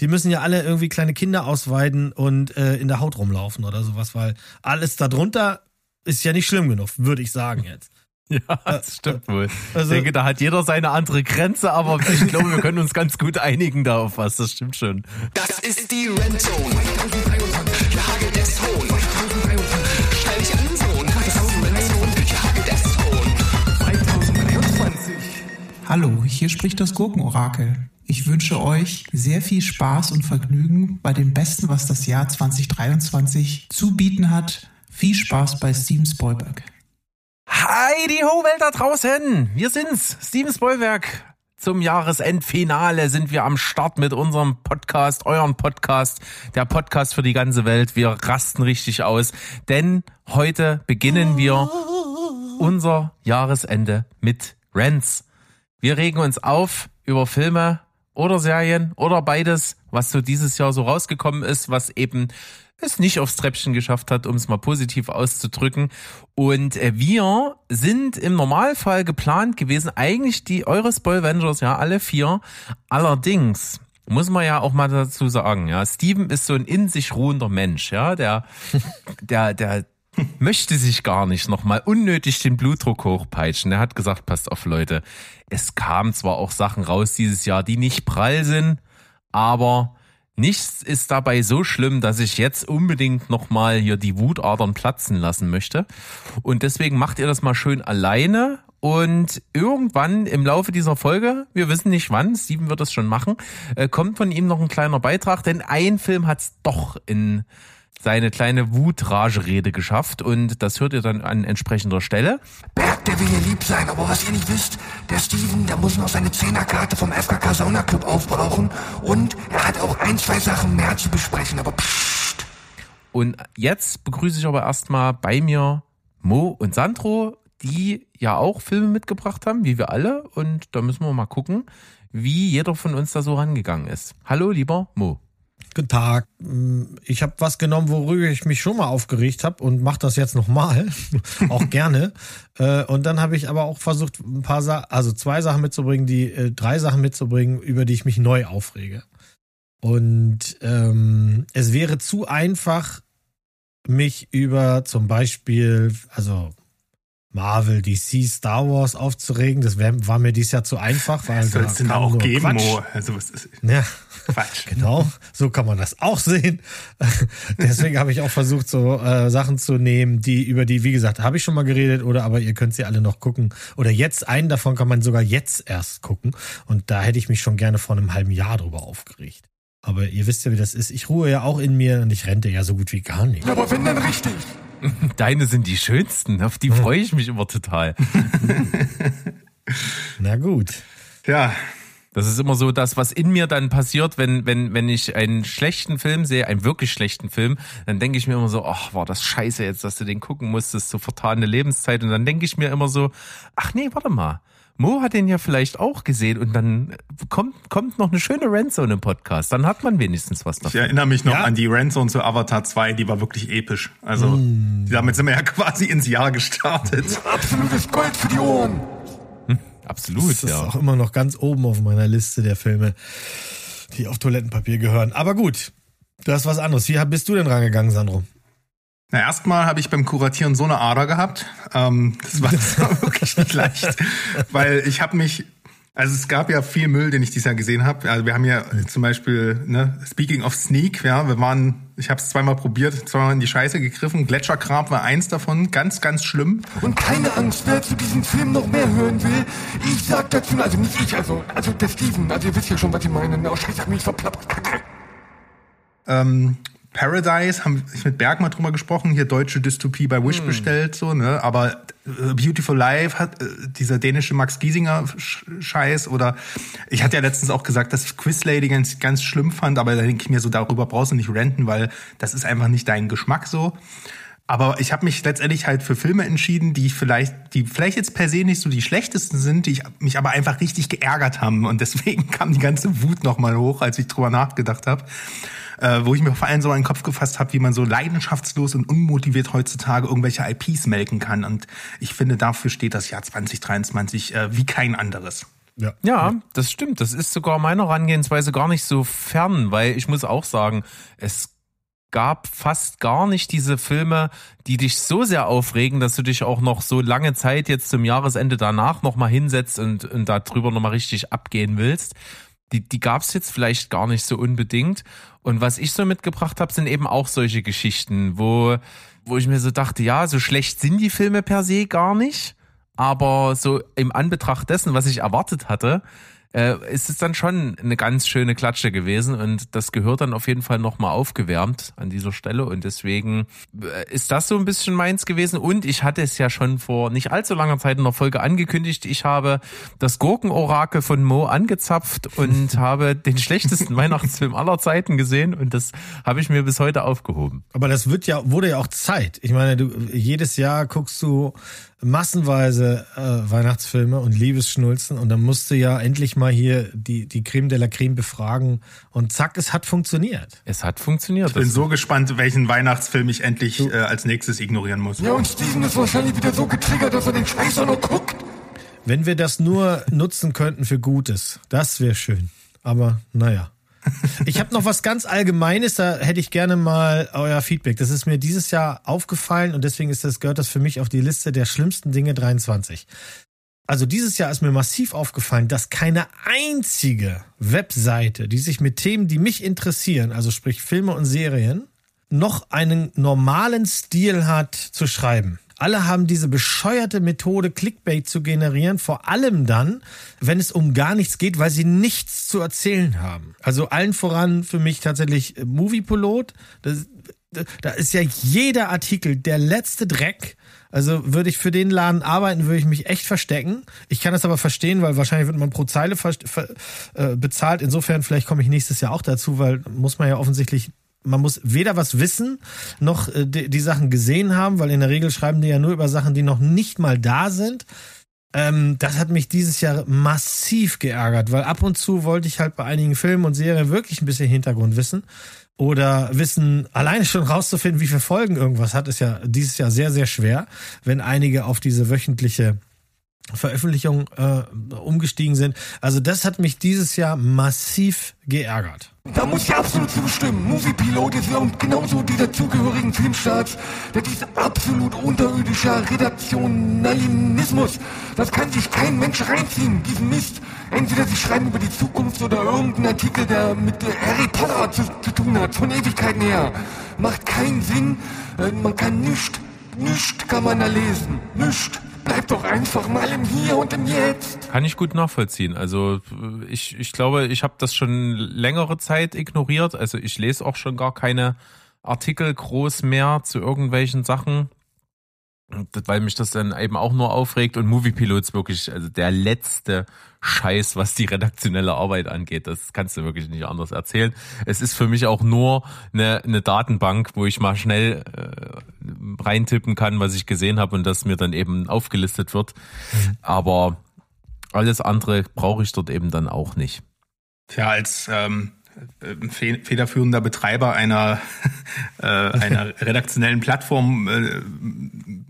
die müssen ja alle irgendwie kleine Kinder ausweiden und äh, in der Haut rumlaufen oder sowas, weil alles darunter ist ja nicht schlimm genug, würde ich sagen jetzt. Ja, das stimmt wohl. Also, ich denke, da hat jeder seine andere Grenze, aber ich glaube, wir können uns ganz gut einigen da auf was. Das stimmt schon. Das ist die Rentzone. Hier hagelt es Hohn. Stell dich an, Sohn. Das ist die Rentzone. Hier hagelt es Hohn. 2023. Hallo, hier spricht das Gurkenorakel. Ich wünsche euch sehr viel Spaß und Vergnügen bei dem Besten, was das Jahr 2023 zu bieten hat. Viel Spaß bei Steven Spielberg. Hi, die Ho-Welt da draußen. Wir sind's, Steven Spoilberg. Zum Jahresendfinale sind wir am Start mit unserem Podcast, euren Podcast, der Podcast für die ganze Welt. Wir rasten richtig aus, denn heute beginnen wir unser Jahresende mit Rents. Wir regen uns auf über Filme oder Serien oder beides, was so dieses Jahr so rausgekommen ist, was eben es nicht aufs Treppchen geschafft hat, um es mal positiv auszudrücken. Und äh, wir sind im Normalfall geplant gewesen, eigentlich die eure Spoil Vengers, ja, alle vier. Allerdings muss man ja auch mal dazu sagen, ja, Steven ist so ein in sich ruhender Mensch, ja, der, der, der möchte sich gar nicht nochmal unnötig den Blutdruck hochpeitschen. Er hat gesagt, passt auf Leute, es kamen zwar auch Sachen raus dieses Jahr, die nicht prall sind, aber Nichts ist dabei so schlimm, dass ich jetzt unbedingt nochmal hier die Wutadern platzen lassen möchte. Und deswegen macht ihr das mal schön alleine. Und irgendwann im Laufe dieser Folge, wir wissen nicht wann, Steven wird es schon machen, äh, kommt von ihm noch ein kleiner Beitrag, denn ein Film hat es doch in seine kleine Wutrage-Rede geschafft und das hört ihr dann an entsprechender Stelle. Berg, der will ihr lieb sein, aber was ihr nicht wisst, der Steven, der muss noch seine Zehnerkarte vom FKK Sauna Club aufbrauchen und er hat auch ein, zwei Sachen mehr zu besprechen, aber pssst. Und jetzt begrüße ich aber erstmal bei mir Mo und Sandro, die ja auch Filme mitgebracht haben, wie wir alle. Und da müssen wir mal gucken, wie jeder von uns da so rangegangen ist. Hallo, lieber Mo. Guten Tag. Ich habe was genommen, worüber ich mich schon mal aufgeregt habe und mache das jetzt nochmal, auch gerne. Äh, und dann habe ich aber auch versucht, ein paar Sachen, also zwei Sachen mitzubringen, die äh, drei Sachen mitzubringen, über die ich mich neu aufrege. Und ähm, es wäre zu einfach, mich über zum Beispiel, also Marvel, DC, Star Wars aufzuregen. Das wär, war mir dieses Jahr zu einfach. Weil was soll es denn auch geben, Quatsch. Mo? Also was ist ja, Quatsch. Genau, so kann man das auch sehen. Deswegen habe ich auch versucht, so äh, Sachen zu nehmen, die über die, wie gesagt, habe ich schon mal geredet oder aber ihr könnt sie alle noch gucken. Oder jetzt, einen davon kann man sogar jetzt erst gucken. Und da hätte ich mich schon gerne vor einem halben Jahr drüber aufgeregt. Aber ihr wisst ja, wie das ist. Ich ruhe ja auch in mir und ich rente ja so gut wie gar nicht. Aber wenn dann richtig. Deine sind die schönsten, auf die freue ich mich immer total. Na gut. Ja. Das ist immer so das, was in mir dann passiert, wenn, wenn, wenn ich einen schlechten Film sehe, einen wirklich schlechten Film, dann denke ich mir immer so, ach, war das scheiße jetzt, dass du den gucken musstest, so vertane Lebenszeit. Und dann denke ich mir immer so, ach nee, warte mal. Mo hat den ja vielleicht auch gesehen und dann kommt, kommt noch eine schöne Randzone im Podcast. Dann hat man wenigstens was davon. Ich erinnere mich noch ja? an die Randzone zu Avatar 2, die war wirklich episch. Also mm. damit sind wir ja quasi ins Jahr gestartet. Absolutes Gold für die Ohren. Hm, absolut, das ist ja. auch immer noch ganz oben auf meiner Liste der Filme, die auf Toilettenpapier gehören. Aber gut, du hast was anderes. Wie bist du denn rangegangen, Sandro? Na, erstmal habe ich beim Kuratieren so eine Ader gehabt. Ähm, das, war, das war wirklich nicht leicht, weil ich habe mich, also es gab ja viel Müll, den ich dieses Jahr gesehen habe. Also wir haben ja zum Beispiel, ne, Speaking of Sneak, ja, wir waren, ich habe es zweimal probiert, zweimal in die Scheiße gegriffen. Gletschergrab war eins davon, ganz, ganz schlimm. Und keine Angst, wer zu diesem Film noch mehr hören will, ich sag dazu, also nicht ich, also, also der Steven, also ihr wisst ja schon, was ich meine. Oh, Scheiße, hab mich verplappert. Ähm, Paradise, haben ich mit Berg mal drüber gesprochen, hier deutsche Dystopie bei Wish hm. bestellt, so, ne? Aber äh, Beautiful Life hat äh, dieser dänische Max Giesinger Scheiß oder ich hatte ja letztens auch gesagt, dass Quiz Lady ganz, ganz schlimm fand, aber da denke ich mir so, darüber brauchst du nicht renten, weil das ist einfach nicht dein Geschmack so. Aber ich habe mich letztendlich halt für Filme entschieden, die ich vielleicht, die vielleicht jetzt per se nicht so die schlechtesten sind, die ich, mich aber einfach richtig geärgert haben. Und deswegen kam die ganze Wut nochmal hoch, als ich drüber nachgedacht habe äh, wo ich mir vor allem so einen Kopf gefasst habe, wie man so leidenschaftslos und unmotiviert heutzutage irgendwelche IPs melken kann. Und ich finde, dafür steht das Jahr 2023 äh, wie kein anderes. Ja. Ja, das stimmt. Das ist sogar meiner Herangehensweise gar nicht so fern, weil ich muss auch sagen, es gab fast gar nicht diese Filme, die dich so sehr aufregen, dass du dich auch noch so lange Zeit jetzt zum Jahresende danach nochmal hinsetzt und, und darüber nochmal richtig abgehen willst. Die, die gab's jetzt vielleicht gar nicht so unbedingt. Und was ich so mitgebracht habe, sind eben auch solche Geschichten, wo, wo ich mir so dachte, ja, so schlecht sind die Filme per se gar nicht. Aber so im Anbetracht dessen, was ich erwartet hatte, äh, ist es dann schon eine ganz schöne Klatsche gewesen und das gehört dann auf jeden Fall nochmal aufgewärmt an dieser Stelle und deswegen äh, ist das so ein bisschen meins gewesen und ich hatte es ja schon vor nicht allzu langer Zeit in der Folge angekündigt, ich habe das Gurkenorakel von Mo angezapft und habe den schlechtesten Weihnachtsfilm aller Zeiten gesehen und das habe ich mir bis heute aufgehoben. Aber das wird ja, wurde ja auch Zeit. Ich meine, du, jedes Jahr guckst du massenweise äh, Weihnachtsfilme und Liebesschnulzen und dann musst du ja endlich mal hier die, die Creme de la Creme befragen und zack, es hat funktioniert. Es hat funktioniert. Ich bin so gespannt, welchen Weihnachtsfilm ich endlich äh, als nächstes ignorieren muss. Ja, und Steven ist wahrscheinlich wieder so getriggert, dass er den Scheiß auch noch guckt. Wenn wir das nur nutzen könnten für Gutes, das wäre schön. Aber naja. Ich habe noch was ganz Allgemeines, da hätte ich gerne mal euer Feedback. Das ist mir dieses Jahr aufgefallen und deswegen ist das, gehört das für mich auf die Liste der schlimmsten Dinge 23. Also dieses Jahr ist mir massiv aufgefallen, dass keine einzige Webseite, die sich mit Themen, die mich interessieren, also sprich Filme und Serien, noch einen normalen Stil hat zu schreiben. Alle haben diese bescheuerte Methode, Clickbait zu generieren, vor allem dann, wenn es um gar nichts geht, weil sie nichts zu erzählen haben. Also allen voran für mich tatsächlich äh, Moviepilot. Das, da ist ja jeder Artikel der letzte Dreck. Also würde ich für den Laden arbeiten, würde ich mich echt verstecken. Ich kann das aber verstehen, weil wahrscheinlich wird man pro Zeile äh, bezahlt. Insofern vielleicht komme ich nächstes Jahr auch dazu, weil muss man ja offensichtlich man muss weder was wissen noch äh, die, die Sachen gesehen haben, weil in der Regel schreiben die ja nur über Sachen, die noch nicht mal da sind. Ähm, das hat mich dieses Jahr massiv geärgert, weil ab und zu wollte ich halt bei einigen Filmen und Serien wirklich ein bisschen Hintergrund wissen oder wissen, alleine schon rauszufinden, wie viele Folgen irgendwas hat, ist ja dieses Jahr sehr, sehr schwer, wenn einige auf diese wöchentliche Veröffentlichung äh, umgestiegen sind. Also das hat mich dieses Jahr massiv geärgert. Da muss ich absolut zustimmen. Moviepilot ist ja genauso die dazugehörigen Filmstarts. Das ist absolut unterirdischer Redaktionalismus. Das kann sich kein Mensch reinziehen, diesen Mist. Entweder sie schreiben über die Zukunft oder irgendeinen Artikel, der mit Harry Potter zu, zu tun hat, von Ewigkeiten her. Macht keinen Sinn. Äh, man kann nichts, nichts kann man da lesen. Nichts. Bleibt doch einfach mal im Hier und im Jetzt. Kann ich gut nachvollziehen. Also ich, ich glaube, ich habe das schon längere Zeit ignoriert. Also ich lese auch schon gar keine Artikel groß mehr zu irgendwelchen Sachen. Weil mich das dann eben auch nur aufregt und Movie ist wirklich also der letzte Scheiß, was die redaktionelle Arbeit angeht. Das kannst du wirklich nicht anders erzählen. Es ist für mich auch nur eine, eine Datenbank, wo ich mal schnell äh, reintippen kann, was ich gesehen habe und das mir dann eben aufgelistet wird. Aber alles andere brauche ich dort eben dann auch nicht. Tja, als ähm, äh, federführender Betreiber einer, äh, einer redaktionellen Plattform äh,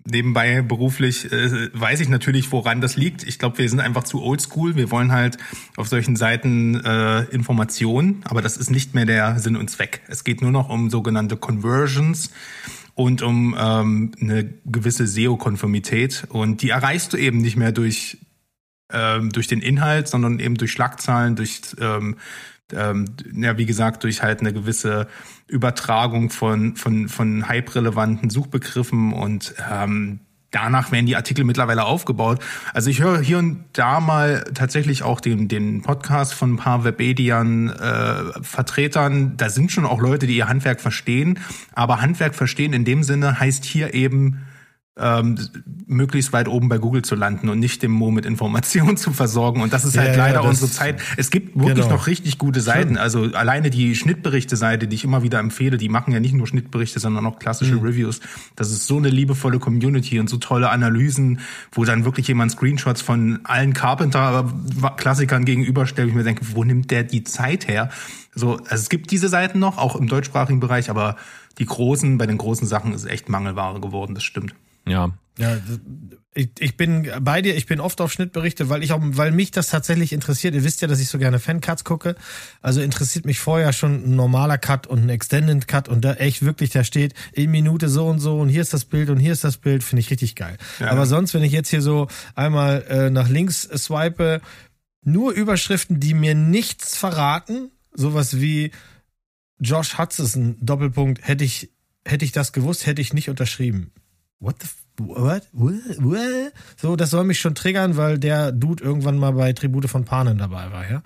nebenbei beruflich äh, weiß ich natürlich, woran das liegt. Ich glaube, wir sind einfach zu oldschool. Wir wollen halt auf solchen Seiten äh, Informationen, aber das ist nicht mehr der Sinn und Zweck. Es geht nur noch um sogenannte Conversions und um ähm, eine gewisse SEO-Konformität. Und die erreichst du eben nicht mehr durch ähm, durch den Inhalt, sondern eben durch Schlagzahlen, durch ähm, ähm, ja, wie gesagt, durch halt eine gewisse Übertragung von, von, von hype-relevanten Suchbegriffen und ähm, danach werden die Artikel mittlerweile aufgebaut. Also ich höre hier und da mal tatsächlich auch den, den Podcast von ein paar Webedian äh, Vertretern. Da sind schon auch Leute, die ihr Handwerk verstehen. Aber Handwerk verstehen in dem Sinne heißt hier eben ähm, möglichst weit oben bei Google zu landen und nicht dem Mo mit Informationen zu versorgen. Und das ist halt Ja, ja, leider das- unsere Zeit. Es gibt wirklich Genau. noch richtig gute Seiten. Also alleine die Schnittberichte-Seite, die ich immer wieder empfehle, die machen ja nicht nur Schnittberichte, sondern auch klassische Mhm. Reviews. Das ist so eine liebevolle Community und so tolle Analysen, wo dann wirklich jemand Screenshots von allen Carpenter-Klassikern gegenüberstellt. Ich mir denke, wo nimmt der die Zeit her? So, also es gibt diese Seiten noch, auch im deutschsprachigen Bereich, aber die großen, bei den großen Sachen ist echt Mangelware geworden, das stimmt. Ja. Ja, ich, ich bin bei dir, ich bin oft auf Schnittberichte, weil ich auch, weil mich das tatsächlich interessiert. Ihr wisst ja, dass ich so gerne Fancuts gucke. Also interessiert mich vorher schon ein normaler Cut und ein Extended Cut und da echt wirklich, da steht in Minute so und so und hier ist das Bild und hier ist das Bild, finde ich richtig geil. Ja. Aber sonst, wenn ich jetzt hier so einmal äh, nach links swipe, nur Überschriften, die mir nichts verraten, sowas wie Josh Hutchison, Doppelpunkt, hätte ich, hätte ich das gewusst, hätte ich nicht unterschrieben. What the? What? What? So, das soll mich schon triggern, weil der Dude irgendwann mal bei Tribute von Panen dabei war, ja.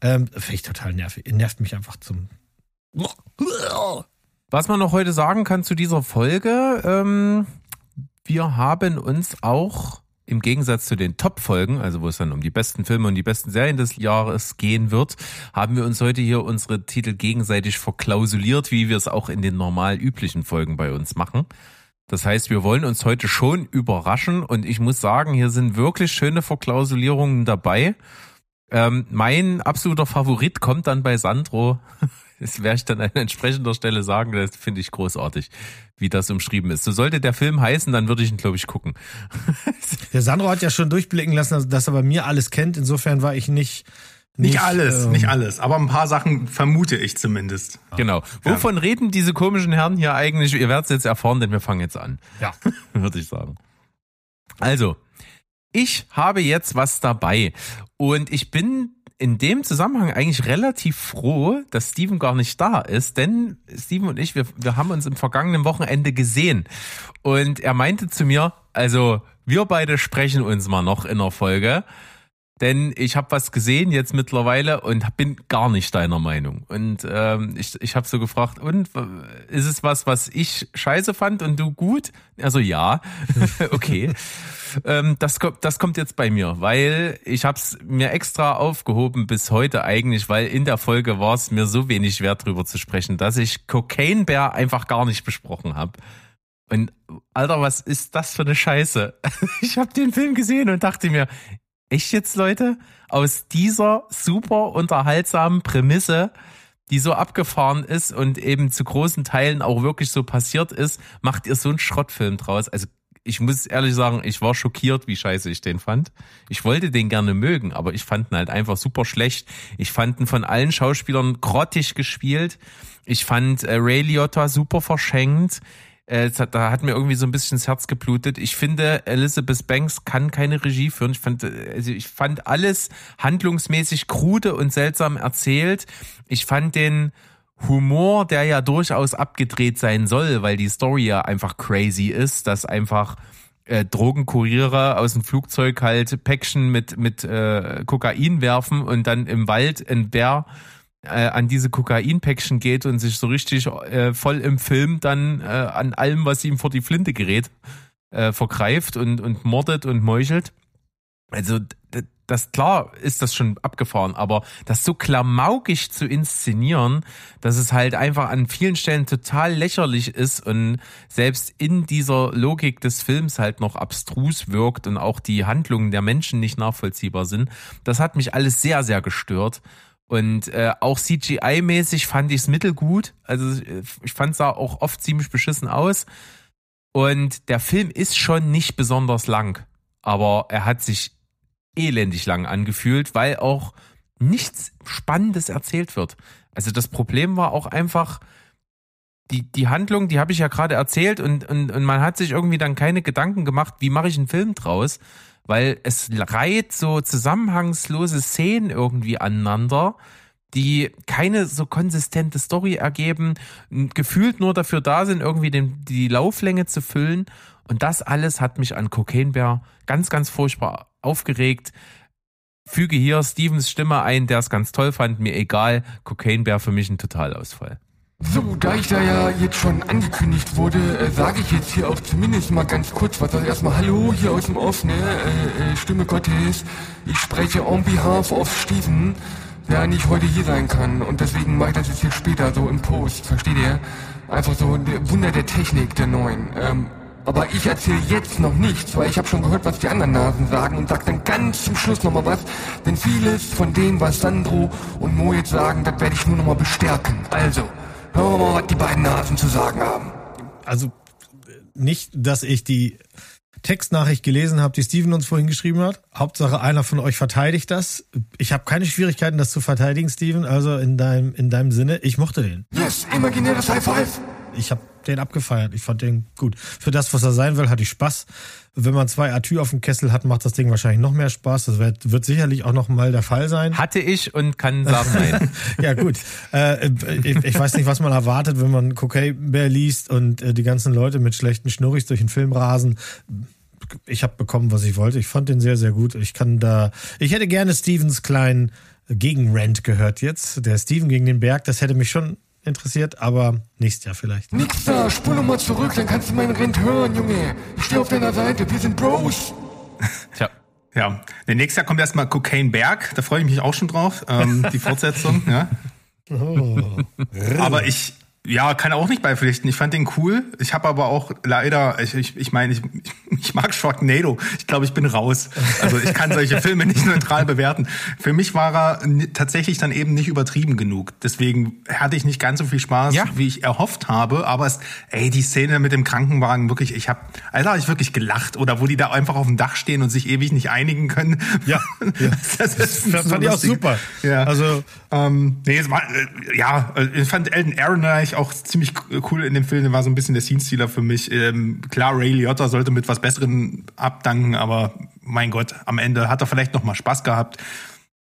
Ähm, Finde ich total nervig. Nervt mich einfach zum. Was man noch heute sagen kann zu dieser Folge, ähm, wir haben uns auch im Gegensatz zu den Top-Folgen, also wo es dann um die besten Filme und die besten Serien des Jahres gehen wird, haben wir uns heute hier unsere Titel gegenseitig verklausuliert, wie wir es auch in den normal üblichen Folgen bei uns machen. Das heißt, wir wollen uns heute schon überraschen und ich muss sagen, hier sind wirklich schöne Verklausulierungen dabei. Ähm, mein absoluter Favorit kommt dann bei Sandro. Das werde ich dann an entsprechender Stelle sagen. Das finde ich großartig, wie das umschrieben ist. So sollte der Film heißen, dann würde ich ihn, glaube ich, gucken. Der Sandro hat ja schon durchblicken lassen, dass er bei mir alles kennt. Insofern war ich nicht. Nicht, alles, ähm, nicht alles, aber ein paar Sachen vermute ich zumindest. Genau. Wovon reden diese komischen Herren hier eigentlich? Ihr werdet es jetzt erfahren, denn wir fangen jetzt an. Ja. Würde ich sagen. Also, ich habe jetzt was dabei und ich bin in dem Zusammenhang eigentlich relativ froh, dass Steven gar nicht da ist, denn Steven und ich, wir, wir haben uns im vergangenen Wochenende gesehen und er meinte zu mir, also wir beide sprechen uns mal noch in der Folge, denn ich habe was gesehen jetzt mittlerweile und bin gar nicht deiner Meinung. Und ähm, ich, ich habe so gefragt, und ist es was, was ich scheiße fand und du gut? Also ja, okay. ähm, das, kommt, das kommt jetzt bei mir, weil ich habe es mir extra aufgehoben bis heute eigentlich, weil in der Folge war es mir so wenig wert drüber zu sprechen, dass ich Cocaine Bear einfach gar nicht besprochen habe. Und Alter, was ist das für eine Scheiße? Ich habe den Film gesehen und dachte mir, echt jetzt, Leute? Aus dieser super unterhaltsamen Prämisse, die so abgefahren ist und eben zu großen Teilen auch wirklich so passiert ist, macht ihr so einen Schrottfilm draus. Also ich muss ehrlich sagen, ich war schockiert, wie scheiße ich den fand. Ich wollte den gerne mögen, aber ich fand ihn halt einfach super schlecht. Ich fand ihn von allen Schauspielern grottig gespielt. Ich fand äh, Ray Liotta super verschenkt. Äh, da hat mir irgendwie so ein bisschen das Herz geblutet. Ich finde, Elizabeth Banks kann keine Regie führen. Ich fand, also ich fand alles handlungsmäßig krude und seltsam erzählt. Ich fand den Humor, der ja durchaus abgedreht sein soll, weil die Story ja einfach crazy ist, dass einfach äh, Drogenkuriere aus dem Flugzeug halt Päckchen mit mit äh, Kokain werfen und dann im Wald ein Bär äh, an diese Kokainpäckchen geht und sich so richtig äh, voll im Film dann äh, an allem, was ihm vor die Flinte gerät, äh, vergreift und, und mordet und meuchelt. Also das klar ist das schon abgefahren, aber das so klamaukig zu inszenieren, dass es halt einfach an vielen Stellen total lächerlich ist und selbst in dieser Logik des Films halt noch abstrus wirkt und auch die Handlungen der Menschen nicht nachvollziehbar sind, das hat mich alles sehr, sehr gestört. Und äh, auch CGI-mäßig fand ich es mittelgut. Also ich fand es sah auch oft ziemlich beschissen aus. Und der Film ist schon nicht besonders lang, aber er hat sich elendig lang angefühlt, weil auch nichts Spannendes erzählt wird. Also das Problem war auch einfach, die, die Handlung, die habe ich ja gerade erzählt und, und, und man hat sich irgendwie dann keine Gedanken gemacht, wie mache ich einen Film draus, weil es reiht so zusammenhangslose Szenen irgendwie aneinander, die keine so konsistente Story ergeben, gefühlt nur dafür da sind, irgendwie den, die Lauflänge zu füllen. Und das alles hat mich an Cocaine Bear ganz, ganz furchtbar aufgeregt. Füge hier Stevens Stimme ein, der es ganz toll fand, mir egal. Cocaine Bear für mich ein Totalausfall. So, da ich da ja jetzt schon angekündigt wurde, äh, sage ich jetzt hier auch zumindest mal ganz kurz was. Also erstmal Hallo hier aus dem Off, ne? Äh, äh, Stimme Gottes. Ich spreche on behalf of Steven, der nicht heute hier sein kann. Und deswegen mache ich das jetzt hier später so im Post, versteht ihr? Einfach so ein Wunder der Technik, der neuen. Ähm, aber ich erzähle jetzt noch nichts, weil ich habe schon gehört, was die anderen Nasen sagen und sag dann ganz zum Schluss nochmal was. Denn vieles von dem, was Sandro und Mo jetzt sagen, das werde ich nur nochmal bestärken. Also, hören wir mal, was die beiden Nasen zu sagen haben. Also nicht, dass ich die Textnachricht gelesen habe, die Steven uns vorhin geschrieben hat. Hauptsache einer von euch verteidigt das. Ich habe keine Schwierigkeiten, das zu verteidigen, Steven. Also in deinem, in deinem Sinne, ich mochte den. Yes, imaginäres High Five. Ich habe den abgefeiert. Ich fand den gut. Für das, was er sein will, hatte ich Spaß. Wenn man zwei Atü auf dem Kessel hat, macht das Ding wahrscheinlich noch mehr Spaß. Das wird, wird sicherlich auch noch mal der Fall sein. Hatte ich und kann sagen nein. ja gut. Äh, ich, ich, weiß nicht, was man erwartet, wenn man Cocaine Bear liest und äh, die ganzen Leute mit schlechten Schnurris durch den Film rasen. Ich habe bekommen, was ich wollte. Ich fand den sehr, sehr gut. Ich kann da. Ich hätte gerne Stevens kleinen Gegenrant gehört jetzt. Der Steven gegen den Berg, das hätte mich schon interessiert, aber nächstes Jahr vielleicht. Nix da, spul nochmal zurück, dann kannst du meinen Rent hören, Junge. Ich stehe auf deiner Seite, wir sind Bros. Tja. Ja, der nächste Jahr kommt erstmal Cocaine Berg, da freue ich mich auch schon drauf, ähm, die Fortsetzung, ja. Oh. Aber ich, ja, kann auch nicht beipflichten. Ich fand den cool. Ich habe aber auch leider, ich, ich, ich meine, ich, ich mag Sharknado. Ich glaube, ich bin raus. Also ich kann solche Filme nicht neutral bewerten. Für mich war er tatsächlich dann eben nicht übertrieben genug. Deswegen hatte ich nicht ganz so viel Spaß, ja. wie ich erhofft habe. Aber es, ey, die Szene mit dem Krankenwagen, wirklich, ich habe, also habe ich wirklich gelacht. Oder wo die da einfach auf dem Dach stehen und sich ewig nicht einigen können. Ja, ja. das, ist das fand so ich auch super. Ja. Also, ähm, nee, es war, äh, ja, ich fand Elton Ehrenreich auch ziemlich cool in dem Film. Der war so ein bisschen der Scene-Stealer für mich. Ähm, klar, Ray Liotta sollte mit was Besseren abdanken, aber mein Gott, am Ende hat er vielleicht noch mal Spaß gehabt.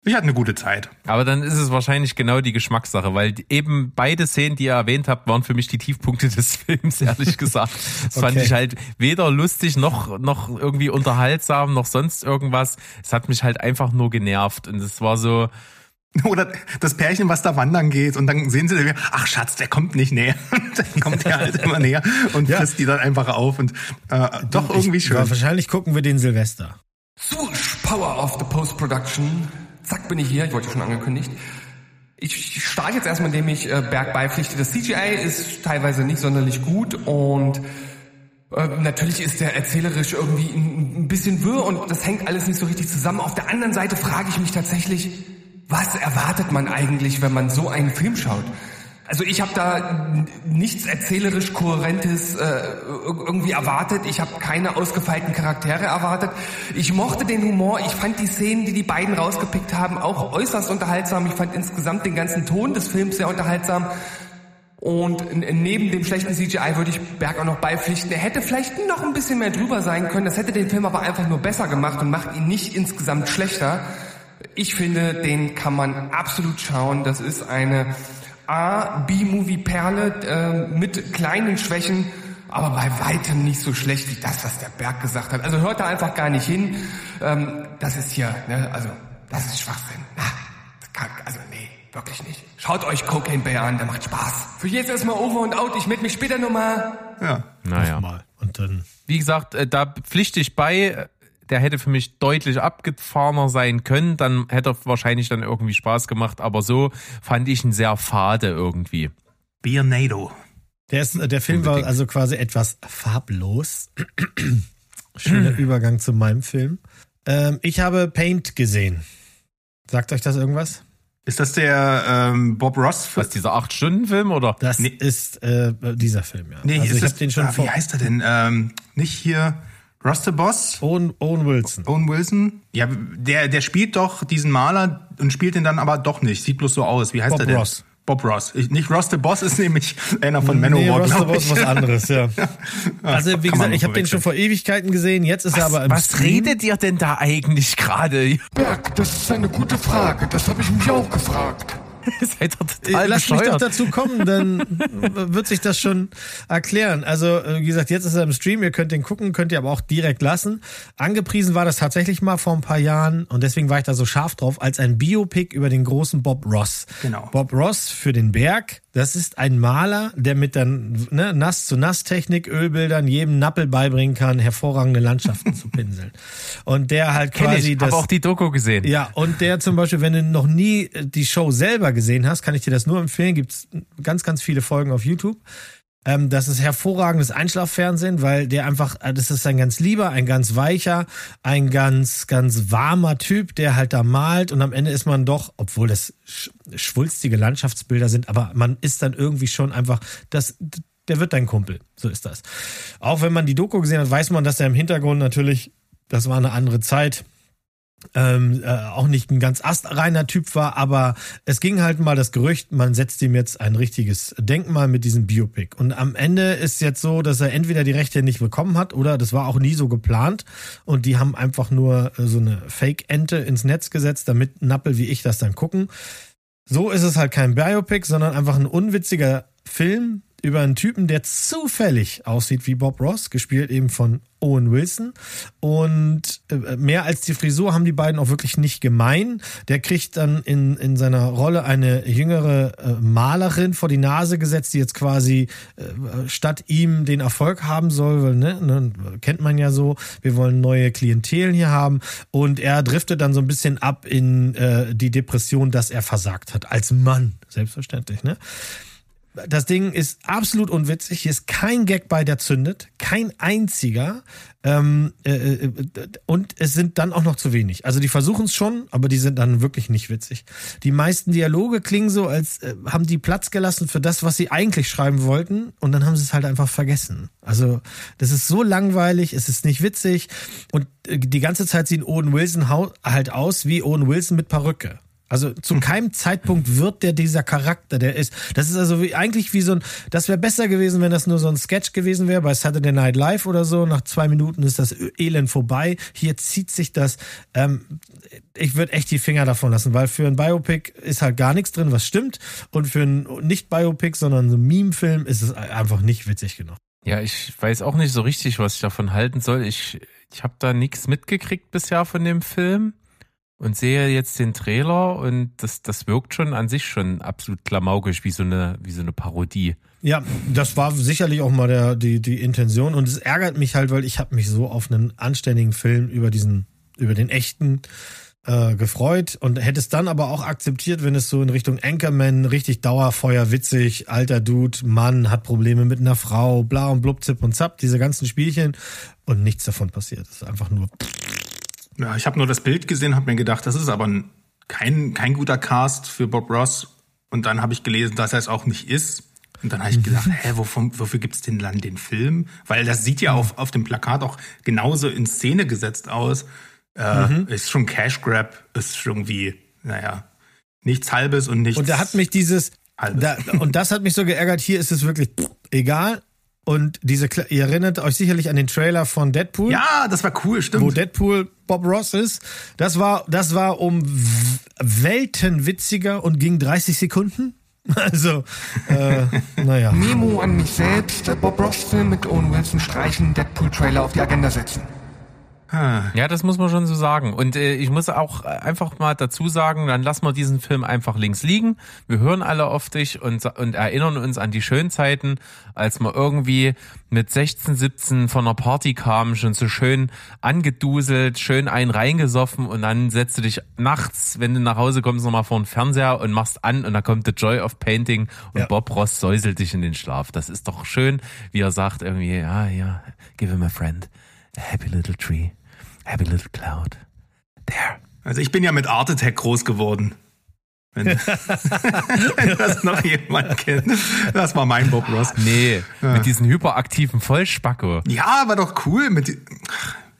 Ich hatte eine gute Zeit. Aber dann ist es wahrscheinlich genau die Geschmackssache, weil eben beide Szenen, die ihr erwähnt habt, waren für mich die Tiefpunkte des Films, ehrlich gesagt. Das okay. fand ich halt weder lustig noch, noch irgendwie unterhaltsam, noch sonst irgendwas. Es hat mich halt einfach nur genervt. Und es war so, Oder das Pärchen, was da wandern geht und dann sehen sie, ach Schatz, der kommt nicht näher. dann kommt der halt immer näher und ja. frisst die dann einfach auf und äh, doch irgendwie schön. Wahrscheinlich gucken wir den Silvester. Swoosh, Power of the Post-Production. Zack, bin ich hier. Ich wollte ja schon angekündigt. Ich starte jetzt erstmal, indem ich äh, Berg beipflichte. Das CGI ist teilweise nicht sonderlich gut und äh, natürlich ist der erzählerisch irgendwie ein, ein bisschen wirr und das hängt alles nicht so richtig zusammen. Auf der anderen Seite frage ich mich tatsächlich, was erwartet man eigentlich, wenn man so einen Film schaut? Also ich habe da nichts erzählerisch kohärentes äh, irgendwie erwartet. Ich habe keine ausgefeilten Charaktere erwartet. Ich mochte den Humor. Ich fand die Szenen, die die beiden rausgepickt haben, auch äußerst unterhaltsam. Ich fand insgesamt den ganzen Ton des Films sehr unterhaltsam. Und neben dem schlechten CGI würde ich Berg auch noch beipflichten. Er hätte vielleicht noch ein bisschen mehr drüber sein können. Das hätte den Film aber einfach nur besser gemacht und macht ihn nicht insgesamt schlechter. Ich finde, den kann man absolut schauen. Das ist eine A, B-Movie-Perle äh, mit kleinen Schwächen, aber bei weitem nicht so schlecht wie das, was der Berg gesagt hat. Also hört da einfach gar nicht hin. Ähm, das ist hier, ne, also das ist Schwachsinn. Na, kann, also nee, wirklich nicht. Schaut euch Cocaine Bear an, der macht Spaß. Für jetzt erstmal over und out. Ich melde mich später nochmal. Ja, naja. Nochmal. Und dann. Wie gesagt, äh, da pflichte ich bei der hätte für mich deutlich abgefahrener sein können, dann hätte er wahrscheinlich dann irgendwie Spaß gemacht, aber so fand ich ihn sehr fade irgendwie. Beernado. Der, ist, der Film Unbedingt. war also quasi etwas farblos. Schöner Übergang zu meinem Film. Ähm, ich habe Paint gesehen. Sagt euch das irgendwas? Ist das der ähm, Bob Ross? Was dieser acht Stunden Film oder? Das nee. ist äh, dieser Film ja. Nee, also ich habe den schon ah, vor. Wie heißt er denn? Ähm, nicht hier. Roster Boss? Owen, Owen Wilson. Owen Wilson? Ja, der, der spielt doch diesen Maler und spielt den dann aber doch nicht. Sieht bloß so aus. Wie heißt Bob der denn? Ross. Bob Ross. Ich, nicht Ross the Boss ist nämlich einer von Manowar, nee, Ross the Boss ist was anderes, ja. ja. Also wie gesagt, ich habe den schon vor Ewigkeiten gesehen, jetzt ist was, er aber im Was Stream. redet ihr denn da eigentlich gerade? Berg, das ist eine gute Frage, das habe ich mich auch gefragt. Seid ihr total Lass mich doch dazu kommen, dann wird sich das schon erklären. Also, äh, wie gesagt, jetzt ist er im Stream, ihr könnt den gucken, könnt ihr aber auch direkt lassen. Angepriesen war das tatsächlich mal vor ein paar Jahren und deswegen war ich da so scharf drauf, als ein Biopic über den großen Bob Ross. Genau. Bob Ross für den Berg, das ist ein Maler, der mit der ne, Nass-zu-Nass-Technik, Ölbildern jedem Nappel beibringen kann, hervorragende Landschaften zu pinseln. Und der halt quasi ich, das. auch die Doku gesehen. Ja, und der zum Beispiel, wenn du noch nie die Show selber gesehen hast, kann ich dir das nur empfehlen. Gibt's ganz, ganz viele Folgen auf YouTube. Ähm, das ist hervorragendes Einschlaffernsehen, weil der einfach, äh, das ist ein ganz lieber, ein ganz weicher, ein ganz, ganz warmer Typ, der halt da malt und am Ende ist man doch, obwohl das schwulstige Landschaftsbilder sind, aber man ist dann irgendwie schon einfach, das, der wird dein Kumpel. So ist das. Auch wenn man die Doku gesehen hat, weiß man, dass er im Hintergrund natürlich, das war eine andere Zeit, ähm, äh, auch nicht ein ganz astreiner Typ war, aber es ging halt mal das Gerücht, man setzt ihm jetzt ein richtiges Denkmal mit diesem Biopic. Und am Ende ist jetzt so, dass er entweder die Rechte nicht bekommen hat oder das war auch nie so geplant und die haben einfach nur äh, so eine Fake-Ente ins Netz gesetzt, damit Nappel wie ich das dann gucken. So ist es halt kein Biopic, sondern einfach ein unwitziger Film, über einen Typen, der zufällig aussieht wie Bob Ross, gespielt eben von Owen Wilson. Und äh, mehr als die Frisur haben die beiden auch wirklich nicht gemein. Der kriegt dann in, in seiner Rolle eine jüngere äh, Malerin vor die Nase gesetzt, die jetzt quasi äh, statt ihm den Erfolg haben soll, ne, ne, kennt man ja so, wir wollen neue Klientel hier haben. Und er driftet dann so ein bisschen ab in die Depression, dass er versagt hat. Als Mann, selbstverständlich, ne? Das Ding ist absolut unwitzig. Hier ist kein Gag bei, der zündet. Kein einziger. Ähm, äh, äh, und es sind dann auch noch zu wenig. Also die versuchen es schon, aber die sind dann wirklich nicht witzig. Die meisten Dialoge klingen so, als äh, haben die Platz gelassen für das, was sie eigentlich schreiben wollten. Und dann haben sie es halt einfach vergessen. Also das ist so langweilig, es ist nicht witzig. Und äh, die ganze Zeit sieht Owen Wilson halt aus wie Owen Wilson mit Perücke. Also zu hm. keinem Zeitpunkt wird der dieser Charakter, der ist. Das ist also wie, eigentlich wie so ein. Das wäre besser gewesen, wenn das nur so ein Sketch gewesen wäre bei Saturday Night Live oder so. Nach zwei Minuten ist das Elend vorbei. Hier zieht sich das. Ähm, ich würde echt die Finger davon lassen, weil für ein Biopic ist halt gar nichts drin, was stimmt. Und für ein nicht Biopic, sondern so ein Meme-Film ist es einfach nicht witzig genug. Ja, ich weiß auch nicht so richtig, was ich davon halten soll. Ich, ich habe da nichts mitgekriegt bisher von dem Film und sehe jetzt den Trailer und das, das wirkt schon an sich schon absolut klamaukisch, wie so eine, wie so eine Parodie. Ja, das war sicherlich auch mal der, die, die Intention und es ärgert mich halt, weil ich habe mich so auf einen anständigen Film über diesen, über den echten äh, gefreut und hätte es dann aber auch akzeptiert, wenn es so in Richtung Anchorman richtig Dauerfeuer, witzig, alter Dude, Mann, hat Probleme mit einer Frau, bla und blub, zip und zap, diese ganzen Spielchen und nichts davon passiert. Es ist einfach nur ja, ich habe nur das Bild gesehen, habe mir gedacht, das ist aber ein, kein, kein guter Cast für Bob Ross. Und dann habe ich gelesen, dass er es auch nicht ist. Und dann habe ich gedacht, hä, wovon, wofür gibt's denn dann den Film? Weil das sieht ja auf, auf dem Plakat auch genauso in Szene gesetzt aus. Äh, mhm. Ist schon Cash Grab, ist schon wie, naja, nichts Halbes und nichts. Und da hat mich dieses, da, und das hat mich so geärgert, hier ist es wirklich egal. Und diese, ihr erinnert euch sicherlich an den Trailer von Deadpool. Ja, das war cool, stimmt. Wo Deadpool Bob Ross ist. Das war, das war um Welten witziger und ging 30 Sekunden. Also, äh, naja. Memo an mich selbst, Bob Ross-Film mit Owen Wilson streichen, Deadpool-Trailer auf die Agenda setzen. Ja, das muss man schon so sagen. Und äh, ich muss auch einfach mal dazu sagen, dann lassen wir diesen Film einfach links liegen. Wir hören alle auf dich und, und erinnern uns an die schönen Zeiten, als man irgendwie mit 16, 17 von einer Party kam, schon so schön angeduselt, schön einen reingesoffen und dann setzt du dich nachts, wenn du nach Hause kommst, nochmal vor den Fernseher und machst an und da kommt The Joy of Painting und ja. Bob Ross säuselt dich in den Schlaf. Das ist doch schön, wie er sagt irgendwie, ja, ja, give him a friend. Happy little tree, happy little cloud. There. Also ich bin ja mit Art Attack groß geworden. Wenn, wenn das noch jemand kennt. Das war mein Bob Ross. Nee, ja. mit diesem hyperaktiven Vollspacko. Ja, war doch cool mit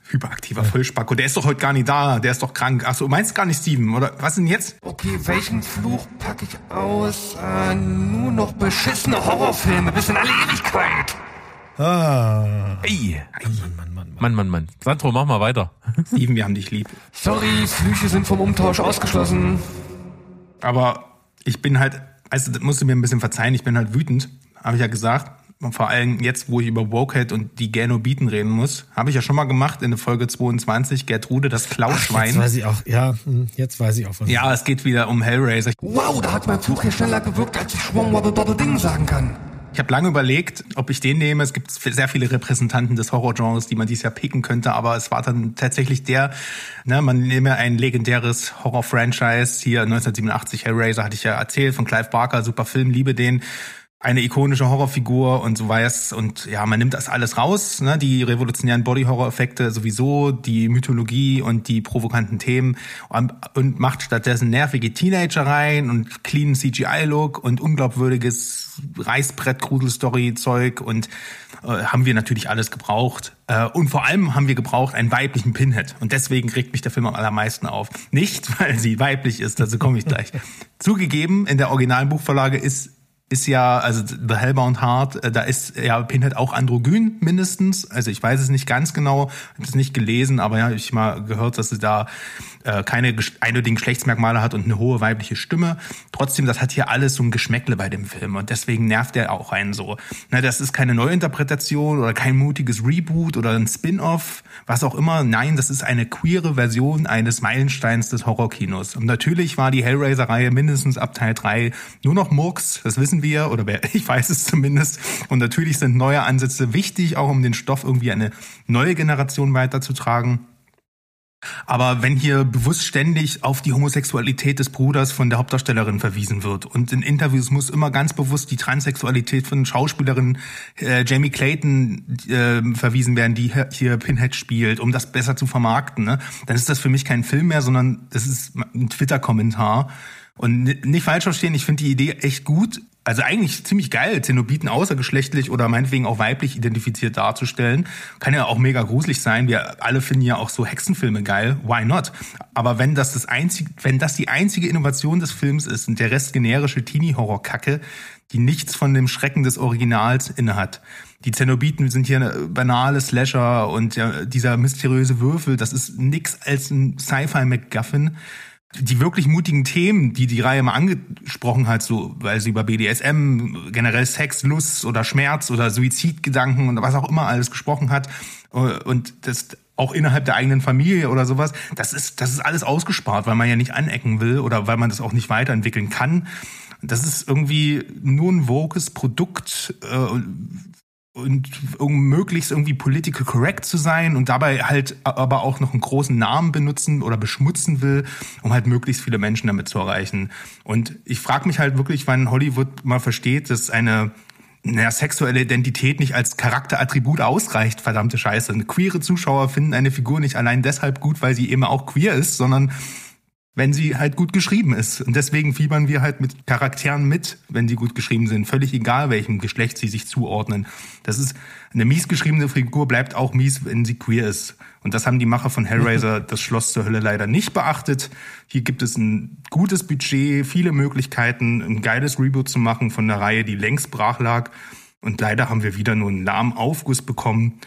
hyperaktiver Vollspacko. Der ist doch heute gar nicht da. Der ist doch krank. Achso, du meinst gar nicht Steven, oder? Was denn jetzt? Okay, welchen Fluch packe ich aus? Äh, nur noch beschissene Horrorfilme bis in alle Ewigkeit. Ah. Ey. Mann, Mann, Mann, Mann, Mann, Mann. Sandro, mach mal weiter. Steven, wir haben dich lieb. Sorry, Flüche sind vom Umtausch ausgeschlossen. Aber ich bin halt, also das musst du mir ein bisschen verzeihen, ich bin halt wütend, habe ich ja gesagt. Und vor allem jetzt, wo ich über Wokehead und die Gano-Bieten reden muss, habe ich ja schon mal gemacht in der Folge 22, Gertrude, das Klauschwein. Jetzt weiß ich auch, ja, hm, jetzt weiß ich auch. Was ja, es geht wieder um Hellraiser. Wow, da hat mein Fluch hier schneller gewirkt, als ich Schwung Wobble Bobble Ding sagen kann. Ich habe lange überlegt, ob ich den nehme. Es gibt sehr viele Repräsentanten des Horrorgenres, die man dieses Jahr picken könnte, aber es war dann tatsächlich der, ne, man nehme ein legendäres Horror-Franchise, hier 1987 Hellraiser, hatte ich ja erzählt, von Clive Barker, super Film, liebe den. Eine ikonische Horrorfigur und so weiß und ja, man nimmt das alles raus, ne, die revolutionären Body-Horror-Effekte sowieso, die Mythologie und die provokanten Themen und, und macht stattdessen nervige Teenager rein und clean CGI-Look und unglaubwürdiges Reißbrett-Grusel-Story-Zeug und äh, haben wir natürlich alles gebraucht. Äh, und vor allem haben wir gebraucht einen weiblichen Pinhead. Und deswegen regt mich der Film am allermeisten auf. Nicht, weil sie weiblich ist, dazu komme ich gleich. Zugegeben, in der originalen Buchvorlage ist ist ja, also The Hellbound Heart, äh, da ist ja Pinhead auch androgyn mindestens. Also ich weiß es nicht ganz genau, habe es nicht gelesen, aber ja, ich mal gehört, dass sie da äh, keine eindeutigen Geschlechtsmerkmale hat und eine hohe weibliche Stimme. Trotzdem, das hat hier alles so ein Geschmäckle bei dem Film und deswegen nervt er auch einen so. Na, das ist keine Neuinterpretation oder kein mutiges Reboot oder ein Spin-off, was auch immer. Nein, das ist eine queere Version eines Meilensteins des Horrorkinos. Und natürlich war die Hellraiser-Reihe mindestens ab Teil 3 nur noch Murks, das wissen wir, oder ich weiß es zumindest. Und natürlich sind neue Ansätze wichtig, auch um den Stoff irgendwie eine neue Generation weiterzutragen. Aber wenn hier bewusst ständig auf die Homosexualität des Bruders von der Hauptdarstellerin verwiesen wird und in Interviews muss immer ganz bewusst die Transsexualität von Schauspielerin äh, Jamie Clayton äh, verwiesen werden, die hier Pinhead spielt, um das besser zu vermarkten, ne? dann ist das für mich kein Film mehr, sondern das ist ein Twitter-Kommentar. Und nicht falsch verstehen, ich finde die Idee echt gut also eigentlich ziemlich geil, Zenobiten außergeschlechtlich oder meinetwegen auch weiblich identifiziert darzustellen. Kann ja auch mega gruselig sein. Wir alle finden ja auch so Hexenfilme geil. Why not? Aber wenn das das einzige, wenn das die einzige Innovation des Films ist und der Rest generische Teenie-Horror-Kacke, die nichts von dem Schrecken des Originals innehat. Die Zenobiten sind hier eine banale Slasher und dieser mysteriöse Würfel, das ist nix als ein Sci-Fi-MacGuffin die wirklich mutigen Themen, die die Reihe mal angesprochen hat, so weil sie über BDSM, generell Sex, Lust oder Schmerz oder Suizidgedanken und was auch immer alles gesprochen hat äh, und das auch innerhalb der eigenen Familie oder sowas, das ist das ist alles ausgespart, weil man ja nicht anecken will oder weil man das auch nicht weiterentwickeln kann. Das ist irgendwie nur ein vokes Produkt äh, und möglichst irgendwie political correct zu sein und dabei halt aber auch noch einen großen Namen benutzen oder beschmutzen will, um halt möglichst viele Menschen damit zu erreichen. Und ich frage mich halt wirklich, wann Hollywood mal versteht, dass eine naja, sexuelle Identität nicht als Charakterattribut ausreicht, verdammte Scheiße. Queere Zuschauer finden eine Figur nicht allein deshalb gut, weil sie eben auch queer ist, sondern wenn sie halt gut geschrieben ist. Und deswegen fiebern wir halt mit Charakteren mit, wenn sie gut geschrieben sind. Völlig egal, welchem Geschlecht sie sich zuordnen. Das ist, eine mies geschriebene Figur bleibt auch mies, wenn sie queer ist. Und das haben die Macher von Hellraiser, das Schloss zur Hölle, leider nicht beachtet. Hier gibt es ein gutes Budget, viele Möglichkeiten, ein geiles Reboot zu machen von einer Reihe, die längst brach lag. Und leider haben wir wieder nur einen lahmen Aufguss bekommen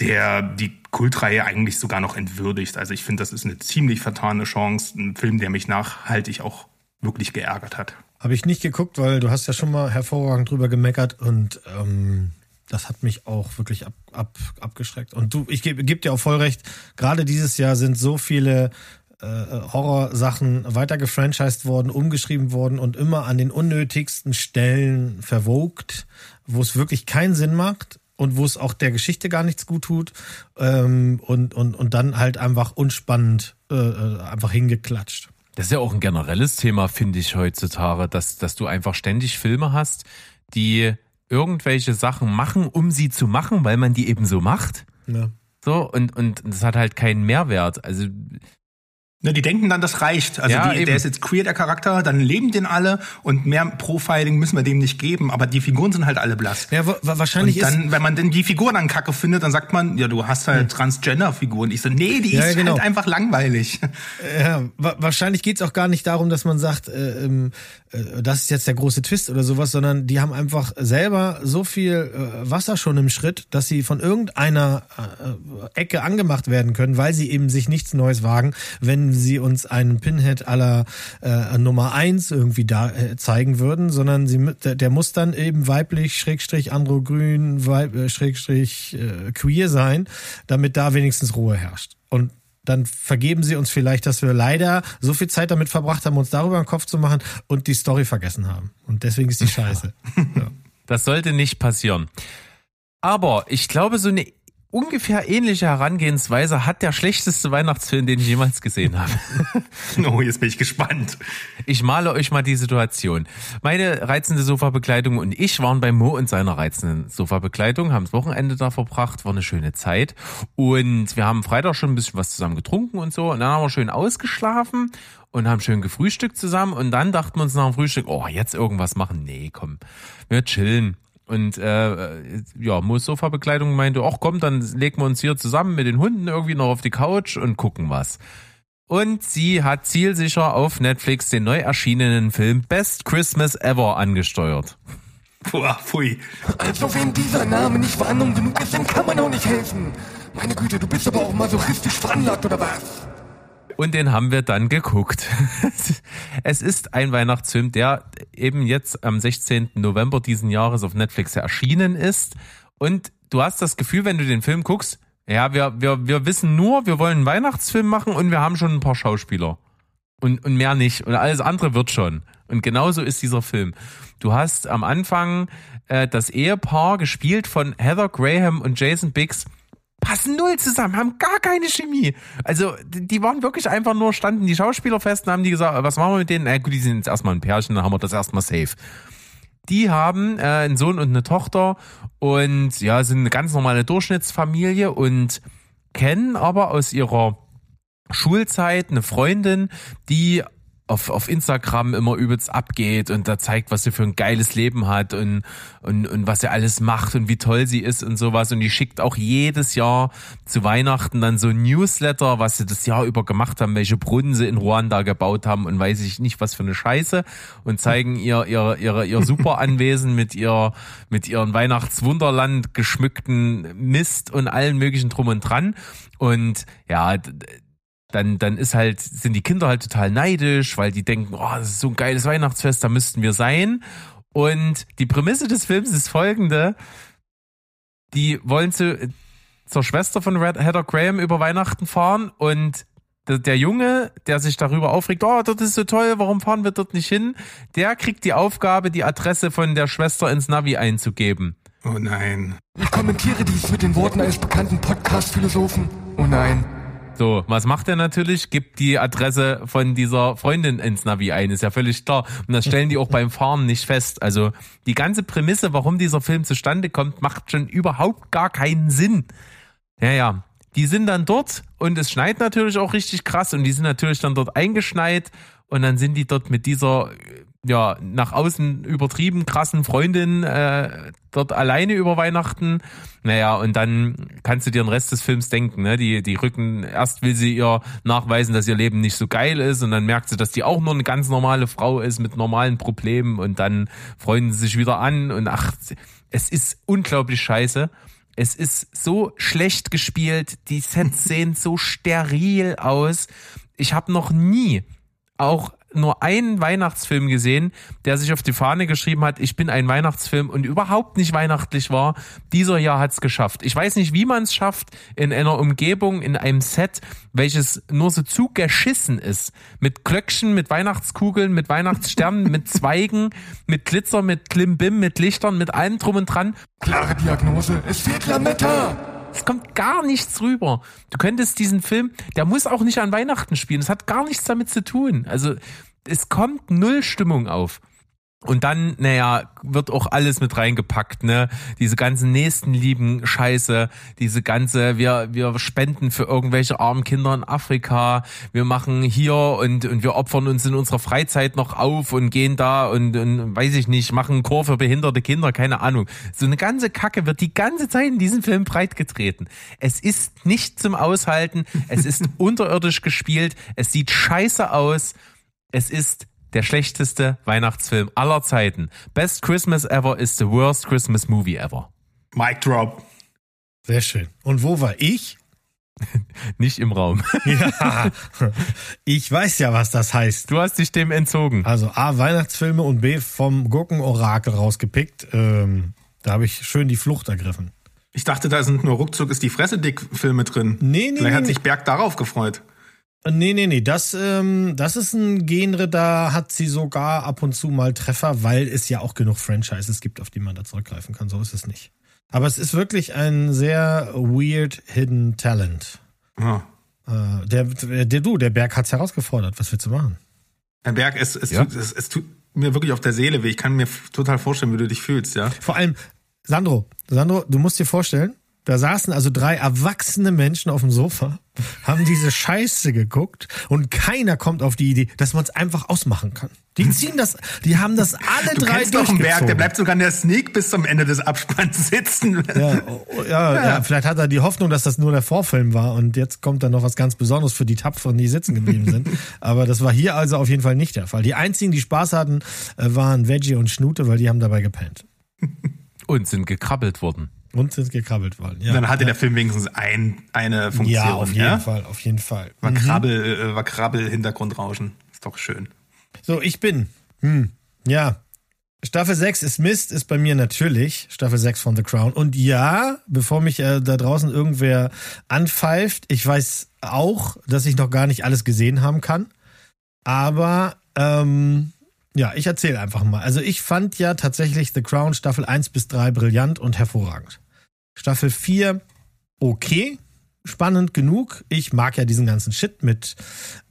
der die Kultreihe eigentlich sogar noch entwürdigt. Also ich finde, das ist eine ziemlich vertane Chance, ein Film, der mich nachhaltig auch wirklich geärgert hat. Habe ich nicht geguckt, weil du hast ja schon mal hervorragend drüber gemeckert und ähm, das hat mich auch wirklich ab, ab, abgeschreckt. Und du, ich gebe geb dir auch voll recht, gerade dieses Jahr sind so viele äh, Horrorsachen weiter gefranchised worden, umgeschrieben worden und immer an den unnötigsten Stellen verwogt, wo es wirklich keinen Sinn macht und wo es auch der Geschichte gar nichts gut tut ähm, und, und, und dann halt einfach unspannend äh, äh, einfach hingeklatscht. Das ist ja auch ein generelles Thema, finde ich heutzutage, dass, dass du einfach ständig Filme hast, die irgendwelche Sachen machen, um sie zu machen, weil man die eben so macht. Ja. So, und, und das hat halt keinen Mehrwert. Also Ne, die denken dann, das reicht. Also ja, die, der ist jetzt queer, der Charakter, dann leben den alle und mehr Profiling müssen wir dem nicht geben, aber die Figuren sind halt alle blass. Ja, wahrscheinlich und dann, ist wenn man denn die Figur dann kacke findet, dann sagt man, ja, du hast halt hm. Transgender-Figuren. Ich so, nee, die ja, ist genau. halt einfach langweilig. Ja, wahrscheinlich geht's auch gar nicht darum, dass man sagt, äh, ähm, äh, das ist jetzt der große Twist oder sowas, sondern die haben einfach selber so viel äh, Wasser schon im Schritt, dass sie von irgendeiner äh, Ecke angemacht werden können, weil sie eben sich nichts Neues wagen, wenn sie uns einen Pinhead aller äh, Nummer eins irgendwie da äh, zeigen würden, sondern sie, der, der muss dann eben weiblich, Schrägstrich androgrün, weib, äh, Schrägstrich äh, queer sein, damit da wenigstens Ruhe herrscht. Und dann vergeben sie uns vielleicht, dass wir leider so viel Zeit damit verbracht haben, uns darüber den Kopf zu machen und die Story vergessen haben. Und deswegen ist die scheiße. Ja. Das sollte nicht passieren. Aber ich glaube, so eine ungefähr ähnliche Herangehensweise hat der schlechteste Weihnachtsfilm, den ich jemals gesehen habe. Oh, jetzt bin ich gespannt. Ich male euch mal die Situation. Meine reizende Sofabekleidung und ich waren bei Mo und seiner reizenden Sofabekleidung, haben das Wochenende da verbracht, war eine schöne Zeit. Und wir haben Freitag schon ein bisschen was zusammen getrunken und so. Und dann haben wir schön ausgeschlafen und haben schön gefrühstückt zusammen. Und dann dachten wir uns nach dem Frühstück, oh, jetzt irgendwas machen. Nee, komm, wir chillen. Und äh, ja, Mo's Sofabekleidung meinte, ach komm, dann legen wir uns hier zusammen mit den Hunden irgendwie noch auf die Couch und gucken was. Und sie hat zielsicher auf Netflix den neu erschienenen Film Best Christmas Ever angesteuert. Boah, pfui. Also wenn dieser Name nicht Warnung genug ist, dann kann man auch nicht helfen. Meine Güte, du bist aber auch masochistisch veranlagt, oder was? Und den haben wir dann geguckt. es ist ein Weihnachtsfilm, der eben jetzt am 16. November diesen Jahres auf Netflix erschienen ist. Und du hast das Gefühl, wenn du den Film guckst, ja, wir, wir, wir wissen nur, wir wollen einen Weihnachtsfilm machen und wir haben schon ein paar Schauspieler. Und, und mehr nicht. Und alles andere wird schon. Und genauso ist dieser Film. Du hast am Anfang äh, das Ehepaar gespielt von Heather Graham und Jason Biggs passen null zusammen, haben gar keine Chemie. Also die waren wirklich einfach nur, standen die Schauspieler fest und haben die gesagt, was machen wir mit denen? Na gut, die sind jetzt erstmal ein Pärchen, dann haben wir das erstmal safe. Die haben äh, einen Sohn und eine Tochter und ja, sind eine ganz normale Durchschnittsfamilie und kennen aber aus ihrer Schulzeit eine Freundin, die auf, auf Instagram immer übelst abgeht und da zeigt, was sie für ein geiles Leben hat und, und, und was sie alles macht und wie toll sie ist und sowas. Und die schickt auch jedes Jahr zu Weihnachten dann so ein Newsletter, was sie das Jahr über gemacht haben, welche Brunnen sie in Ruanda gebaut haben und weiß ich nicht, was für eine Scheiße und zeigen ihr, ihr, ihr, ihr super Anwesen mit ihr, mit ihren Weihnachtswunderland geschmückten Mist und allen möglichen drum und dran. Und ja, dann, dann ist halt, sind die Kinder halt total neidisch, weil die denken, oh, das ist so ein geiles Weihnachtsfest, da müssten wir sein. Und die Prämisse des Films ist folgende. Die wollen zu, zur Schwester von Red Heather Graham über Weihnachten fahren und der, der Junge, der sich darüber aufregt, oh, dort ist so toll, warum fahren wir dort nicht hin? Der kriegt die Aufgabe, die Adresse von der Schwester ins Navi einzugeben. Oh nein. Ich kommentiere dies mit den Worten eines bekannten Podcast-Philosophen. Oh nein. So, was macht er natürlich? Gibt die Adresse von dieser Freundin ins Navi ein, ist ja völlig klar. Und das stellen die auch beim Fahren nicht fest. Also die ganze Prämisse, warum dieser Film zustande kommt, macht schon überhaupt gar keinen Sinn. Ja, ja. Die sind dann dort und es schneit natürlich auch richtig krass und die sind natürlich dann dort eingeschneit und dann sind die dort mit dieser ja, nach außen übertrieben krassen Freundin äh, dort alleine über Weihnachten. Naja, und dann kannst du dir den Rest des Films denken, ne? Die, die rücken, erst will sie ihr nachweisen, dass ihr Leben nicht so geil ist und dann merkt sie, dass die auch nur eine ganz normale Frau ist mit normalen Problemen und dann freunden sie sich wieder an und ach, es ist unglaublich scheiße. Es ist so schlecht gespielt, die Sets sehen so steril aus. Ich habe noch nie auch nur einen Weihnachtsfilm gesehen, der sich auf die Fahne geschrieben hat, ich bin ein Weihnachtsfilm und überhaupt nicht weihnachtlich war. Dieser Jahr hat's geschafft. Ich weiß nicht, wie man es schafft, in einer Umgebung, in einem Set, welches nur so zugeschissen ist. Mit Glöckchen, mit Weihnachtskugeln, mit Weihnachtssternen, mit Zweigen, mit Glitzer, mit Klimbim, mit Lichtern, mit allem drum und dran. Klare Diagnose, es fehlt Lametta. Es kommt gar nichts rüber. Du könntest diesen Film, der muss auch nicht an Weihnachten spielen. Es hat gar nichts damit zu tun. Also es kommt null Stimmung auf. Und dann, naja, wird auch alles mit reingepackt, ne? Diese ganzen Nächstenlieben Scheiße, diese ganze, wir, wir spenden für irgendwelche armen Kinder in Afrika, wir machen hier und, und wir opfern uns in unserer Freizeit noch auf und gehen da und, und weiß ich nicht, machen einen Chor für behinderte Kinder, keine Ahnung. So eine ganze Kacke wird die ganze Zeit in diesem Film breitgetreten. Es ist nicht zum Aushalten, es ist unterirdisch gespielt, es sieht scheiße aus, es ist der schlechteste Weihnachtsfilm aller Zeiten. Best Christmas Ever is the worst Christmas movie ever. Mic drop. Sehr schön. Und wo war ich? Nicht im Raum. Ja, ich weiß ja, was das heißt. Du hast dich dem entzogen. Also A, Weihnachtsfilme und B, vom Gurkenorakel rausgepickt. Ähm, da habe ich schön die Flucht ergriffen. Ich dachte, da sind nur ruckzuck ist die Fresse dick Filme drin. Nee, nee, Vielleicht hat nee, sich Berg darauf gefreut. Nee, nee, nee, das, ähm, das ist ein Genre, da hat sie sogar ab und zu mal Treffer, weil es ja auch genug Franchises gibt, auf die man da zurückgreifen kann. So ist es nicht. Aber es ist wirklich ein sehr weird hidden Talent. Ja. Äh, der, der, du, der Berg hat's herausgefordert. Was willst du machen? Herr Berg, es, es, Ja? tut, es, es tut mir wirklich auf der Seele weh. Ich kann mir total vorstellen, wie du dich fühlst, ja. Vor allem, Sandro, Sandro, du musst dir vorstellen, da saßen also drei erwachsene Menschen auf dem Sofa, haben diese Scheiße geguckt und keiner kommt auf die Idee, dass man es einfach ausmachen kann. Die ziehen das, die haben das alle Du drei kennst doch einen Berg, der bleibt sogar in der Sneak bis zum Ende des Abspanns sitzen. Ja, oh, ja, ja. vielleicht hat er die Hoffnung, dass das nur der Vorfilm war und jetzt kommt dann noch was ganz Besonderes für die Tapferen, die sitzen geblieben sind. Aber das war hier also auf jeden Fall nicht der Fall. Die einzigen, die Spaß hatten, äh, waren Veggie und Schnute, weil die haben dabei gepennt. Und sind gekrabbelt worden. Und sind gekrabbelt worden. Ja, Dann hatte ja. der Film wenigstens ein, eine Funktion. Ja, auf jeden ja? Fall, auf jeden Fall. War Krabbel, äh, war Krabbel Hintergrundrauschen. Ist doch schön. So, ich bin. Hm, ja. Staffel 6 ist Mist, ist bei mir natürlich Staffel 6 von The Crown. Und ja, bevor mich äh, da draußen irgendwer anpfeift, ich weiß auch, dass ich noch gar nicht alles gesehen haben kann. Aber ähm, ja, ich erzähle einfach mal. Also ich fand ja tatsächlich The Crown Staffel 1 bis 3 brillant und hervorragend. Staffel 4 okay, spannend genug. Ich mag ja diesen ganzen Shit mit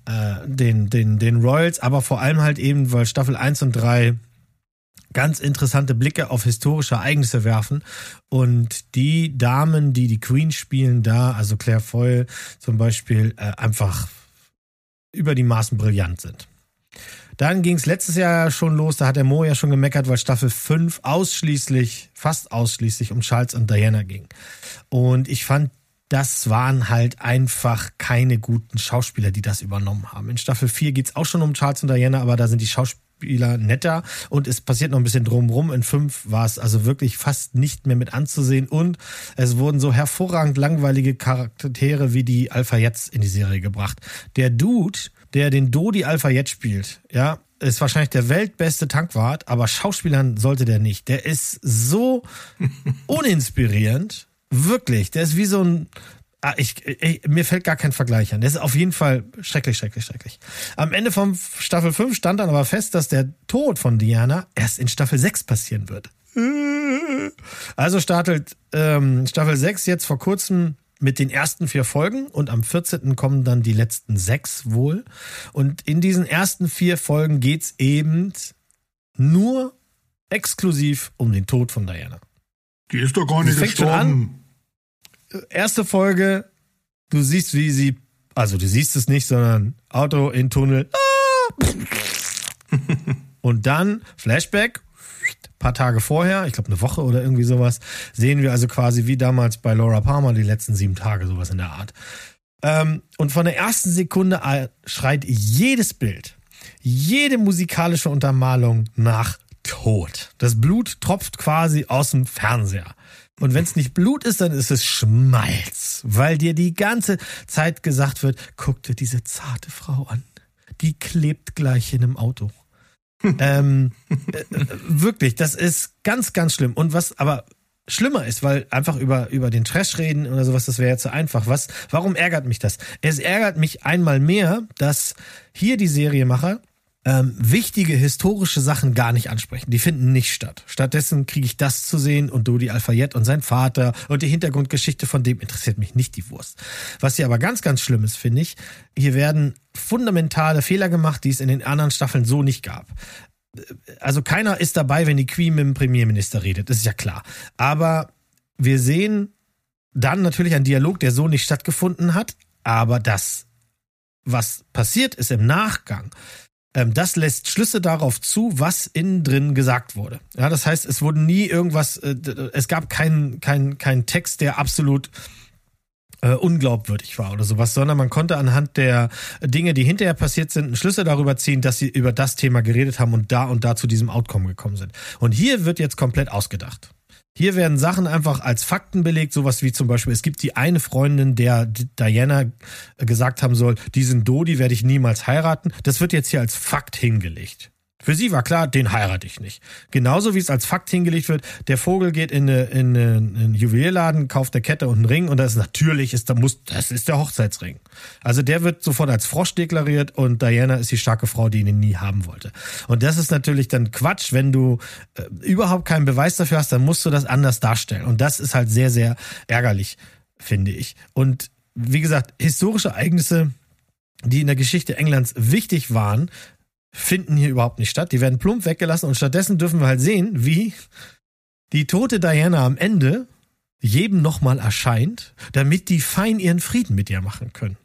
äh, den, den, den Royals, aber vor allem halt eben, weil Staffel 1 und 3 ganz interessante Blicke auf historische Ereignisse werfen und die Damen, die die Queen spielen, da, also Claire Foy zum Beispiel, äh, einfach über die Maßen brillant sind. Dann ging es letztes Jahr schon los, da hat der Mo ja schon gemeckert, weil Staffel 5 ausschließlich, fast ausschließlich um Charles und Diana ging. Und ich fand, das waren halt einfach keine guten Schauspieler, die das übernommen haben. In Staffel 4 geht's auch schon um Charles und Diana, aber da sind die Schauspieler netter und es passiert noch ein bisschen drumrum. In 5 war es also wirklich fast nicht mehr mit anzusehen und es wurden so hervorragend langweilige Charaktere wie die Alpha jetzt in die Serie gebracht. Der Dude, der den Dodi Alpha jetzt spielt, ja, ist wahrscheinlich der weltbeste Tankwart, aber Schauspielern sollte der nicht. Der ist so uninspirierend, wirklich. Der ist wie so ein Ah, ich, ich, mir fällt gar kein Vergleich an. Der ist auf jeden Fall schrecklich, schrecklich, schrecklich. Am Ende von Staffel 5 stand dann aber fest, dass der Tod von Diana erst in Staffel 6 passieren wird. Also startet ähm, Staffel 6 jetzt vor kurzem mit den ersten vier Folgen und am 14. kommen dann die letzten sechs wohl. Und in diesen ersten vier Folgen geht's eben nur exklusiv um den Tod von Diana. Die ist doch gar nicht gestorben. Erste Folge, du siehst, wie sie, also du siehst es nicht, sondern Auto in Tunnel. Ah! Und dann Flashback, paar Tage vorher, ich glaube eine Woche oder irgendwie sowas, sehen wir also quasi wie damals bei Laura Palmer die letzten sieben Tage, sowas in der Art. Ähm, und von der ersten Sekunde schreit jedes Bild, jede musikalische Untermalung nach Tod. Das Blut tropft quasi aus dem Fernseher. Und wenn es nicht Blut ist, dann ist es Schmalz, weil dir die ganze Zeit gesagt wird, guck dir diese zarte Frau an. Die klebt gleich in einem Auto. Ähm, äh, wirklich, das ist ganz, ganz schlimm. Und was aber schlimmer ist, weil einfach über, über den Trash reden oder sowas, das wäre ja zu einfach. Was, warum ärgert mich das? Es ärgert mich einmal mehr, dass hier die Seriemacher ähm, wichtige historische Sachen gar nicht ansprechen. Die finden nicht statt. Stattdessen kriege ich das zu sehen und Dodi Al-Fayed und sein Vater und die Hintergrundgeschichte von dem interessiert mich nicht die Wurst. Was hier aber ganz, ganz schlimm ist, finde ich, hier werden fundamentale Fehler gemacht, die es in den anderen Staffeln so nicht gab. Also keiner ist dabei, wenn die Queen mit dem Premierminister redet, das ist ja klar. Aber wir sehen dann natürlich einen Dialog, der so nicht stattgefunden hat, aber das, was passiert ist im Nachgang, das lässt Schlüsse darauf zu, was innen drin gesagt wurde. Ja, das heißt, es wurde nie irgendwas, äh, es gab keinen kein, kein Text, der absolut äh, unglaubwürdig war oder sowas, sondern man konnte anhand der Dinge, die hinterher passiert sind, Schlüsse darüber ziehen, dass sie über das Thema geredet haben und da und da zu diesem Outcome gekommen sind. Und hier wird jetzt komplett ausgedacht. Hier werden Sachen einfach als Fakten belegt, sowas wie zum Beispiel, es gibt die eine Freundin, der Diana gesagt haben soll, diesen Dodi werde ich niemals heiraten. Das wird jetzt hier als Fakt hingelegt. Für sie war klar, den heirate ich nicht. Genauso wie es als Fakt hingelegt wird, der Vogel geht in, eine, in einen Juwelierladen, kauft eine Kette und einen Ring und das ist natürlich, ist, da muss, das ist der Hochzeitsring. Also der wird sofort als Frosch deklariert und Diana ist die starke Frau, die ihn nie haben wollte. Und das ist natürlich dann Quatsch, wenn du äh, überhaupt keinen Beweis dafür hast, dann musst du das anders darstellen. Und das ist halt sehr, sehr ärgerlich, finde ich. Und wie gesagt, historische Ereignisse, die in der Geschichte Englands wichtig waren, finden hier überhaupt nicht statt. Die werden plump weggelassen und stattdessen dürfen wir halt sehen, wie die tote Diana am Ende jedem nochmal erscheint, damit die fein ihren Frieden mit ihr machen können.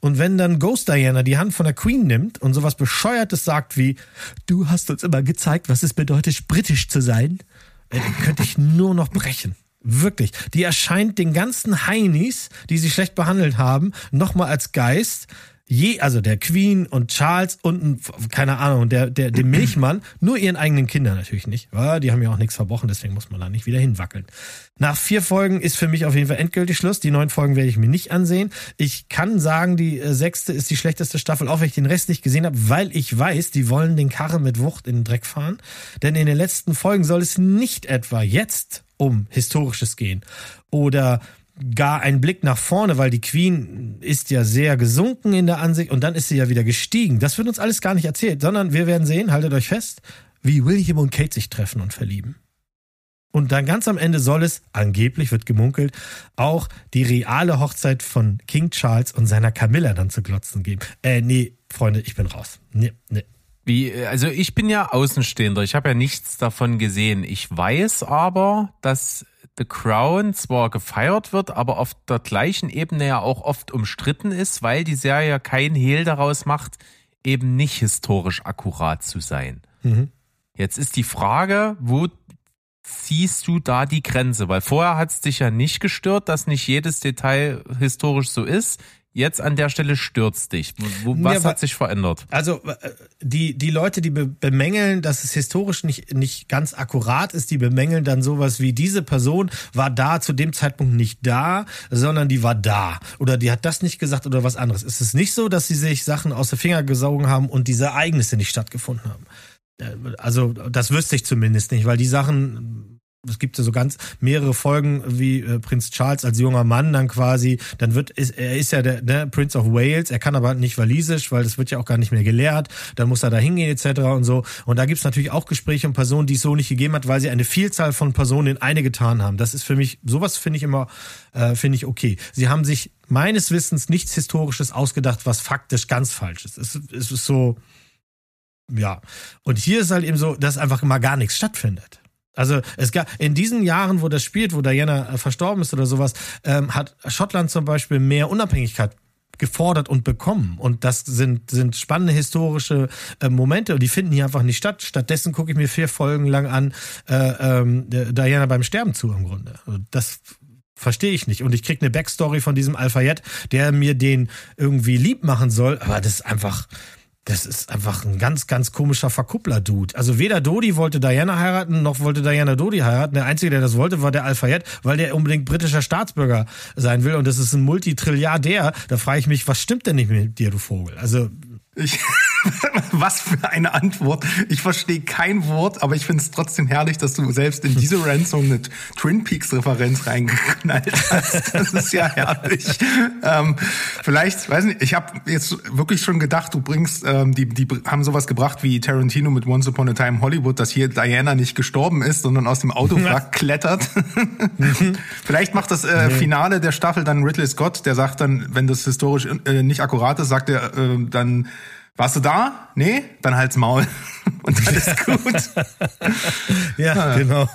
Und wenn dann Ghost Diana die Hand von der Queen nimmt und sowas Bescheuertes sagt wie, du hast uns immer gezeigt, was es bedeutet, britisch zu sein, äh, dann könnte ich nur noch brechen. Wirklich. Die erscheint den ganzen Heinis, die sie schlecht behandelt haben, nochmal als Geist, je, also der Queen und Charles und keine Ahnung, der, der, dem Milchmann, nur ihren eigenen Kindern natürlich nicht. Die haben ja auch nichts verbrochen, deswegen muss man da nicht wieder hinwackeln. Nach vier Folgen ist für mich auf jeden Fall endgültig Schluss. Die neun Folgen werde ich mir nicht ansehen. Ich kann sagen, die äh, sechste ist die schlechteste Staffel, auch wenn ich den Rest nicht gesehen habe, weil ich weiß, die wollen den Karren mit Wucht in den Dreck fahren. Denn in den letzten Folgen soll es nicht etwa jetzt um Historisches gehen oder gar ein Blick nach vorne, weil die Queen ist ja sehr gesunken in der Ansicht und dann ist sie ja wieder gestiegen. Das wird uns alles gar nicht erzählt, sondern wir werden sehen, haltet euch fest, wie William und Kate sich treffen und verlieben. Und dann ganz am Ende soll es, angeblich wird gemunkelt, auch die reale Hochzeit von King Charles und seiner Camilla dann zu glotzen geben. Äh, nee, Freunde, ich bin raus. Nee, nee. Wie, also ich bin ja Außenstehender, ich habe ja nichts davon gesehen. Ich weiß aber, dass The Crown zwar gefeiert wird, aber auf der gleichen Ebene ja auch oft umstritten ist, weil die Serie kein Hehl daraus macht, eben nicht historisch akkurat zu sein. Mhm. Jetzt ist die Frage, wo ziehst du da die Grenze? Weil vorher hat es dich ja nicht gestört, dass nicht jedes Detail historisch so ist jetzt an der Stelle stürzt dich? Was ja, hat sich verändert? Also äh, die, die Leute, die bemängeln, dass es historisch nicht, nicht ganz akkurat ist, die bemängeln dann sowas wie diese Person war da zu dem Zeitpunkt nicht da, sondern die war da. Oder die hat das nicht gesagt oder was anderes. Es ist nicht so, dass sie sich Sachen aus den Finger gesaugen haben und diese Ereignisse nicht stattgefunden haben. Äh, also das wüsste ich zumindest nicht, weil die Sachen es gibt ja so ganz mehrere Folgen, wie äh, Prinz Charles als junger Mann dann quasi, dann wird, ist, er ist ja der ne, Prince of Wales, er kann aber nicht Walisisch, weil das wird ja auch gar nicht mehr gelehrt, dann muss er da hingehen etc. und so. Und da gibt's natürlich auch Gespräche um Personen, die es so nicht gegeben hat, weil sie eine Vielzahl von Personen in eine getan haben. Das ist für mich, sowas finde ich immer, äh, finde ich okay. Sie haben sich meines Wissens nichts Historisches ausgedacht, was faktisch ganz falsch ist. Es, es ist so, ja. Und hier ist halt eben so, dass einfach mal gar nichts stattfindet. Also es gab in diesen Jahren, wo das spielt, wo Diana äh, verstorben ist oder sowas, ähm, hat Schottland zum Beispiel mehr Unabhängigkeit gefordert und bekommen. Und das sind, sind spannende historische äh, Momente und die finden hier einfach nicht statt. Stattdessen gucke ich mir vier Folgen lang an äh, ähm, Diana beim Sterben zu im Grunde. Also das verstehe ich nicht. Und ich krieg eine Backstory von diesem Alphayet, der mir den irgendwie lieb machen soll, aber das ist einfach das ist einfach ein ganz, ganz komischer Verkuppler-Dude. Also weder Dodi wollte Diana heiraten, noch wollte Diana Dodi heiraten. Der Einzige, der das wollte, war der Alfayette, weil der unbedingt britischer Staatsbürger sein will. Und das ist ein Multitrilliardär. Da frage ich mich, was stimmt denn nicht mit dir, du Vogel? Also ich, was für eine Antwort. Ich verstehe kein Wort, aber ich finde es trotzdem herrlich, dass du selbst in diese Ransom eine Twin Peaks Referenz reingeknallt hast. Das ist ja herrlich. Ähm, vielleicht, weiß nicht, ich habe jetzt wirklich schon gedacht, du bringst, ähm, die, die haben sowas gebracht wie Tarantino mit Once Upon a Time Hollywood, dass hier Diana nicht gestorben ist, sondern aus dem Autowrack klettert. Mhm. vielleicht macht das äh, Finale der Staffel dann Ridley Scott, der sagt dann, wenn das historisch äh, nicht akkurat ist, sagt er äh, dann warst du da? Nee? Dann halt's Maul. Und dann ist gut. ja, ja, genau.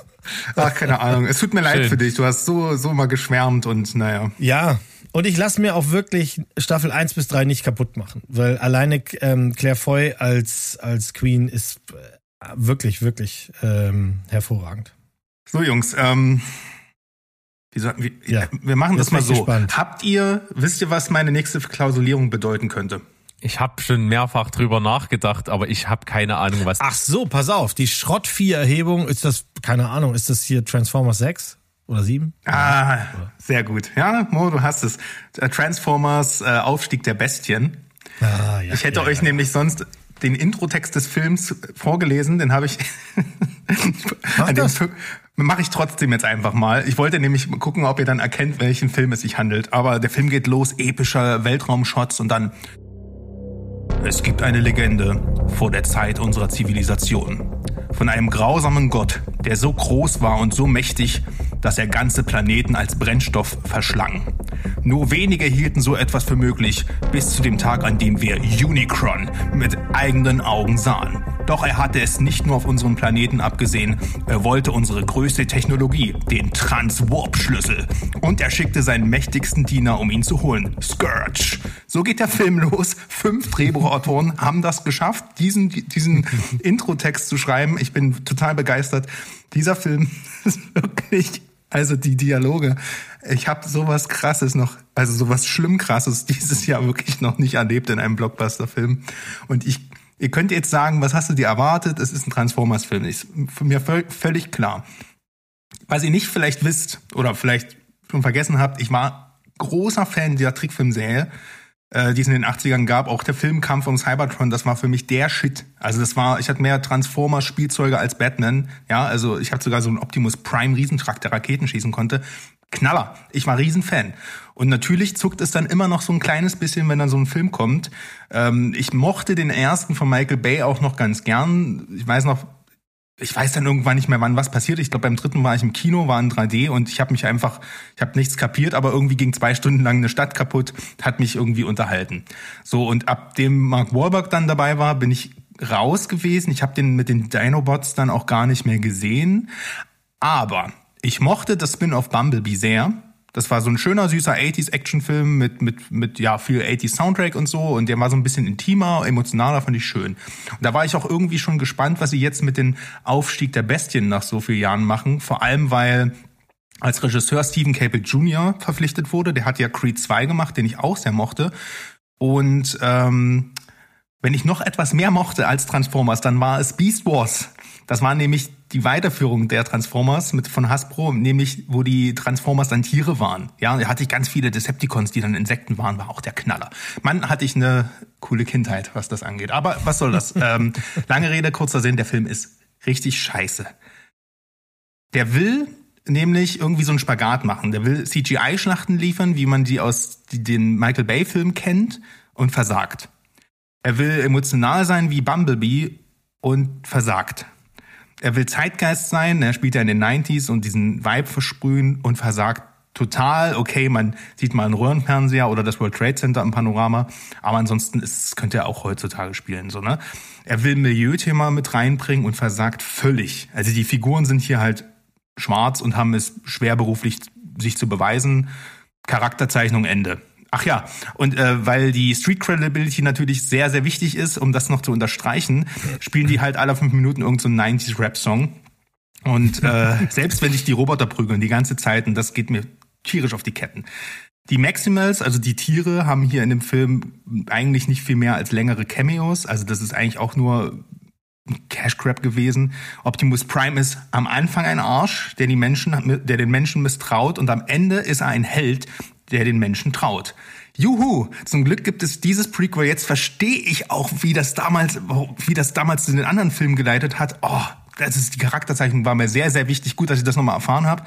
Ach, keine Ahnung. Es tut mir leid für dich. Du hast so, so mal geschwärmt und naja. Ja. Und ich lasse mir auch wirklich Staffel 1 bis 3 nicht kaputt machen, weil alleine ähm, Claire Foy als, als Queen ist äh, wirklich, wirklich ähm, hervorragend. So, Jungs, ähm, wie sollten wir, ja. wir machen das, das mal so. Gespannt. Habt ihr, wisst ihr, was meine nächste Klausulierung bedeuten könnte? Ich habe schon mehrfach drüber nachgedacht, aber ich habe keine Ahnung, was. Ach so, pass auf, die Schrott-4-Erhebung, ist das, keine Ahnung, ist das hier Transformers 6 oder 7? Ah, sehr gut. Ja, Mo, du hast es. Äh, Transformers äh, Aufstieg der Bestien. Ah, ja, ich hätte ja, euch ja. nämlich sonst den Introtext des Films vorgelesen, den habe ich. Mach das. Mache ich trotzdem jetzt einfach mal. Ich wollte nämlich gucken, ob ihr dann erkennt, welchen Film es sich handelt. Aber der Film geht los, epischer Weltraumshots und dann. Es gibt eine Legende vor der Zeit unserer Zivilisation. Von einem grausamen Gott, der so groß war und so mächtig, dass er ganze Planeten als Brennstoff verschlang. Nur wenige hielten so etwas für möglich, bis zu dem Tag, an dem wir Unicron mit eigenen Augen sahen. Doch er hatte es nicht nur auf unserem Planeten abgesehen, er wollte unsere größte Technologie, den Transwarp-Schlüssel. Und er schickte seinen mächtigsten Diener, um ihn zu holen, Scourge. So geht der Film los. Fünf Drehbuchautoren haben das geschafft, diesen, diesen Introtext zu schreiben. Ich bin total begeistert. Dieser Film ist wirklich also die Dialoge. Ich habe sowas Krasses noch, also sowas schlimm Krasses dieses Jahr wirklich noch nicht erlebt in einem Blockbuster-Film. Und ich, ihr könnt jetzt sagen, was hast du dir erwartet? Es ist ein Transformers-Film. Ist für mir völlig klar. Was ihr nicht vielleicht wisst oder vielleicht schon vergessen habt, ich war großer Fan dieser Trickfilmserie äh, die es in den 80ern gab. Auch der Filmkampf um Cybertron, das war für mich der Shit. Also das war, ich hatte mehr Transformers-Spielzeuge als Batman. Ja, also ich hatte sogar so einen Optimus Prime Riesentrakt, der Raketen schießen konnte. Knaller. Ich war Riesenfan. Und natürlich zuckt es dann immer noch so ein kleines bisschen, wenn dann so ein Film kommt. Ähm, ich mochte den ersten von Michael Bay auch noch ganz gern. Ich weiß noch, ich weiß dann irgendwann nicht mehr, wann was passiert. Ich glaube, beim dritten war ich im Kino, war in 3D und ich habe mich einfach, ich habe nichts kapiert, aber irgendwie ging zwei Stunden lang eine Stadt kaputt, hat mich irgendwie unterhalten. So und ab dem Mark Wahlberg dann dabei war, bin ich raus gewesen. Ich habe den mit den Dinobots dann auch gar nicht mehr gesehen. Aber ich mochte das Spin-off Bumblebee sehr. Das war so ein schöner, süßer 80s Actionfilm mit, mit, mit, ja, viel 80s Soundtrack und so. Und der war so ein bisschen intimer, emotionaler, fand ich schön. Und da war ich auch irgendwie schon gespannt, was sie jetzt mit dem Aufstieg der Bestien nach so vielen Jahren machen. Vor allem, weil als Regisseur Stephen Cable Jr. verpflichtet wurde. Der hat ja Creed 2 gemacht, den ich auch sehr mochte. Und ähm, wenn ich noch etwas mehr mochte als Transformers, dann war es Beast Wars. Das war nämlich die Weiterführung der Transformers mit von Hasbro, nämlich wo die Transformers dann Tiere waren. Ja, da hatte ich ganz viele Decepticons, die dann Insekten waren, war auch der Knaller. Mann, hatte ich eine coole Kindheit, was das angeht. Aber was soll das? ähm, lange Rede, kurzer Sinn, der Film ist richtig scheiße. Der will nämlich irgendwie so einen Spagat machen. Der will CGI-Schlachten liefern, wie man die aus den Michael Bay-Filmen kennt und versagt. Er will emotional sein wie Bumblebee und versagt er will Zeitgeist sein, er spielt ja in den 90s und diesen Vibe versprühen und versagt total. Okay, man sieht mal einen Röhrenfernseher oder das World Trade Center im Panorama, aber ansonsten ist, könnte er auch heutzutage spielen, so, ne? Er will Milieuthema mit reinbringen und versagt völlig. Also die Figuren sind hier halt schwarz und haben es schwer beruflich sich zu beweisen. Charakterzeichnung Ende. Ach ja, und äh, weil die Street Credibility natürlich sehr, sehr wichtig ist, um das noch zu unterstreichen, spielen die halt alle fünf Minuten irgendeinen so 90s-Rap-Song. Und äh, selbst wenn sich die Roboter prügeln die ganze Zeit, und das geht mir tierisch auf die Ketten. Die Maximals, also die Tiere, haben hier in dem Film eigentlich nicht viel mehr als längere Cameos. Also das ist eigentlich auch nur Cash Grab gewesen. Optimus Prime ist am Anfang ein Arsch, der die Menschen, der den Menschen misstraut und am Ende ist er ein Held, der den Menschen traut. Juhu! Zum Glück gibt es dieses Prequel. Jetzt verstehe ich auch, wie das damals, wie das damals in den anderen Filmen geleitet hat. Oh, das ist die Charakterzeichnung war mir sehr, sehr wichtig. Gut, dass ich das nochmal erfahren habe.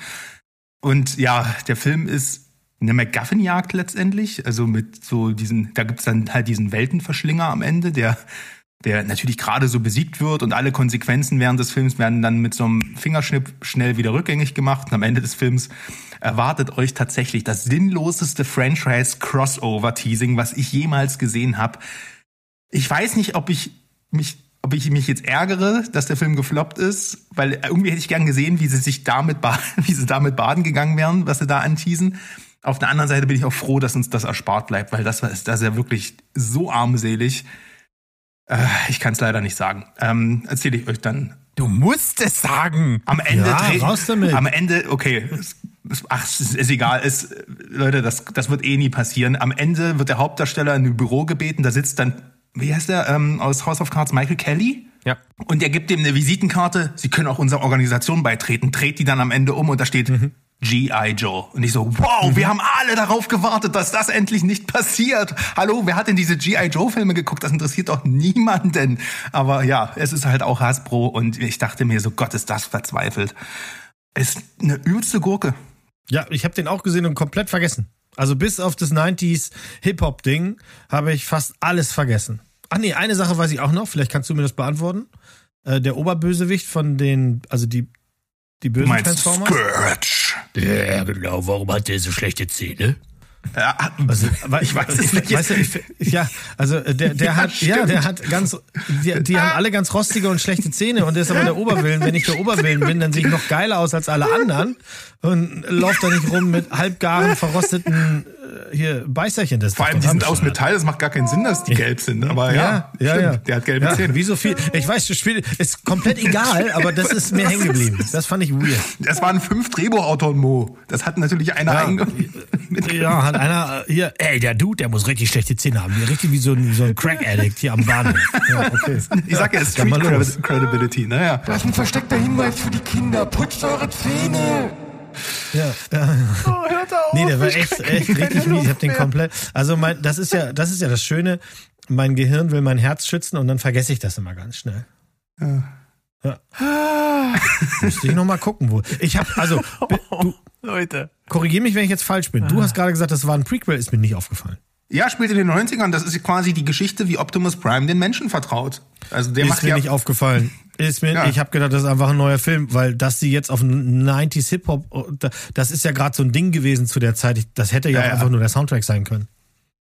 Und ja, der Film ist eine MacGuffin-Jagd letztendlich. Also mit so diesen, da gibt's dann halt diesen Weltenverschlinger am Ende, der der natürlich gerade so besiegt wird und alle Konsequenzen während des Films werden dann mit so einem Fingerschnipp schnell wieder rückgängig gemacht und am Ende des Films erwartet euch tatsächlich das sinnloseste Franchise-Crossover-Teasing, was ich jemals gesehen habe. Ich weiß nicht, ob ich mich ob ich mich jetzt ärgere, dass der Film gefloppt ist, weil irgendwie hätte ich gern gesehen, wie sie sich damit, wie sie damit baden gegangen wären, was sie da anteasen. Auf der anderen Seite bin ich auch froh, dass uns das erspart bleibt, weil das war, das ist ja wirklich so armselig. Äh, ich kann es leider nicht sagen. Ähm, Erzähle ich euch dann. Du musst es sagen. Am Ende Ja, raus damit. Am Ende, okay, ach, es ist, ist egal. Es, Leute, das, das wird eh nie passieren. Am Ende wird der Hauptdarsteller in ein Büro gebeten. Da sitzt dann, wie heißt der ähm, aus House of Cards, Michael Kelly? Ja. Und er gibt ihm eine Visitenkarte. Sie können auch unserer Organisation beitreten. Dreht die dann am Ende um und da steht G.I. Joe. Und ich so, wow, wir haben alle darauf gewartet, dass das endlich nicht passiert. Hallo, wer hat denn diese G.I. Joe-Filme geguckt? Das interessiert doch niemanden. Aber ja, es ist halt auch Hasbro und ich dachte mir so, Gott, ist das verzweifelt. Ist eine übelste Gurke. Ja, ich habe den auch gesehen und komplett vergessen. Also bis auf das 90s Hip-Hop-Ding habe ich fast alles vergessen. Ach nee, eine Sache weiß ich auch noch, vielleicht kannst du mir das beantworten. Äh, der Oberbösewicht von den, also die, die bösen Transformers. Scourge. Ja, genau. Warum hat der so schlechte Zähne? Ja, Also, ich weiß es nicht. Weißt du, ich, ja, also äh, der, der hat, ja, der hat ganz, die, die haben alle ganz rostige und schlechte Zähne und der ist aber der Oberwillen. Wenn ich der Oberwillen bin, dann sehe ich noch geiler aus als alle anderen und lauft da nicht rum mit halbgaren, verrosteten hier Beißerchen. Das ist Vor allem, die sind aus. Metall, das macht gar keinen Sinn, dass die gelb sind. Aber ja, ja, stimmt, ja. der hat gelbe ja, Zähne. Wie so viel. Ich weiß, das Spiel ist komplett egal, aber das ist mir hängen geblieben. Das fand ich weird. Es waren fünf Drehbuchautoren, Mo. Das hat natürlich einer Ja. einge... Ja, hat einer äh, hier, ey, der Dude, der muss richtig schlechte Zähne haben. Richtig wie so ein, so ein Crack-Addict hier am Bahnhof. Ja, okay. Ich sag ja, Street Credibility, naja. Das ist ein versteckter Hinweis für die Kinder. Putzt eure Zähne. Ja, ja. Oh, hört auf. Nee, der war echt, echt richtig mies. Ich hab den komplett. Also mein, das ist ja, das ist ja das Schöne. Mein Gehirn will mein Herz schützen und dann vergesse ich das immer ganz schnell. Ja. Müsste ich noch mal gucken, wo. Ich habe also du, Leute. korrigier mich, wenn ich jetzt falsch bin. Du hast gerade gesagt, das war ein Prequel, ist mir nicht aufgefallen. Ja, spielt in den 90ern. Das ist quasi die Geschichte, wie Optimus Prime den Menschen vertraut. Also der ist macht mir ja... nicht aufgefallen. Ist mir, Ja. ich habe gedacht, das ist einfach ein neuer Film, weil dass sie jetzt auf 90s Hip Hop, das ist ja gerade so ein Ding gewesen zu der Zeit. Das hätte ja, Ja, auch ja. einfach nur der Soundtrack sein können.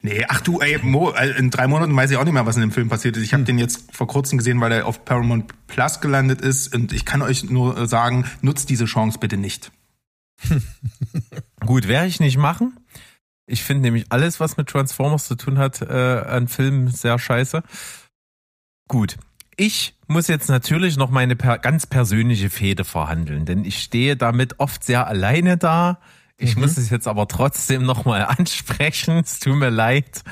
Nee, ach du, ey, Mo, äh, in drei Monaten weiß ich auch nicht mehr, was in dem Film passiert ist. Ich habe Hm. den jetzt vor kurzem gesehen, weil er auf Paramount Plus gelandet ist. Und ich kann euch nur äh, sagen, nutzt diese Chance bitte nicht. Gut, werde ich nicht machen. Ich finde nämlich alles, was mit Transformers zu tun hat, äh, an Filmen sehr scheiße. Gut. Ich muss jetzt natürlich noch meine per ganz persönliche Fehde verhandeln, denn ich stehe damit oft sehr alleine da. Ich muss es jetzt aber trotzdem nochmal ansprechen. Es tut mir leid.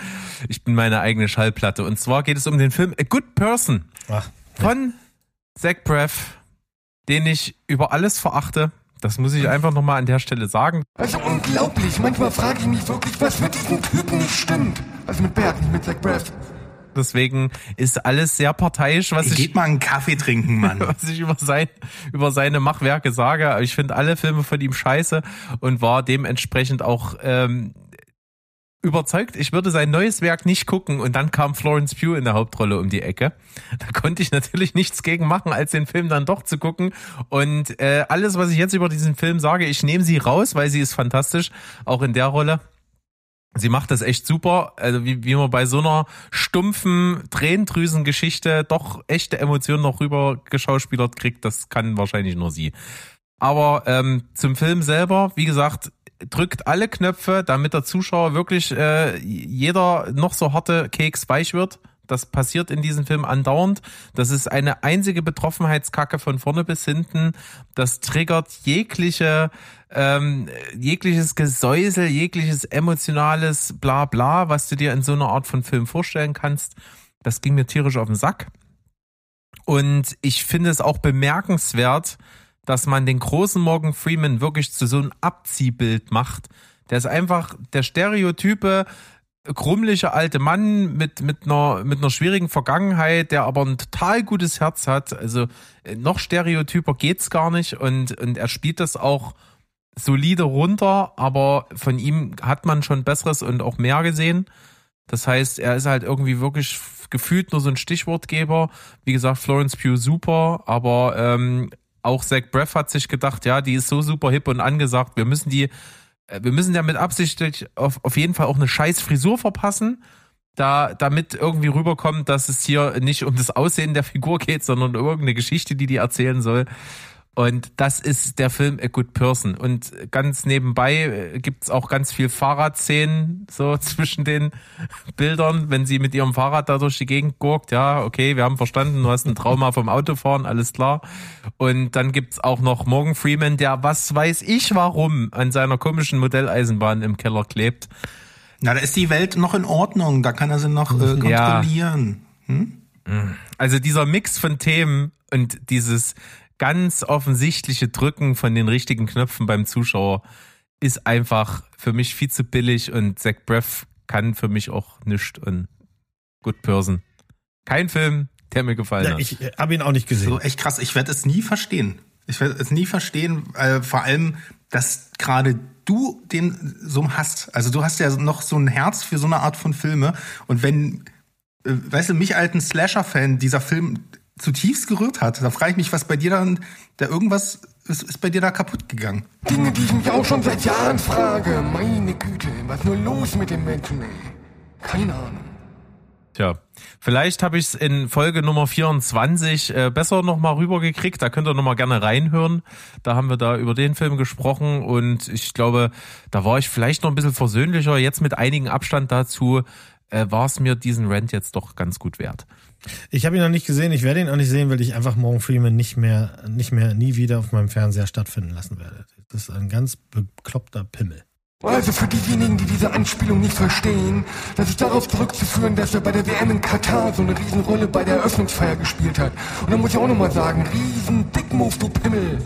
Ich bin meine eigene Schallplatte. Und zwar geht es um den Film A Good Person Ach, von Zach Braff, den ich über alles verachte. Das muss ich einfach nochmal an der Stelle sagen. Also unglaublich. Manchmal frage ich mich wirklich, was mit diesem Typen nicht stimmt. Also mit Berg, nicht mit Zach Braff. Deswegen ist alles sehr parteiisch, was ich, Geht mal einen Kaffee trinken, Mann. was ich über, sein, über seine Machwerke sage. Ich finde alle Filme von ihm scheiße und war dementsprechend auch ähm, überzeugt, ich würde sein neues Werk nicht gucken und dann kam Florence Pugh in der Hauptrolle um die Ecke. Da konnte ich natürlich nichts gegen machen, als den Film dann doch zu gucken. Und äh, alles, was ich jetzt über diesen Film sage, ich nehme sie raus, weil sie ist fantastisch, auch in der Rolle. Sie macht das echt super, also wie, wie man bei so einer stumpfen Tränendrüsengeschichte doch echte Emotionen noch rüber geschauspielert kriegt, das kann wahrscheinlich nur sie. Aber ähm, zum Film selber, wie gesagt, drückt alle Knöpfe, damit der Zuschauer wirklich äh, jeder noch so harte Keks weich wird. Das passiert in diesem Film andauernd. Das ist eine einzige Betroffenheitskacke von vorne bis hinten. Das triggert jegliche, ähm, jegliches Gesäusel, jegliches emotionales Bla bla, was du dir in so einer Art von Film vorstellen kannst. Das ging mir tierisch auf den Sack. Und ich finde es auch bemerkenswert, dass man den großen Morgan Freeman wirklich zu so einem Abziehbild macht. Der ist einfach der Stereotype krummelige alte Mann mit, mit einer, mit einer schwierigen Vergangenheit, der aber ein total gutes Herz hat. Also äh, noch stereotyper geht's gar nicht und, und er spielt das auch solide runter, aber von ihm hat man schon Besseres und auch mehr gesehen. Das heißt, er ist halt irgendwie wirklich gefühlt nur so ein Stichwortgeber. Wie gesagt, Florence Pugh super, aber ähm, auch Zach Braff hat sich gedacht, ja, die ist so super hip und angesagt, wir müssen die, äh, wir müssen damit absichtlich auf, auf jeden Fall auch eine scheiß Frisur verpassen, da, damit irgendwie rüberkommt, dass es hier nicht um das Aussehen der Figur geht, sondern um irgendeine Geschichte, die die erzählen soll. Und das ist der Film A Good Person. Und ganz nebenbei äh, gibt's auch ganz viel Fahrradszenen so zwischen den Bildern, wenn sie mit ihrem Fahrrad da durch die Gegend gurkt. Ja, okay, wir haben verstanden, du hast ein Trauma vom Autofahren, alles klar. Und dann gibt's auch noch Morgan Freeman, der was weiß ich warum an seiner komischen Modelleisenbahn im Keller klebt. Na, da ist die Welt noch in Ordnung. Da kann er sie noch äh, Ja. kontrollieren. Hm? Also dieser Mix von Themen und dieses ganz offensichtliche Drücken von den richtigen Knöpfen beim Zuschauer ist einfach für mich viel zu billig und Zach Breath kann für mich auch nichts und Good Person. Kein Film, der mir gefallen Ja, hat. ich habe ihn auch nicht gesehen. So echt krass. Ich werde es nie verstehen. Ich werde es nie verstehen, äh, vor allem, dass gerade du den so hast. Also du hast ja noch so ein Herz für so eine Art von Filme. Und wenn, äh, weißt du, mich alten Slasher-Fan dieser Film zutiefst gerührt hat, da frage ich mich, was bei dir dann, da irgendwas ist, ist bei dir da kaputt gegangen. Dinge, die ich mich auch schon seit Jahren frage. Meine Güte, was ist nur los mit den Menschen, ey? Keine Ahnung. Tja, vielleicht habe ich es in Folge Nummer 24 äh, besser nochmal rübergekriegt. Da könnt ihr nochmal gerne reinhören. Da haben wir da über den Film gesprochen und ich glaube, da war ich vielleicht noch ein bisschen versöhnlicher. Jetzt mit einigen Abstand dazu äh, war es mir diesen Rant jetzt doch ganz gut wert. Ich habe ihn noch nicht gesehen, ich werde ihn auch nicht sehen, weil ich einfach Morgan Freeman nicht mehr, nicht mehr, nie wieder auf meinem Fernseher stattfinden lassen werde. Das ist ein ganz bekloppter Pimmel. Also für diejenigen, die diese Anspielung nicht verstehen, das ist darauf zurückzuführen, dass er bei der WM in Katar so eine Riesenrolle bei der Eröffnungsfeier gespielt hat. Und dann muss ich auch nochmal sagen, riesen Dickmove, du Pimmel.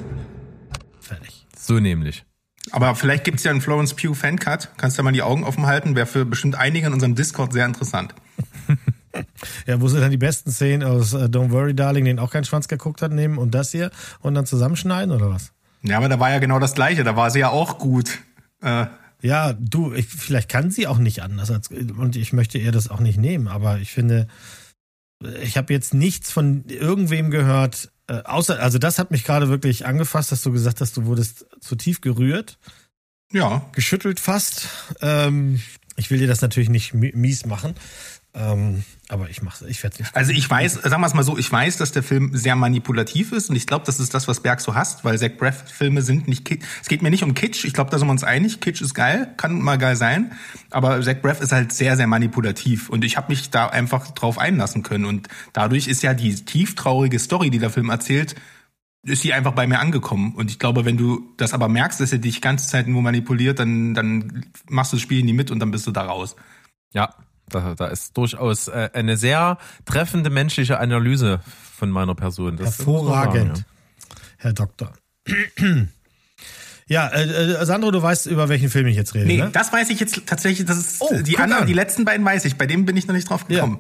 Fertig. So nämlich. Aber vielleicht gibt's ja einen Florence Pugh Fancut. Kannst du mal die Augen offen halten? Wäre für bestimmt einige in unserem Discord sehr interessant. Ja, wo sind dann die besten Szenen aus äh, Don't Worry Darling, den auch kein Schwanz geguckt hat, nehmen und das hier und dann zusammenschneiden oder was? Ja, aber da war ja genau das Gleiche. Da war sie ja auch gut. Äh, Ja, du, ich, vielleicht kann sie auch nicht anders als, und ich möchte ihr das auch nicht nehmen, aber ich finde, ich habe jetzt nichts von irgendwem gehört, äh, außer, also das hat mich gerade wirklich angefasst, dass du gesagt hast, du wurdest zu tief gerührt, ja, geschüttelt fast. Ähm, ich will dir das natürlich nicht mi- mies machen, ähm, aber ich mach's, ich werde nicht. Also ich weiß, sagen wir es mal so, ich weiß, dass der Film sehr manipulativ ist und ich glaube, das ist das, was Berg so hasst, weil Zach Braff Filme sind nicht Kitsch. Es geht mir nicht um Kitsch, ich glaube, da sind wir uns einig. Kitsch ist geil, kann mal geil sein, aber Zach Braff ist halt sehr, sehr manipulativ und ich habe mich da einfach drauf einlassen können und dadurch ist ja die tieftraurige Story, die der Film erzählt, ist sie einfach bei mir angekommen. Und ich glaube, wenn du das aber merkst, dass er dich ganze Zeit nur manipuliert, dann, dann machst du das Spiel nie mit und dann bist du da raus. Ja, da, da ist durchaus äh, eine sehr treffende menschliche Analyse von meiner Person. Das Hervorragend, sagen, Herr Doktor. Ja, äh, äh, Sandro, du weißt, über welchen Film ich jetzt rede, Nee, ne? das weiß ich jetzt tatsächlich, das ist Oh, die anderen, an. die letzten beiden weiß ich, bei dem bin ich noch nicht drauf Ja. gekommen.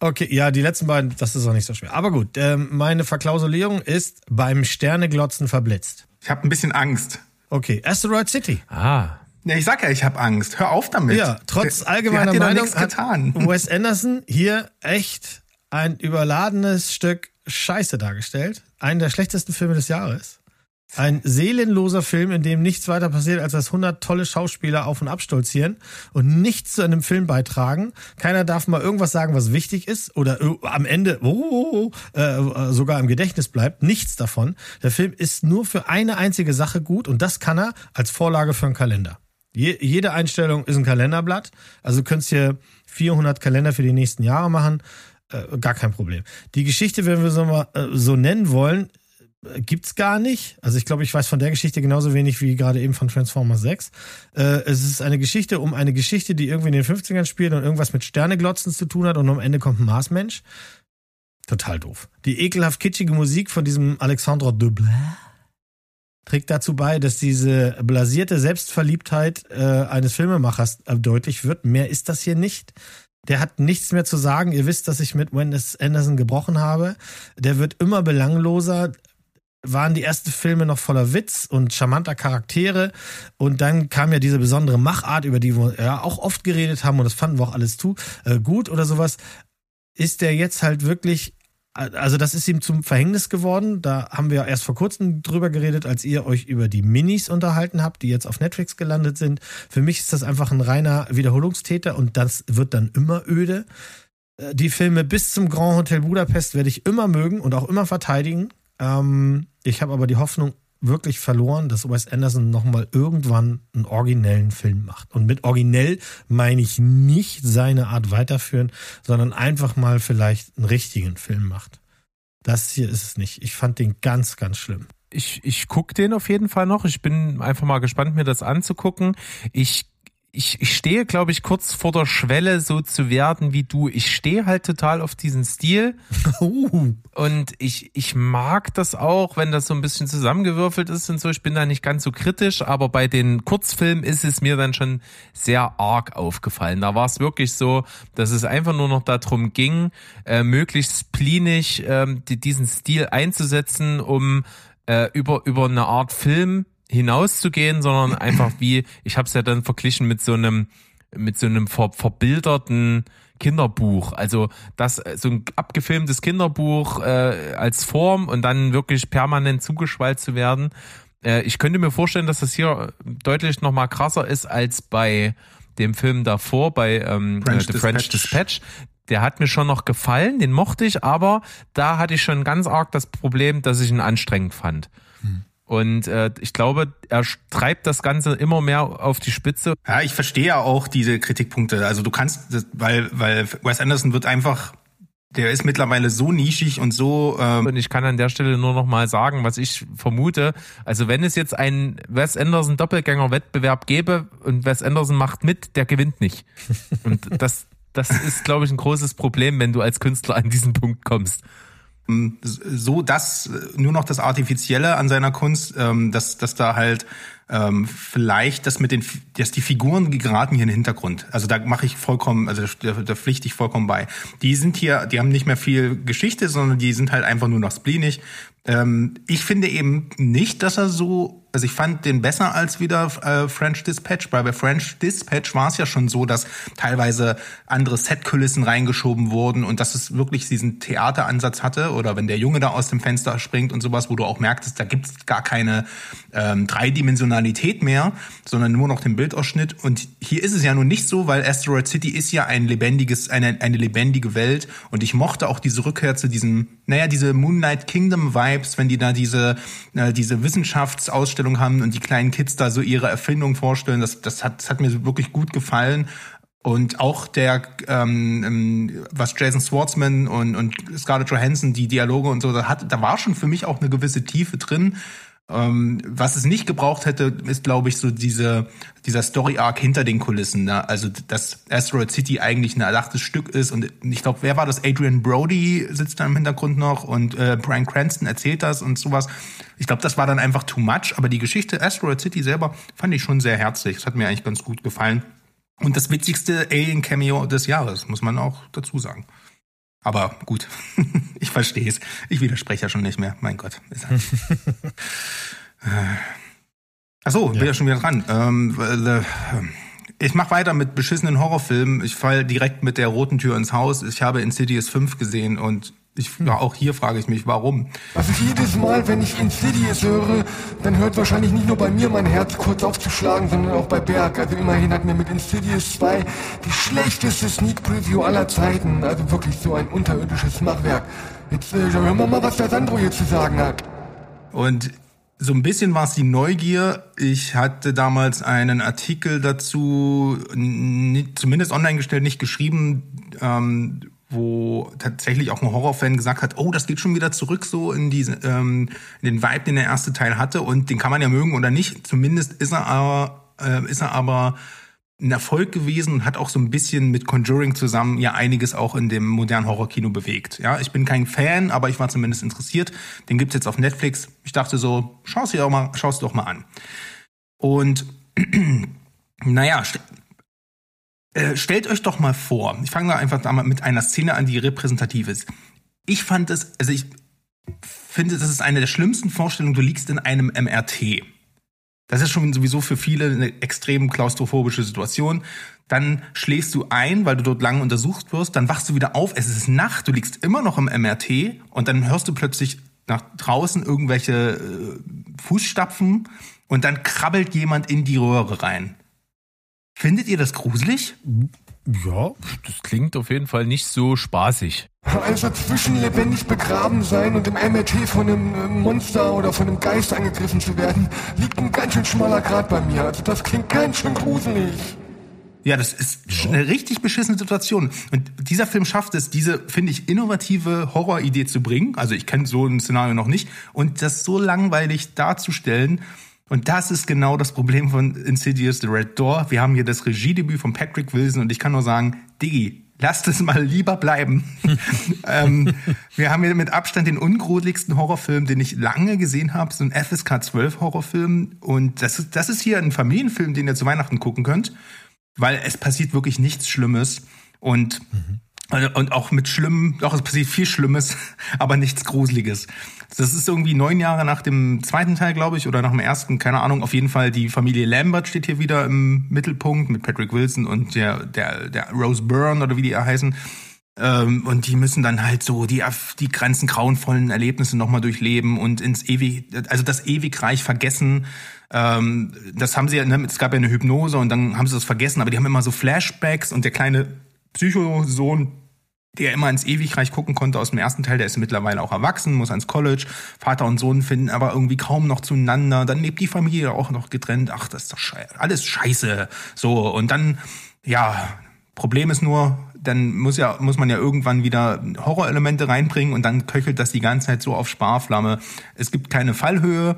Okay, ja, die letzten beiden, das ist auch nicht so schwer. Aber gut, ähm, meine Verklausulierung ist beim Sterneglotzen verblitzt. Ich habe ein bisschen Angst. Okay, Asteroid City. Ja. Ah, Ja, ich sag ja, ich habe Angst. Hör auf damit. Ja, trotz Der- allgemeiner der hat Meinung nichts hat getan. Wes Anderson hier echt ein überladenes Stück Scheiße dargestellt. Einen der schlechtesten Filme des Jahres. Ein seelenloser Film, in dem nichts weiter passiert, als dass 100 tolle Schauspieler auf und abstolzieren und nichts zu einem Film beitragen. Keiner darf mal irgendwas sagen, was wichtig ist oder äh, am Ende oh, äh, sogar im Gedächtnis bleibt. Nichts davon. Der Film ist nur für eine einzige Sache gut und das kann er als Vorlage für einen Kalender. Je, jede Einstellung ist ein Kalenderblatt. Also du könntest hier 400 Kalender für die nächsten Jahre machen. Äh, gar kein Problem. Die Geschichte, wenn wir so mal äh, so nennen wollen, äh, gibt's gar nicht. Also ich glaube, ich weiß von der Geschichte genauso wenig wie gerade eben von Transformers 6. Äh, es ist eine Geschichte um eine Geschichte, die irgendwie in den 50ern spielt und irgendwas mit Sterneglotzen zu tun hat und am Ende kommt ein Marsmensch. Total doof. Die ekelhaft kitschige Musik von diesem Alexandre Deblas trägt dazu bei, dass diese blasierte Selbstverliebtheit äh, eines Filmemachers äh, deutlich wird. Mehr ist das hier nicht. Der hat nichts mehr zu sagen. Ihr wisst, dass ich mit Wes Anderson gebrochen habe. Der wird immer belangloser. Waren die ersten Filme noch voller Witz und charmanter Charaktere. Und dann kam ja diese besondere Machart, über die wir ja auch oft geredet haben. Und das fanden wir auch alles zu, äh, gut oder sowas. Ist der jetzt halt wirklich also das ist ihm zum Verhängnis geworden. Da haben wir erst vor kurzem drüber geredet, als ihr euch über die Minis unterhalten habt, die jetzt auf Netflix gelandet sind. Für mich ist das einfach ein reiner Wiederholungstäter und das wird dann immer öde. Äh, Die Filme bis zum Grand Hotel Budapest werde ich immer mögen und auch immer verteidigen. Ähm, ich habe aber die Hoffnung wirklich verloren, dass Wes Anderson nochmal irgendwann einen originellen Film macht. Und mit originell meine ich nicht seine Art weiterführen, sondern einfach mal vielleicht einen richtigen Film macht. Das hier ist es nicht. Ich fand den ganz, ganz schlimm. ich, ich gucke den auf jeden Fall noch. Ich bin einfach mal gespannt, mir das anzugucken. Ich, ich, ich stehe, glaube ich, kurz vor der Schwelle, so zu werden wie du. Ich stehe halt total auf diesen Stil. Uh. Und ich, ich mag das auch, wenn das so ein bisschen zusammengewürfelt ist und so. Ich bin da nicht ganz so kritisch, aber bei den Kurzfilmen ist es mir dann schon sehr arg aufgefallen. Da war es wirklich so, dass es einfach nur noch darum ging, äh, möglichst spleenig ähm, die, diesen Stil einzusetzen, um äh, über, über eine Art Film hinauszugehen, sondern einfach wie, ich habe es ja dann verglichen mit so einem, mit so einem ver, verbilderten Kinderbuch. Also das so ein abgefilmtes Kinderbuch äh, als Form und dann wirklich permanent zugeschwallt zu werden. Äh, ich könnte mir vorstellen, dass das hier deutlich noch mal krasser ist als bei dem Film davor, bei ähm, French The French Dispatch. Dispatch. Der hat mir schon noch gefallen, den mochte ich, aber da hatte ich schon ganz arg das Problem, dass ich ihn anstrengend fand. Und äh, ich glaube, er treibt das Ganze immer mehr auf die Spitze. Ja, ich verstehe ja auch diese Kritikpunkte. Also du kannst, das, weil, weil Wes Anderson wird einfach, der ist mittlerweile so nischig und so. Ähm, Und ich kann an der Stelle nur noch mal sagen, was ich vermute. Also wenn es jetzt einen Wes Anderson Doppelgänger-Wettbewerb gäbe und Wes Anderson macht mit, der gewinnt nicht. Und das, das ist, glaube ich, ein großes Problem, wenn du als Künstler an diesen Punkt kommst. So das nur noch das Artifizielle an seiner Kunst, ähm, dass, dass da halt ähm, vielleicht das mit den, dass die Figuren geraten hier in den Hintergrund. Also da mache ich vollkommen, also da, da pflichte ich vollkommen bei. Die sind hier, die haben nicht mehr viel Geschichte, sondern die sind halt einfach nur noch spleenig. Ähm, ich finde eben nicht, dass er so, also ich fand den besser als wieder äh, French Dispatch, weil bei French Dispatch war es ja schon so, dass teilweise andere Setkulissen reingeschoben wurden und dass es wirklich diesen Theateransatz hatte oder wenn der Junge da aus dem Fenster springt und sowas, wo du auch merktest, da gibt es gar keine ähm, Dreidimensionalität mehr, sondern nur noch den Bildausschnitt und hier ist es ja nun nicht so, weil Asteroid City ist ja ein lebendiges, eine, eine lebendige Welt und ich mochte auch diese Rückkehr zu diesem, naja, diese Moonlight Kingdom Vibes, wenn die da diese, äh, diese Wissenschaftsausstellung haben und die kleinen Kids da so ihre Erfindung vorstellen, das, das, hat, das hat mir wirklich gut gefallen. Und auch der, ähm, ähm, was Jason Schwartzman und, und Scarlett Johansson, die Dialoge und so, da, hat, da war schon für mich auch eine gewisse Tiefe drin. Ähm, was es nicht gebraucht hätte, ist, glaube ich, so diese, dieser Story-Arc hinter den Kulissen. Ne? Also, dass Asteroid City eigentlich ein erdachtes Stück ist. Und ich glaube, wer war das? Adrian Brody sitzt da im Hintergrund noch und äh, Brian Cranston erzählt das und sowas. Ich glaube, das war dann einfach too much. Aber die Geschichte Asteroid City selber fand ich schon sehr herzlich. Das hat mir eigentlich ganz gut gefallen. Und das witzigste Alien-Cameo des Jahres, muss man auch dazu sagen. Aber gut, ich verstehe es. Ich widerspreche ja schon nicht mehr. Mein Gott. Ist halt. Ach so, bin ja schon wieder dran. Ähm, äh, ich mache weiter mit beschissenen Horrorfilmen. Ich fall direkt mit der roten Tür ins Haus. Ich habe Insidious 5 gesehen und ich, ja, auch hier frage ich mich, warum. Also jedes Mal, wenn ich Insidious höre, dann hört wahrscheinlich nicht nur bei mir mein Herz kurz aufzuschlagen, sondern auch bei Berg. Also immerhin hat mir mit Insidious 2 die schlechteste Sneak Preview aller Zeiten. Also wirklich so ein unterirdisches Machwerk. Jetzt äh, hören wir mal, was der Sandro hier zu sagen hat. Und so ein bisschen war es die Neugier. Ich hatte damals einen Artikel dazu, zumindest online gestellt, nicht geschrieben, ähm, wo tatsächlich auch ein Horrorfan gesagt hat, oh, das geht schon wieder zurück so in diese, ähm, in den Vibe, den der erste Teil hatte und den kann man ja mögen oder nicht. Zumindest ist er aber, äh, ist er aber ein Erfolg gewesen und hat auch so ein bisschen mit Conjuring zusammen ja einiges auch in dem modernen Horrorkino bewegt. Ja, ich bin kein Fan, aber ich war zumindest interessiert. Den gibt's jetzt auf Netflix. Ich dachte so, schau's dir auch mal, schau's doch mal an. Und naja, äh, stellt euch doch mal vor, ich fange da einfach mal mit einer Szene an, die repräsentativ ist. Ich fand es, also ich finde, das ist eine der schlimmsten Vorstellungen, du liegst in einem MRT. Das ist schon sowieso für viele eine extrem klaustrophobische Situation. Dann schläfst du ein, weil du dort lange untersucht wirst. Dann wachst du wieder auf. Es ist Nacht. Du liegst immer noch im MRT. Und dann hörst du plötzlich nach draußen irgendwelche äh, Fußstapfen. Und dann krabbelt jemand in die Röhre rein. Findet ihr das gruselig? Ja, Das klingt auf jeden Fall nicht so spaßig. Also zwischen lebendig begraben sein und im MRT von einem äh, Monster oder von einem Geist angegriffen zu werden, liegt ein ganz schön schmaler Grad bei mir. Also das klingt ganz schön gruselig. Ja, das ist eine richtig beschissene Situation. Und dieser Film schafft es, diese, finde ich, innovative Horroridee zu bringen. Also ich kenne so ein Szenario noch nicht. Und das so langweilig darzustellen. Und das ist genau das Problem von Insidious The Red Door. Wir haben hier das Regiedebüt von Patrick Wilson und ich kann nur sagen, Diggi, lasst es mal lieber bleiben. ähm, wir haben hier mit Abstand den ungruseligsten Horrorfilm, den ich lange gesehen habe, so ein FSK 12 Horrorfilm. Und das ist, das ist hier ein Familienfilm, den ihr zu Weihnachten gucken könnt, weil es passiert wirklich nichts Schlimmes. Und mhm. Und auch mit schlimmen, doch es passiert viel Schlimmes, aber nichts Gruseliges. Das ist irgendwie neun Jahre nach dem zweiten Teil, glaube ich, oder nach dem ersten, keine Ahnung. Auf jeden Fall die Familie Lambert steht hier wieder im Mittelpunkt mit Patrick Wilson und der, der, der Rose Byrne oder wie die heißen. Ähm, und die müssen dann halt so die, die ganzen grauenvollen Erlebnisse nochmal durchleben und ins ewig, also das Ewigreich vergessen. Ähm, das haben sie ja, ne, es gab ja eine Hypnose und dann haben sie das vergessen, aber die haben immer so Flashbacks und der kleine Psychosohn der immer ins Ewigreich gucken konnte aus dem ersten Teil, der ist mittlerweile auch erwachsen, muss ans College, Vater und Sohn finden aber irgendwie kaum noch zueinander, dann lebt die Familie auch noch getrennt, ach, das ist doch scheiße, alles scheiße, so, und dann, ja, Problem ist nur, dann muss ja, muss man ja irgendwann wieder Horrorelemente reinbringen und dann köchelt das die ganze Zeit so auf Sparflamme. Es gibt keine Fallhöhe,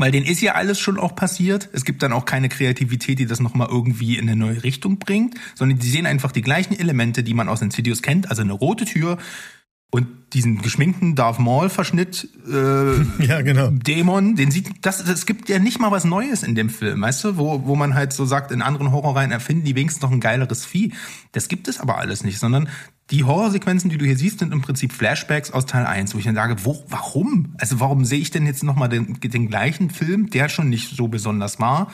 weil denen ist ja alles schon auch passiert. Es gibt dann auch keine Kreativität, die das nochmal irgendwie in eine neue Richtung bringt, sondern die sehen einfach die gleichen Elemente, die man aus Insidious kennt. Also eine rote Tür und diesen geschminkten Darth Maul-Verschnitt äh, ja, genau. Dämon, den sieht, das, es gibt ja nicht mal was Neues in dem Film, weißt du, wo, wo man halt so sagt, in anderen Horrorreihen erfinden die wenigstens noch ein geileres Vieh. Das gibt es aber alles nicht, sondern die Horrorsequenzen, die du hier siehst, sind im Prinzip Flashbacks aus Teil 1, wo ich dann sage, wo, warum? Also warum sehe ich denn jetzt nochmal den, den gleichen Film, der schon nicht so besonders war?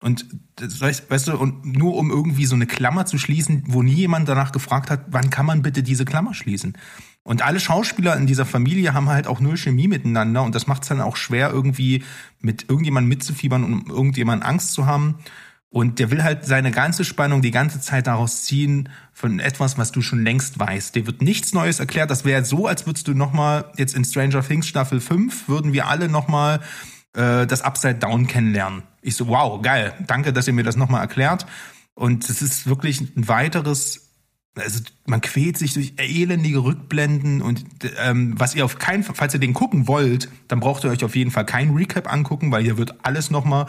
Und das heißt, weißt du, und nur um irgendwie so eine Klammer zu schließen, wo nie jemand danach gefragt hat, wann kann man bitte diese Klammer schließen? Und alle Schauspieler in dieser Familie haben halt auch null Chemie miteinander und das macht es dann auch schwer, irgendwie mit irgendjemandem mitzufiebern und irgendjemandem Angst zu haben. Und der will halt seine ganze Spannung die ganze Zeit daraus ziehen von etwas, was du schon längst weißt. Dir wird nichts Neues erklärt. Das wäre so, als würdest du nochmal jetzt in Stranger Things Staffel 5 würden wir alle nochmal äh, das Upside Down kennenlernen. Ich so, wow, geil. Danke, dass ihr mir das nochmal erklärt. Und es ist wirklich ein weiteres also man quält sich durch elendige Rückblenden und ähm, was ihr auf keinen Fall, falls ihr den gucken wollt, dann braucht ihr euch auf jeden Fall kein Recap angucken, weil hier wird alles nochmal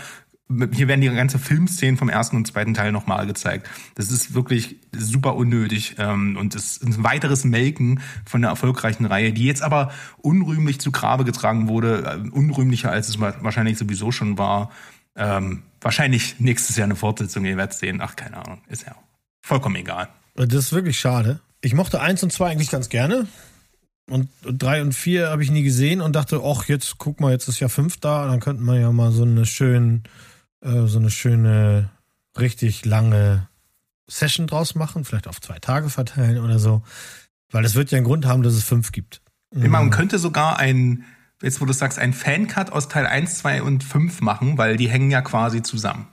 hier werden die ganze Filmszenen vom ersten und zweiten Teil nochmal gezeigt. Das ist wirklich super unnötig ähm, und ist ein weiteres Melken von der erfolgreichen Reihe, die jetzt aber unrühmlich zu Grabe getragen wurde, äh, unrühmlicher als es wahrscheinlich sowieso schon war. Ähm, wahrscheinlich nächstes Jahr eine Fortsetzung, ihr werdet sehen. Ach, keine Ahnung, ist ja vollkommen egal. Das ist wirklich schade. Ich mochte eins und zwei eigentlich ganz gerne. Und drei und vier habe ich nie gesehen und dachte, ach, jetzt guck mal, jetzt ist ja fünf da, dann könnte man ja mal so eine schöne äh, so eine schöne, richtig lange Session draus machen, vielleicht auf zwei Tage verteilen oder so. Weil es wird ja einen Grund haben, dass es fünf gibt. Man mhm. könnte sogar ein, jetzt wo du sagst, ein Fancut aus Teil 1, 2 und 5 machen, weil die hängen ja quasi zusammen.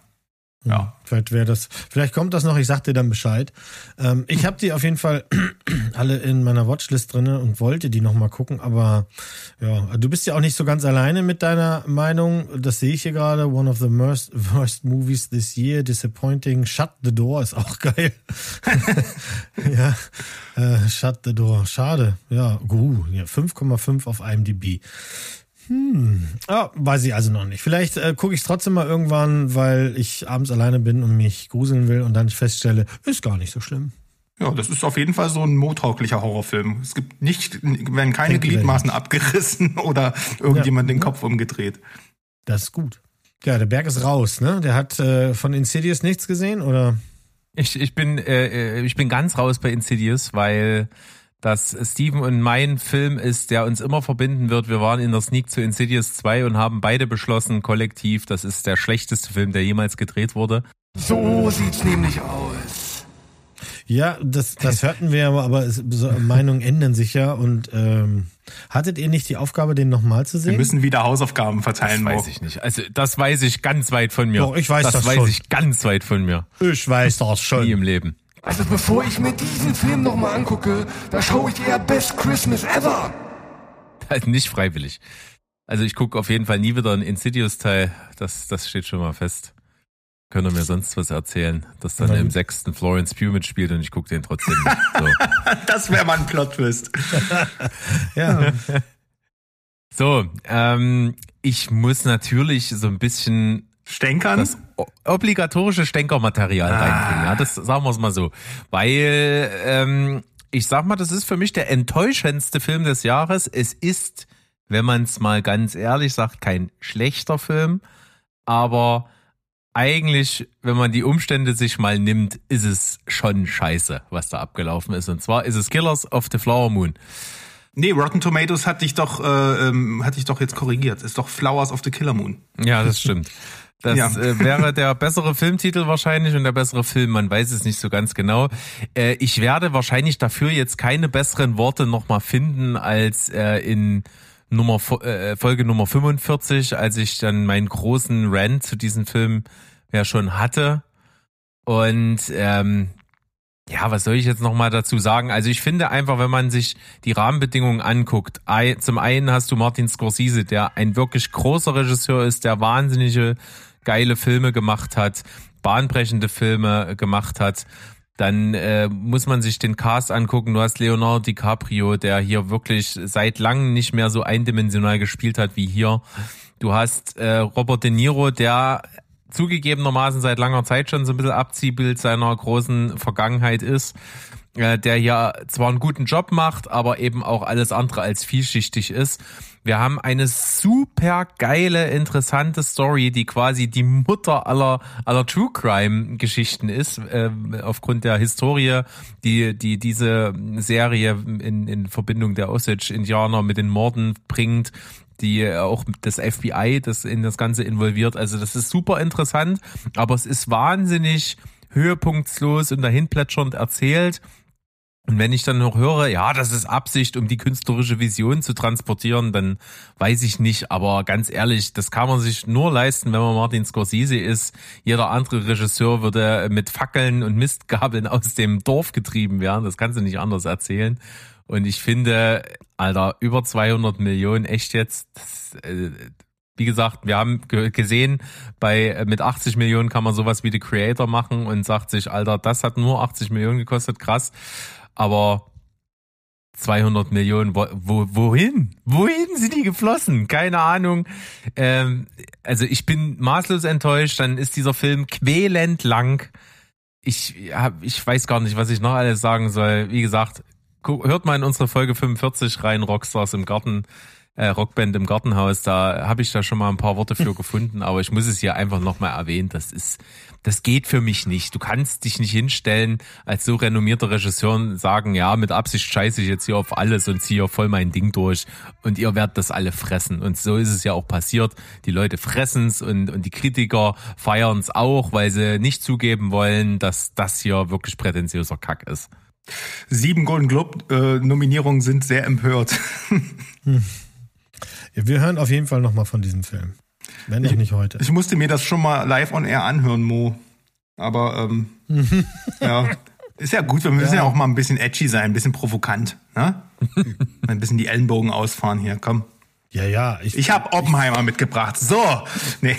Ja. Vielleicht wäre das, vielleicht kommt das noch, ich sag dir dann Bescheid. Ähm, ich habe die auf jeden Fall alle in meiner Watchlist drinne und wollte die nochmal gucken, aber ja, du bist ja auch nicht so ganz alleine mit deiner Meinung. Das sehe ich hier gerade. One of the worst, worst movies this year, disappointing. Shut the door ist auch geil. ja, äh, Shut the door. Schade. Ja, uh, ja 5,5 auf IMDb. Hm. Ah, weiß ich also noch nicht. Vielleicht äh, gucke ich es trotzdem mal irgendwann, weil ich abends alleine bin und mich gruseln will und dann feststelle, ist gar nicht so schlimm. Ja, das ist auf jeden Fall so ein mottauglicher Horrorfilm. Es gibt nicht, werden keine Denke Gliedmaßen abgerissen oder irgendjemand ja, den Kopf umgedreht. Das ist gut. Ja, der Berg ist raus, ne? Der hat äh, von Insidious nichts gesehen, oder? Ich, ich bin äh, äh ich bin ganz raus bei Insidious, weil dass Steven und mein Film ist, der uns immer verbinden wird. Wir waren in der Sneak zu Insidious 2 und haben beide beschlossen, kollektiv, das ist der schlechteste Film, der jemals gedreht wurde. So sieht's nämlich aus. Ja, das, das hörten wir aber, aber es, so, Meinungen ändern sich ja. Und ähm, hattet ihr nicht die Aufgabe, den nochmal zu sehen? Wir müssen wieder Hausaufgaben verteilen. Das weiß ich nicht. Also das weiß ich ganz weit von mir. Doch, ich weiß das, das weiß schon. ich ganz weit von mir. Ich weiß das schon. Nie im Leben. Also bevor ich mir diesen Film nochmal angucke, da schaue ich eher Best Christmas Ever. Halt nicht freiwillig. Also ich gucke auf jeden Fall nie wieder einen Insidious-Teil. Das, das steht schon mal fest. Könnt ihr mir sonst was erzählen, dass dann im sechsten Florence Pugh mitspielt und ich gucke den trotzdem nicht. So. das wäre mal ein Plot-Twist. ja. So, ähm, ich muss natürlich so ein bisschen Stänkern? das obligatorische Stänkermaterial reinbringen. Ja, das sagen wir es mal so. Weil, ähm, ich sag mal, das ist für mich der enttäuschendste Film des Jahres. Es ist, wenn man es mal ganz ehrlich sagt, kein schlechter Film, aber eigentlich, wenn man die Umstände sich mal nimmt, ist es schon scheiße, was da abgelaufen ist. Und zwar ist es Killers of the Flower Moon. Nee, Rotten Tomatoes hat dich doch, äh, ähm, hat dich doch jetzt korrigiert. Ist doch Flowers of the Killer Moon. Ja, das stimmt. Das Ja. äh, wäre der bessere Filmtitel wahrscheinlich und der bessere Film, man weiß es nicht so ganz genau. Äh, ich werde wahrscheinlich dafür jetzt keine besseren Worte nochmal finden als äh, in Nummer Folge Nummer 45, als ich dann meinen großen Rant zu diesem Film ja schon hatte. Und ähm, ja, was soll ich jetzt nochmal dazu sagen? Also ich finde einfach, wenn man sich die Rahmenbedingungen anguckt, zum einen hast du Martin Scorsese, der ein wirklich großer Regisseur ist, der wahnsinnige geile Filme gemacht hat, bahnbrechende Filme gemacht hat. Dann äh, muss man sich den Cast angucken. Du hast Leonardo DiCaprio, der hier wirklich seit langem nicht mehr so eindimensional gespielt hat wie hier. Du hast äh, Robert De Niro, der zugegebenermaßen seit langer Zeit schon so ein bisschen Abziehbild seiner großen Vergangenheit ist, äh, der hier zwar einen guten Job macht, aber eben auch alles andere als vielschichtig ist. Wir haben eine super geile, interessante Story, die quasi die Mutter aller, aller True Crime Geschichten ist, äh, aufgrund der Historie, die, die diese Serie in, in Verbindung der Osage-Indianer mit den Morden bringt, die auch das FBI das in das Ganze involviert. Also das ist super interessant, aber es ist wahnsinnig höhepunktslos und dahinplätschernd erzählt. Und wenn ich dann noch höre, ja, das ist Absicht, um die künstlerische Vision zu transportieren, dann weiß ich nicht. Aber ganz ehrlich, das kann man sich nur leisten, wenn man Martin Scorsese ist. Jeder andere Regisseur würde mit Fackeln und Mistgabeln aus dem Dorf getrieben werden. Das kannst du nicht anders erzählen. Und ich finde, Alter, über 200 Millionen, echt jetzt, das, äh, wie gesagt, wir haben ge- gesehen, bei äh, mit 80 Millionen kann man sowas wie The Creator machen und sagt sich, Alter, das hat nur 80 Millionen gekostet, krass. Aber 200 Millionen, wo, wo, wohin? Wohin sind die geflossen? Keine Ahnung. Ähm, also ich bin maßlos enttäuscht. Dann ist dieser Film quälend lang. Ich hab, ich weiß gar nicht, was ich noch alles sagen soll. Wie gesagt, hört mal in unsere Folge 45 rein, Rockstars im Garten, äh, Rockband im Gartenhaus. Da habe ich da schon mal ein paar Worte für gefunden, aber ich muss es hier einfach nochmal erwähnen. Das ist, das geht für mich nicht. Du kannst dich nicht hinstellen als so renommierter Regisseur und sagen, ja, mit Absicht scheiße ich jetzt hier auf alles und ziehe voll mein Ding durch und ihr werdet das alle fressen. Und so ist es ja auch passiert. Die Leute fressen's und, und die Kritiker feiern's auch, weil sie nicht zugeben wollen, dass das hier wirklich prätentiöser Kack ist. Sieben Golden Globe äh, Nominierungen sind sehr empört. Ja, wir hören auf jeden Fall nochmal von diesem Film. Wenn doch nicht heute. Ich musste mir das schon mal live on air anhören, Mo. Aber ähm, ja, ist ja gut. Wir müssen ja. auch mal ein bisschen edgy sein, ein bisschen provokant. Ne? ein bisschen die Ellenbogen ausfahren hier. Komm. Ja, ja. Ich habe Oppenheimer mitgebracht. So. Nee.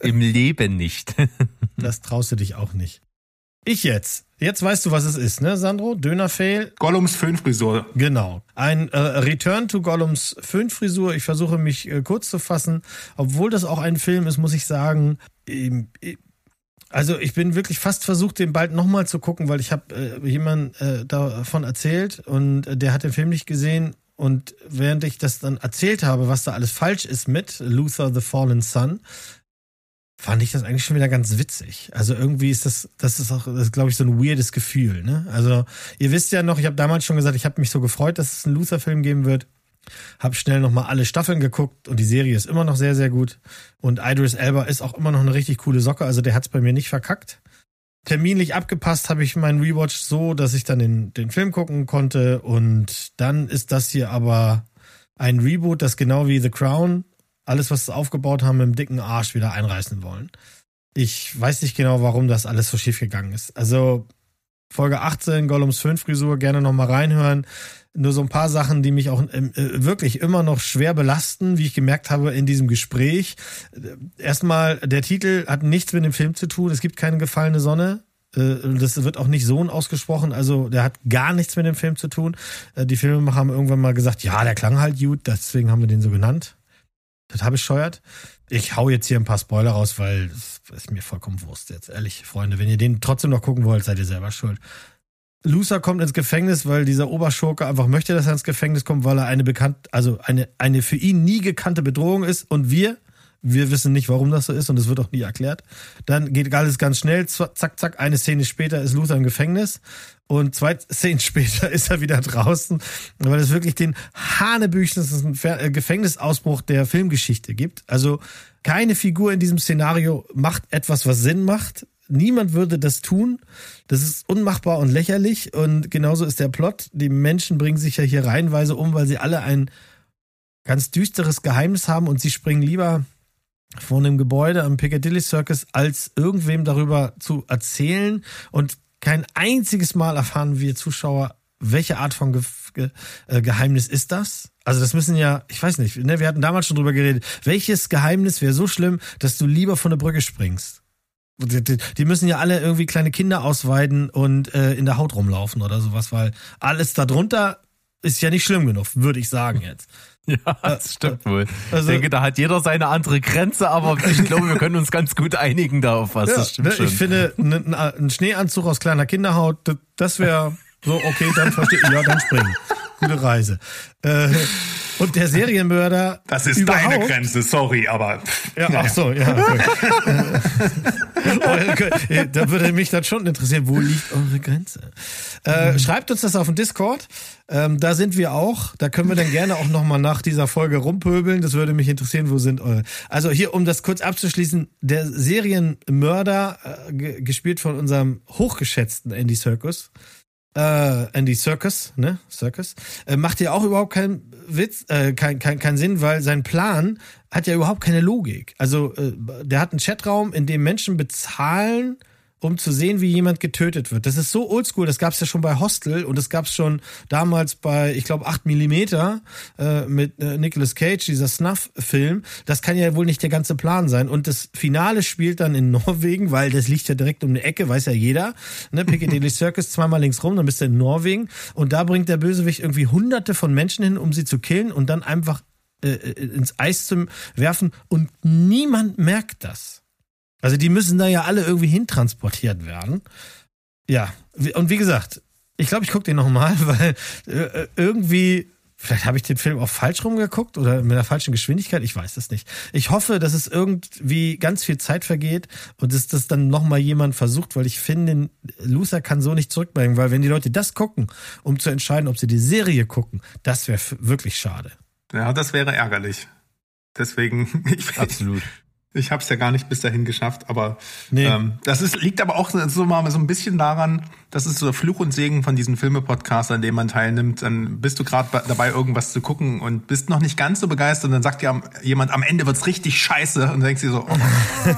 Im Leben nicht. Das traust du dich auch nicht. Ich jetzt. Jetzt weißt du, was es ist, ne, Sandro? Dönerfail. Gollums Föhnfrisur. Genau. Ein äh, Return to Gollums Föhnfrisur. Ich versuche mich äh, kurz zu fassen. Obwohl das auch ein Film ist, muss ich sagen, ähm, äh, also ich bin wirklich fast versucht, den bald nochmal zu gucken, weil ich habe äh, jemand äh, davon erzählt und äh, der hat den Film nicht gesehen. Und während ich das dann erzählt habe, was da alles falsch ist mit Luther the Fallen Sun, fand ich das eigentlich schon wieder ganz witzig. Also irgendwie ist das, das ist auch, das glaube ich, so ein weirdes Gefühl. Ne? Also ihr wisst ja noch, ich habe damals schon gesagt, ich habe mich so gefreut, dass es einen Luther-Film geben wird. Hab schnell nochmal alle Staffeln geguckt und die Serie ist immer noch sehr, sehr gut. Und Idris Elba ist auch immer noch eine richtig coole Socke, also der hat's bei mir nicht verkackt. Terminlich abgepasst habe ich meinen Rewatch so, dass ich dann den, den Film gucken konnte und dann ist das hier aber ein Reboot, das genau wie The Crown alles, was sie aufgebaut haben, mit dem dicken Arsch wieder einreißen wollen. Ich weiß nicht genau, warum das alles so schief gegangen ist. Also Folge 18, Gollums Föhnfrisur, gerne nochmal reinhören. Nur so ein paar Sachen, die mich auch äh, wirklich immer noch schwer belasten, wie ich gemerkt habe in diesem Gespräch. Erstmal, der Titel hat nichts mit dem Film zu tun. Es gibt keine gefallene Sonne. Äh, das wird auch nicht Sohn ausgesprochen, also der hat gar nichts mit dem Film zu tun. Äh, die Filmemacher haben irgendwann mal gesagt, ja, der klang halt gut, deswegen haben wir den so genannt. Das habe ich scheuert. Ich hau jetzt hier ein paar Spoiler raus, weil es ist mir vollkommen Wurst jetzt. Ehrlich, Freunde, wenn ihr den trotzdem noch gucken wollt, seid ihr selber schuld. Lucer kommt ins Gefängnis, weil dieser Oberschurke einfach möchte, dass er ins Gefängnis kommt, weil er eine bekannt, also eine, eine für ihn nie gekannte Bedrohung ist. Und wir, wir wissen nicht, warum das so ist und es wird auch nie erklärt. Dann geht alles ganz schnell, zack, zack, eine Szene später ist Luther im Gefängnis und zwei Szenen später ist er wieder draußen, weil es wirklich den hanebüchensten äh, Gefängnisausbruch der Filmgeschichte gibt. Also keine Figur in diesem Szenario macht etwas, was Sinn macht. Niemand würde das tun. Das ist unmachbar und lächerlich. Und genauso ist der Plot. Die Menschen bringen sich ja hier reihenweise um, weil sie alle ein ganz düsteres Geheimnis haben und sie springen lieber von dem Gebäude am Piccadilly Circus, als irgendwem darüber zu erzählen. Und kein einziges Mal erfahren wir Zuschauer, welche Art von Ge Ge äh, Geheimnis ist das? Also das müssen ja, ich weiß nicht, ne, wir hatten damals schon drüber geredet. Welches Geheimnis wäre so schlimm, dass du lieber von der Brücke springst? Die, die, die müssen ja alle irgendwie kleine Kinder ausweiden und äh, in der Haut rumlaufen oder sowas, weil alles darunter ist ja nicht schlimm genug, würde ich sagen jetzt. Ja, das stimmt wohl. Also, ich denke, da hat jeder seine andere Grenze, aber ich glaube, wir können uns ganz gut einigen da auf was. Ja, das stimmt ne, schon. Ich finde, ein, ein Schneeanzug aus kleiner Kinderhaut, das wäre so, okay, dann verstehe ich, ja, dann springen. Gute Reise. Äh, und der Serienmörder. Das ist deine Grenze, sorry, aber. Ja, ach so, ja. da würde mich dann schon interessieren, wo liegt eure Grenze? Äh, schreibt uns das auf dem Discord. Ähm, da sind wir auch. Da können wir dann gerne auch nochmal nach dieser Folge rumpöbeln. Das würde mich interessieren, wo sind eure. Also hier, um das kurz abzuschließen, der Serienmörder, äh, gespielt von unserem hochgeschätzten Andy Circus äh, Andy Circus, ne? Circus, äh, macht ja auch überhaupt keinen Witz, äh, kein, kein, keinen Sinn, weil sein Plan hat ja überhaupt keine Logik. Also äh, der hat einen Chatraum, in dem Menschen bezahlen, um zu sehen, wie jemand getötet wird. Das ist so oldschool, das gab es ja schon bei Hostel und das gab es schon damals bei, ich glaube, 8 Millimeter äh, mit äh, Nicolas Cage, dieser Snuff-Film. Das kann ja wohl nicht der ganze Plan sein. Und das Finale spielt dann in Norwegen, weil das liegt ja direkt um die Ecke, weiß ja jeder. Ne? Piccadilly Circus zweimal links rum, dann bist du in Norwegen. Und da bringt der Bösewicht irgendwie hunderte von Menschen hin, um sie zu killen und dann einfach äh, äh ins Eis zu werfen. Und niemand merkt das. Also die müssen da ja alle irgendwie hintransportiert werden. Ja, und wie gesagt, ich glaube, ich gucke den nochmal, weil äh, irgendwie, vielleicht habe ich den Film auch falsch rumgeguckt oder mit der falschen Geschwindigkeit, ich weiß es nicht. Ich hoffe, dass es irgendwie ganz viel Zeit vergeht und dass das dann nochmal jemand versucht, weil ich finde, Loser kann so nicht zurückbringen, weil wenn die Leute das gucken, um zu entscheiden, ob sie die Serie gucken, das wäre wirklich schade. Ja, das wäre ärgerlich. Deswegen, ich, Absolut. Ich habe es ja gar nicht bis dahin geschafft, aber nee. ähm, das ist, liegt aber auch so mal so ein bisschen daran, das ist so der Fluch und Segen von diesen Filme-Podcasts, an denen man teilnimmt. Dann bist du gerade dabei, irgendwas zu gucken und bist noch nicht ganz so begeistert. Und dann sagt dir jemand, am Ende wird's richtig scheiße. Und dann denkst du so, oh,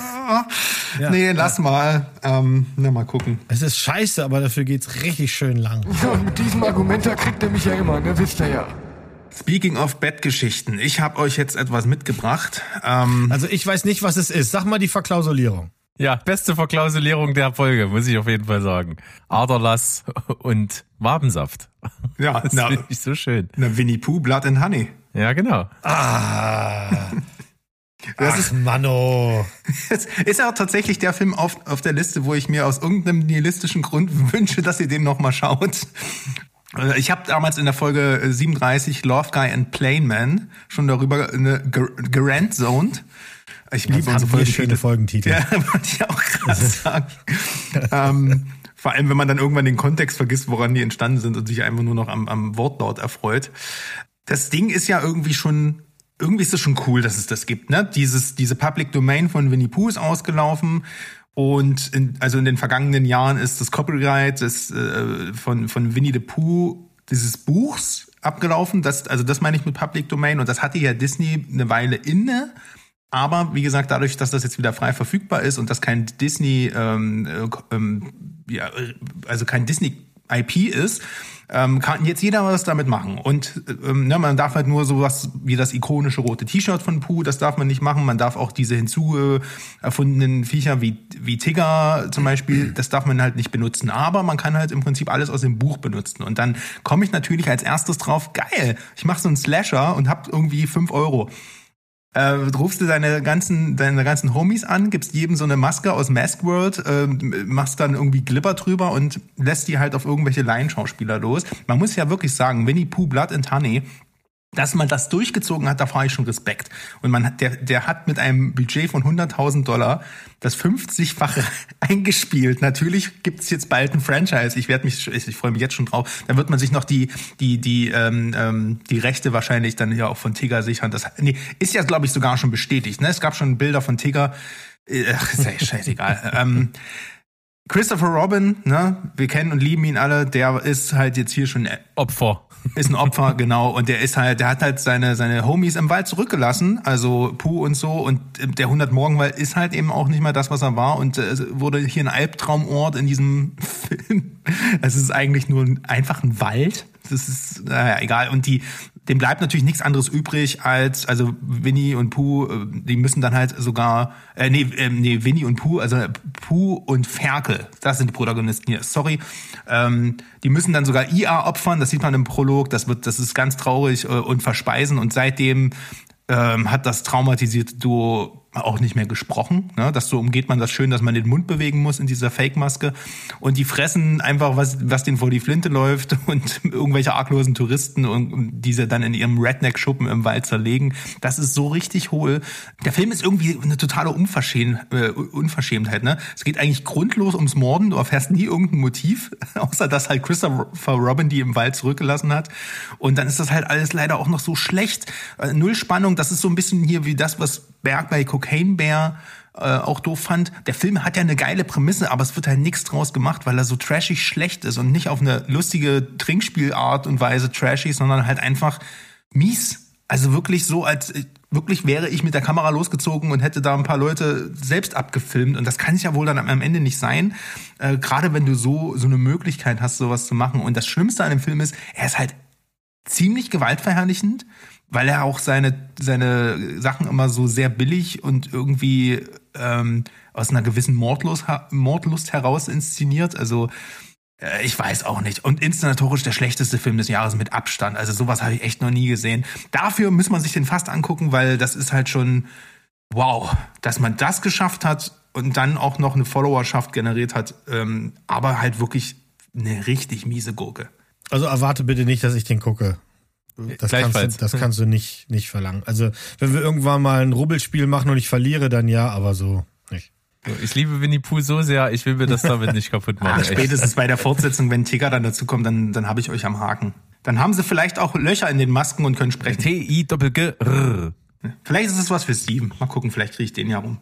ja, nee, lass ja. mal. Ähm, na, mal gucken. Es ist scheiße, aber dafür geht's richtig schön lang. Ja, und mit diesem Argument, da kriegt er mich ja immer, ne? Wisst ihr ja. Speaking of Bettgeschichten, ich habe euch jetzt etwas mitgebracht. Ähm also ich weiß nicht, was es ist. Sag mal die Verklausulierung. Ja, beste Verklausulierung der Folge, muss ich auf jeden Fall sagen. Aderlass und Wabensaft. Ja, das finde ich so schön. Na, Winnie Pooh, Blood and Honey. Ja, genau. Ah. Das Ach, ist Mano. Es ist ja auch tatsächlich der Film auf, auf der Liste, wo ich mir aus irgendeinem nihilistischen Grund wünsche, dass ihr den nochmal schaut. Äh, ich habe damals in der Folge 37 Love Guy and Plain Man schon darüber eine gerantzoned. Ich liebe also Folgentitel. schöne Folgentitel. Ja, wollte ich auch gerade sagen. ähm, vor allem, wenn man dann irgendwann den Kontext vergisst, woran die entstanden sind und sich einfach nur noch am, am Wortlaut erfreut. Das Ding ist ja irgendwie schon irgendwie ist es schon cool, dass es das gibt. Ne? Dieses, diese Public Domain von Winnie Pooh ist ausgelaufen und in, also in den vergangenen Jahren ist das Copyright des, äh, von, von Winnie the Pooh dieses Buchs abgelaufen. Das, also das meine ich mit Public Domain. Und das hatte ja Disney eine Weile inne. Aber wie gesagt, dadurch, dass das jetzt wieder frei verfügbar ist und dass kein Disney, ähm, äh, ähm, ja, also kein Disney IP ist, ähm, kann jetzt jeder was damit machen. Und ähm, ne, man darf halt nur sowas wie das ikonische rote T-Shirt von Pooh, das darf man nicht machen. Man darf auch diese hinzu erfundenen Viecher wie, wie Tigger zum Beispiel, das darf man halt nicht benutzen. Aber man kann halt im Prinzip alles aus dem Buch benutzen. Und dann komme ich natürlich als erstes drauf, geil, ich mache so einen Slasher und hab irgendwie fünf Euro äh, rufst du deine ganzen, deine ganzen Homies an, gibst jedem so eine Maske aus Mask World, äh, machst dann irgendwie Glipper drüber und lässt die halt auf irgendwelche Laienschauspieler los. Man muss ja wirklich sagen, Winnie Pooh, Blood and Honey dass man das durchgezogen hat, da fahre ich schon Respekt. Und man hat, der, der hat mit einem Budget von 100.000 Dollar das 50-fache eingespielt. Natürlich gibt's jetzt bald ein Franchise. Ich werde mich, ich, ich freue mich jetzt schon drauf. Da wird man sich noch die, die, die, ähm, ähm, die Rechte wahrscheinlich dann ja auch von Tigger sichern. Das nee, ist ja, glaube ich, sogar schon bestätigt. Ne? Es gab schon Bilder von Tigger. Äh, ach, ist ja scheißegal. ähm, Christopher Robin, ne, wir kennen und lieben ihn alle, der ist halt jetzt hier schon Opfer. Ist ein Opfer, genau. Und der ist halt, der hat halt seine, seine Homies im Wald zurückgelassen, also Puh und so. Und der 100 Morgenwald ist halt eben auch nicht mehr das, was er war. Und äh, wurde hier ein Albtraumort in diesem Film. Es ist eigentlich nur einfach ein Wald. Das ist, naja, egal. Und die, dem bleibt natürlich nichts anderes übrig als, also Winnie und Pooh, äh, die müssen dann halt sogar, äh, nee, äh, nee, Winnie und Pooh, also Pooh und Ferkel, das sind die Protagonisten hier, sorry, ähm, die müssen dann sogar IA opfern, das sieht man im Prolog, das wird, das ist ganz traurig äh, und verspeisen und seitdem ähm, hat das traumatisierte Duo auch nicht mehr gesprochen. Ne? Das so umgeht man das schön, dass man den Mund bewegen muss in dieser Fake-Maske. Und die fressen einfach, was, was denen vor die Flinte läuft und irgendwelche arglosen Touristen und diese dann in ihrem Redneck-Schuppen im Wald zerlegen. Das ist so richtig hohl. Der Film ist irgendwie eine totale Unverschäm äh, Unverschämtheit. Ne? Es geht eigentlich grundlos ums Morden. Du erfährst nie irgendein Motiv, außer dass halt Christopher Robin die im Wald zurückgelassen hat. Und dann ist das halt alles leider auch noch so schlecht. Äh, null Spannung. Das ist so ein bisschen hier wie das, was Berg bei Cocaine Bear äh, auch doof fand. Der Film hat ja eine geile Prämisse, aber es wird halt nichts draus gemacht, weil er so trashig schlecht ist und nicht auf eine lustige Trinkspielart und Weise trashig, sondern halt einfach mies. Also wirklich so, als wirklich wäre ich mit der Kamera losgezogen und hätte da ein paar Leute selbst abgefilmt. Und das kann es ja wohl dann am Ende nicht sein. Äh, Gerade wenn du so, so eine Möglichkeit hast, sowas zu machen. Und das Schlimmste an dem Film ist, er ist halt ziemlich gewaltverherrlichend weil er auch seine, seine Sachen immer so sehr billig und irgendwie ähm, aus einer gewissen Mordlust, Mordlust heraus inszeniert. Also äh, ich weiß auch nicht. Und inszenatorisch der schlechteste Film des Jahres mit Abstand. Also sowas habe ich echt noch nie gesehen. Dafür muss man sich den fast angucken, weil das ist halt schon wow, dass man das geschafft hat und dann auch noch eine Followerschaft generiert hat. Ähm, aber halt wirklich eine richtig miese Gurke. Also erwarte bitte nicht, dass ich den gucke. Das kannst, du, das kannst du nicht, nicht verlangen. Also, wenn wir irgendwann mal ein Rubbelspiel machen und ich verliere, dann ja, aber so nicht. Ich liebe Winnie Pooh so sehr, ich will mir das damit nicht kaputt machen. Ach, spätestens bei der Fortsetzung, wenn Tigger dann dazu kommt, dann, dann habe ich euch am Haken. Dann haben sie vielleicht auch Löcher in den Masken und können sprechen. T-I-Doppel-G. Vielleicht ist es was für Steven. Mal gucken, vielleicht kriege ich den ja rum.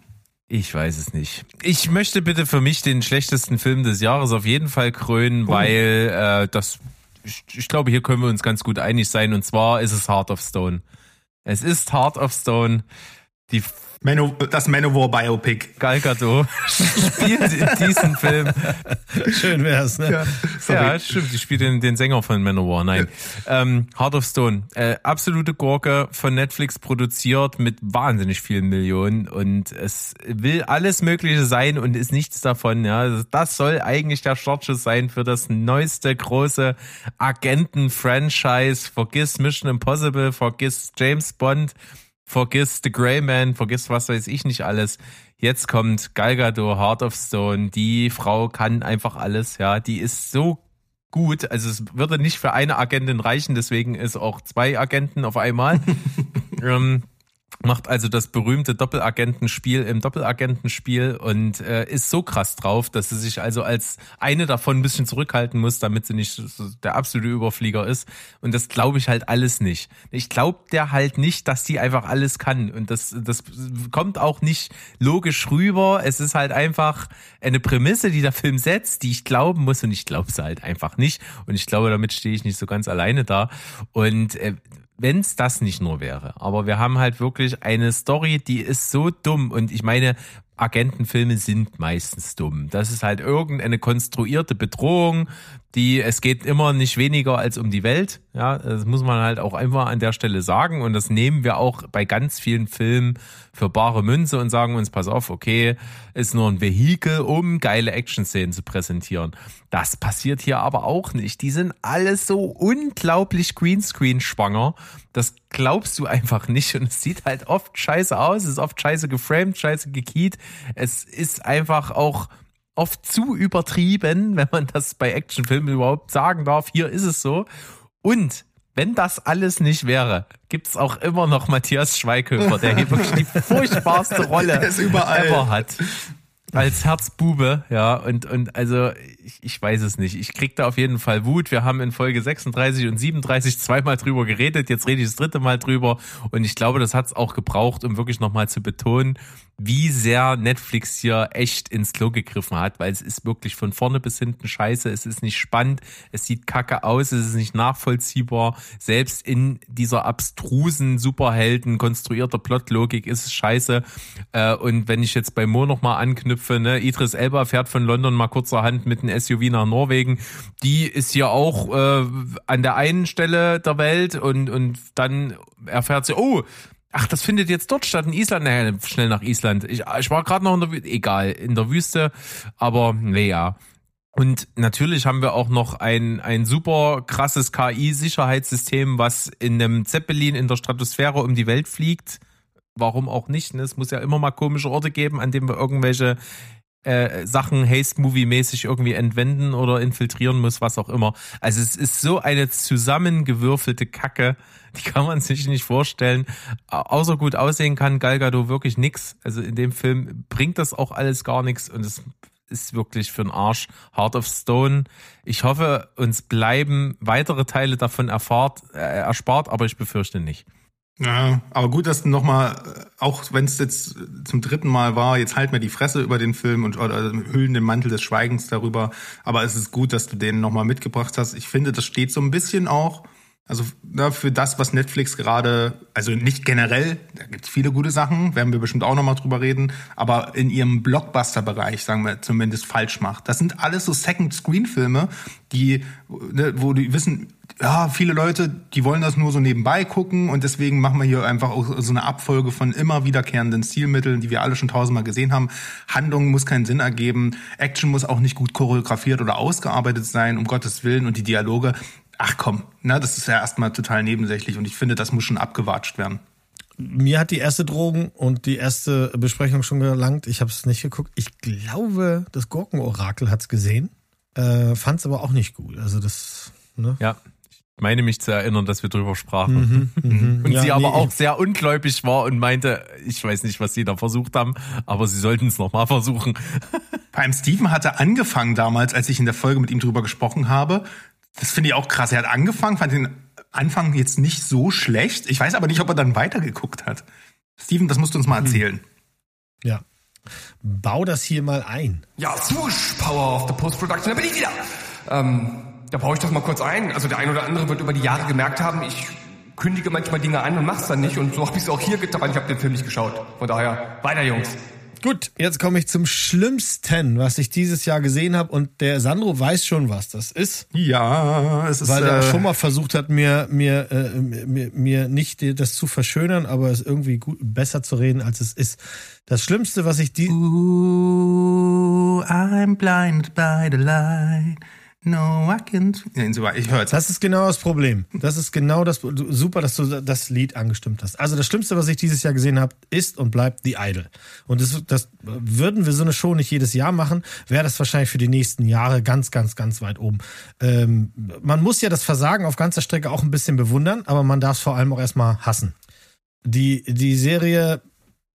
Ich weiß es nicht. Ich möchte bitte für mich den schlechtesten Film des Jahres auf jeden Fall krönen, oh. weil äh, das ich, glaube, hier können wir uns ganz gut einig sein. Und zwar ist es Heart of Stone. Es ist Heart of Stone. Die Manu, das Manowar Biopic. Gal Gadot spielt in diesem Film. Schön wär's, ne? Ja, ja stimmt. Die spielt den, den Sänger von Manowar. Nein. Ja. Ähm, Heart of Stone. Äh, absolute Gurke von Netflix produziert mit wahnsinnig vielen Millionen und es will alles Mögliche sein und ist nichts davon. Ja, das soll eigentlich der Startschuss sein für das neueste große Agenten-Franchise. Vergiss Mission Impossible, vergiss James Bond vergiss The Grey Man, vergiss was weiß ich nicht alles. Jetzt kommt Gal Gadot, Heart of Stone. Die Frau kann einfach alles, ja. Die ist so gut. Also es würde nicht für eine Agentin reichen, deswegen ist auch zwei Agenten auf einmal. ähm, macht also das berühmte Doppelagentenspiel im Doppelagentenspiel und äh, ist so krass drauf, dass sie sich also als eine davon ein bisschen zurückhalten muss, damit sie nicht der absolute Überflieger ist. Und das glaube ich halt alles nicht. Ich glaube der halt nicht, dass die einfach alles kann. Und das, das kommt auch nicht logisch rüber. Es ist halt einfach eine Prämisse, die der Film setzt, die ich glauben muss und ich glaube sie halt einfach nicht. Und ich glaube, damit stehe ich nicht so ganz alleine da. Und äh, wenn es das nicht nur wäre. Aber wir haben halt wirklich eine Story, die ist so dumm. Und ich meine, Agentenfilme sind meistens dumm. Das ist halt irgendeine konstruierte Bedrohung, die, es geht immer nicht weniger als um die Welt. Ja, das muss man halt auch einfach an der Stelle sagen. Und das nehmen wir auch bei ganz vielen Filmen für bare Münze und sagen uns, pass auf, okay, ist nur ein Vehikel, um geile Action-Szenen zu präsentieren. Das passiert hier aber auch nicht. Die sind alle so unglaublich Greenscreen schwanger. Das glaubst du einfach nicht. Und es sieht halt oft scheiße aus. Es ist oft scheiße geframed, scheiße gekiet. Es ist einfach auch oft zu übertrieben, wenn man das bei Actionfilmen überhaupt sagen darf. Hier ist es so. Und wenn das alles nicht wäre, gibt's auch immer noch Matthias Schweighöfer, der hier wirklich die furchtbarste Rolle überall. ever hat. Als Herzbube, ja, und, und also ich, ich weiß es nicht. Ich krieg da auf jeden Fall Wut. Wir haben in Folge 36 und 37 zweimal drüber geredet, jetzt rede ich das dritte Mal drüber und ich glaube, das hat's auch gebraucht, um wirklich nochmal zu betonen, wie sehr Netflix hier echt ins Klo gegriffen hat, weil es ist wirklich von vorne bis hinten scheiße, es ist nicht spannend, es sieht kacke aus, es ist nicht nachvollziehbar. Selbst in dieser abstrusen Superhelden konstruierter Plotlogik ist es scheiße. Äh, und wenn ich jetzt bei Mo nochmal anknüpfe, ne, Idris Elba fährt von London mal kurzerhand mit einem SUV nach Norwegen, die ist hier auch äh, an der einen Stelle der Welt und, und dann erfährt sie, oh, Ach, das findet jetzt dort statt in Island. Naja, schnell nach Island. Ich, ich war gerade noch in der Wüste, egal, in der Wüste, aber naja. Und natürlich haben wir auch noch ein, ein super krasses KI-Sicherheitssystem, was in einem Zeppelin in der Stratosphäre um die Welt fliegt. Warum auch nicht? Ne? Es muss ja immer mal komische Orte geben, an denen wir irgendwelche äh, Sachen Haste-Movie-mäßig irgendwie entwenden oder infiltrieren muss, was auch immer. Also es ist so eine zusammengewürfelte Kacke, die kann man sich nicht vorstellen. Außer gut aussehen kann Gal Gadot wirklich nix. Also in dem Film bringt das auch alles gar nichts und es ist wirklich für den Arsch. Heart of Stone. Ich hoffe, uns bleiben weitere Teile davon erfahrt, äh, erspart, aber ich befürchte nicht. Ja, aber gut, dass du nochmal, auch wenn es jetzt zum dritten Mal war, jetzt halt mir die Fresse über den Film und oder hüllen den Mantel des Schweigens darüber. Aber es ist gut, dass du den nochmal mitgebracht hast. Ich finde, das steht so ein bisschen auch also na, für das, was Netflix gerade, also nicht generell, da gibt es viele gute Sachen, werden wir bestimmt auch nochmal drüber reden, aber in ihrem Blockbuster-Bereich, sagen wir zumindest, falsch macht. Das sind alles so Second-Screen-Filme, die, ne, wo die wissen, ja, viele Leute, die wollen das nur so nebenbei gucken und deswegen machen wir hier einfach auch so eine Abfolge von immer wiederkehrenden Stilmitteln, die wir alle schon tausendmal gesehen haben. Handlung muss keinen Sinn ergeben, Action muss auch nicht gut choreografiert oder ausgearbeitet sein, um Gottes Willen und die Dialoge, ach komm, na, das ist ja erstmal total nebensächlich und ich finde, das muss schon abgewatscht werden. Mir hat die erste Drogen und die erste Besprechung schon gelangt. Ich habe es nicht geguckt. Ich glaube, das Gurkenorakel hat es gesehen, äh, fand es aber auch nicht gut. Also das, ne? Ja, meine mich zu erinnern, dass wir drüber sprachen. Mhm, mhm. Und ja, sie aber nee, auch sehr ungläubig war und meinte, ich weiß nicht, was sie da versucht haben, aber sie sollten es nochmal versuchen. Beim Steven hatte angefangen damals, als ich in der Folge mit ihm drüber gesprochen habe, das finde ich auch krass. Er hat angefangen, fand den Anfang jetzt nicht so schlecht. Ich weiß aber nicht, ob er dann weitergeguckt hat. Steven, das musst du uns mal hm. erzählen. Ja. Bau das hier mal ein. Ja, swoosh, Power of the Post-Production, da bin ich wieder. Ähm, da baue ich das mal kurz ein. Also der ein oder andere wird über die Jahre gemerkt haben, ich kündige manchmal Dinge an und mach's dann nicht. Und so habe ich es auch hier getan. Ich habe den Film nicht geschaut. Von daher, weiter Jungs. Gut, jetzt komme ich zum Schlimmsten, was ich dieses Jahr gesehen habe. Und der Sandro weiß schon, was das ist. Ja, es ist. Weil er äh, schon mal versucht hat, mir, mir, äh, mir, mir nicht das zu verschönern, aber es irgendwie gut, besser zu reden, als es ist. Das Schlimmste, was ich die. Ooh, I'm blinded by the light. No, I can't. Ich hör's. Das ist genau das Problem. Das ist genau das. Super, dass du das Lied angestimmt hast. Also das Schlimmste, was ich dieses Jahr gesehen habe, ist und bleibt The Idol. Und das, das würden wir so eine Show nicht jedes Jahr machen, wäre das wahrscheinlich für die nächsten Jahre ganz, ganz, ganz weit oben. Ähm, man muss ja das Versagen auf ganzer Strecke auch ein bisschen bewundern, aber man darf es vor allem auch erstmal hassen. Die, die Serie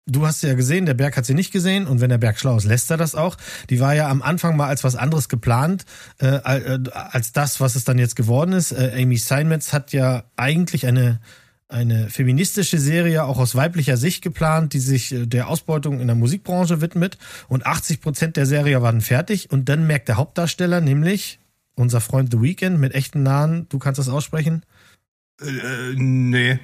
Du hast sie ja gesehen, der Berg hat sie nicht gesehen und wenn der Berg schlau ist, lässt er das auch. Die war ja am Anfang mal als was anderes geplant, äh, äh als das, was es dann jetzt geworden ist. Äh, Amy Steinmetz hat ja eigentlich eine, eine feministische Serie auch aus weiblicher Sicht geplant, die sich äh, der Ausbeutung in der Musikbranche widmet und 80 Prozent der Serie waren fertig und dann merkt der Hauptdarsteller, nämlich unser Freund The Weeknd mit echten Namen, du kannst das aussprechen? Äh, nee.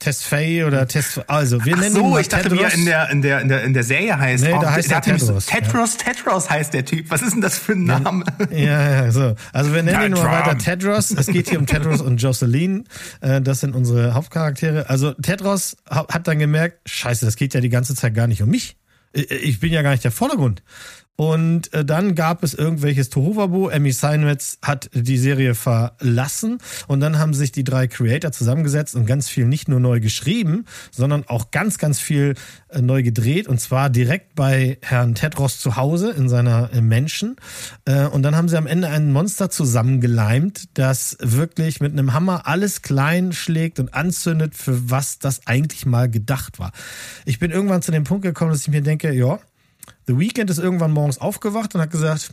Tesfaye oder Test, also wir Ach nennen ihn so, mal ich dachte, Tedros. in der, in der, in der, in der Serie heißt. Nee, da heißt der er nämlich so- Tedros, ja. Tedros, Tedros heißt der Typ. Was ist denn das für ein Name? Ja, ja, so. Also wir nennen ihn mal Tedros. weiter Tedros. Es geht hier um Tedros und Jocelyn. Äh, Das sind unsere Hauptcharaktere. Also Tedros ha- hat dann gemerkt, scheiße, das geht ja die ganze Zeit gar nicht um mich. Äh, Ich bin ja gar nicht der Vordergrund. Und äh, dann gab es irgendwelches Tohuwabo. Emmy Seinmetz hat die Serie verlassen und dann haben sich die drei Creator zusammengesetzt und ganz viel nicht nur neu geschrieben, sondern auch ganz, ganz viel äh, neu gedreht und zwar direkt bei Herrn Tedros zu Hause in seiner äh, Menschen. Äh, und dann haben sie am Ende ein Monster zusammengeleimt, das wirklich mit einem Hammer alles klein schlägt und anzündet, für was das eigentlich mal gedacht war. Ich bin irgendwann zu dem Punkt gekommen, dass ich mir denke, ja, The Weeknd ist irgendwann morgens aufgewacht und hat gesagt,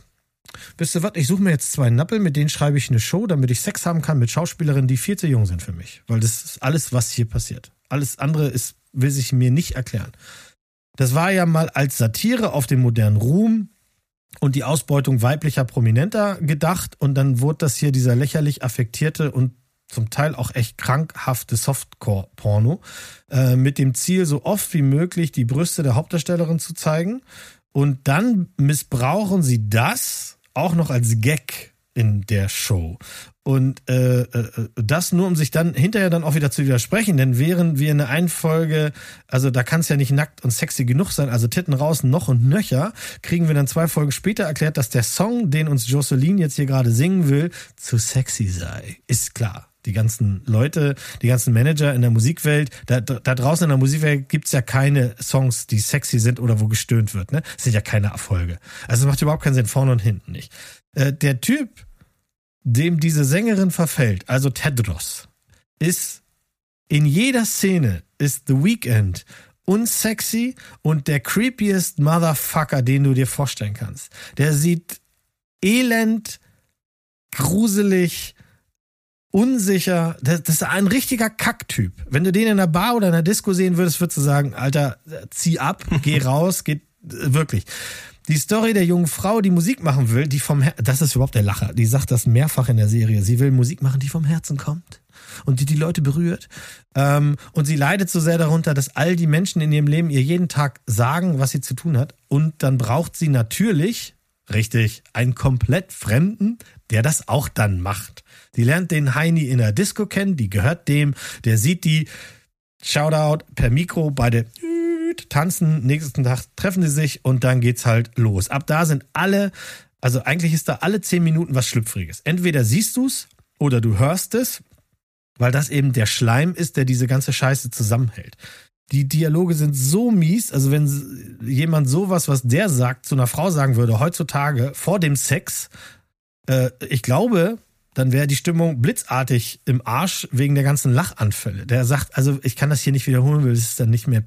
wisst ihr was, ich suche mir jetzt zwei Nappel, mit denen schreibe ich eine Show, damit ich Sex haben kann mit Schauspielerinnen, die viel zu jung sind für mich. Weil das ist alles, was hier passiert. Alles andere ist, will sich mir nicht erklären. Das war ja mal als Satire auf den modernen Ruhm und die Ausbeutung weiblicher Prominenter gedacht und dann wurde das hier dieser lächerlich affektierte und zum Teil auch echt krankhafte Softcore-Porno äh, mit dem Ziel, so oft wie möglich die Brüste der Hauptdarstellerin zu zeigen. Und dann missbrauchen sie das auch noch als Gag in der Show. Und äh, äh, das nur, um sich dann hinterher dann auch wieder zu widersprechen. Denn während wir in der einen also da kann es ja nicht nackt und sexy genug sein, also Titten raus, noch und nöcher, kriegen wir dann zwei Folgen später erklärt, dass der Song, den uns Jocelyn jetzt hier gerade singen will, zu sexy sei. Ist klar. Die ganzen Leute, die ganzen Manager in der Musikwelt, da, da draußen in der Musikwelt gibt's ja keine Songs, die sexy sind oder wo gestöhnt wird. Ne? Das sind ja keine Erfolge. Also es macht überhaupt keinen Sinn, vorne und hinten nicht. Äh, der Typ, dem diese Sängerin verfällt, also Tedros, ist in jeder Szene ist The Weeknd unsexy und der creepiest Motherfucker, den du dir vorstellen kannst. Der sieht elend, gruselig, unsicher. Das, das ist ein richtiger Kacktyp. Wenn du den in der Bar oder in der Disco sehen würdest, würdest du sagen, Alter, zieh ab, geh raus, geht äh, wirklich. Die Story der jungen Frau, die Musik machen will, die vom Her das ist überhaupt der Lacher. Die sagt das mehrfach in der Serie. Sie will Musik machen, die vom Herzen kommt und die die Leute berührt. Ähm, und sie leidet so sehr darunter, dass all die Menschen in ihrem Leben ihr jeden Tag sagen, was sie zu tun hat. Und dann braucht sie natürlich, richtig, einen komplett Fremden, der das auch dann macht. Die lernt den Heini in der Disco kennen, die gehört dem, der sieht die, Shoutout per Mikro, beide tanzen, nächsten Tag treffen sie sich und dann geht's halt los. Ab da sind alle, also eigentlich ist da alle zehn Minuten was Schlüpfriges. Entweder siehst du's oder du hörst es, weil das eben der Schleim ist, der diese ganze Scheiße zusammenhält. Die Dialoge sind so mies, also wenn jemand sowas, was der sagt, zu einer Frau sagen würde, heutzutage vor dem Sex, äh, ich glaube, dann wäre die Stimmung blitzartig im Arsch wegen der ganzen Lachanfälle. Der sagt, also ich kann das hier nicht wiederholen, weil es ist dann nicht mehr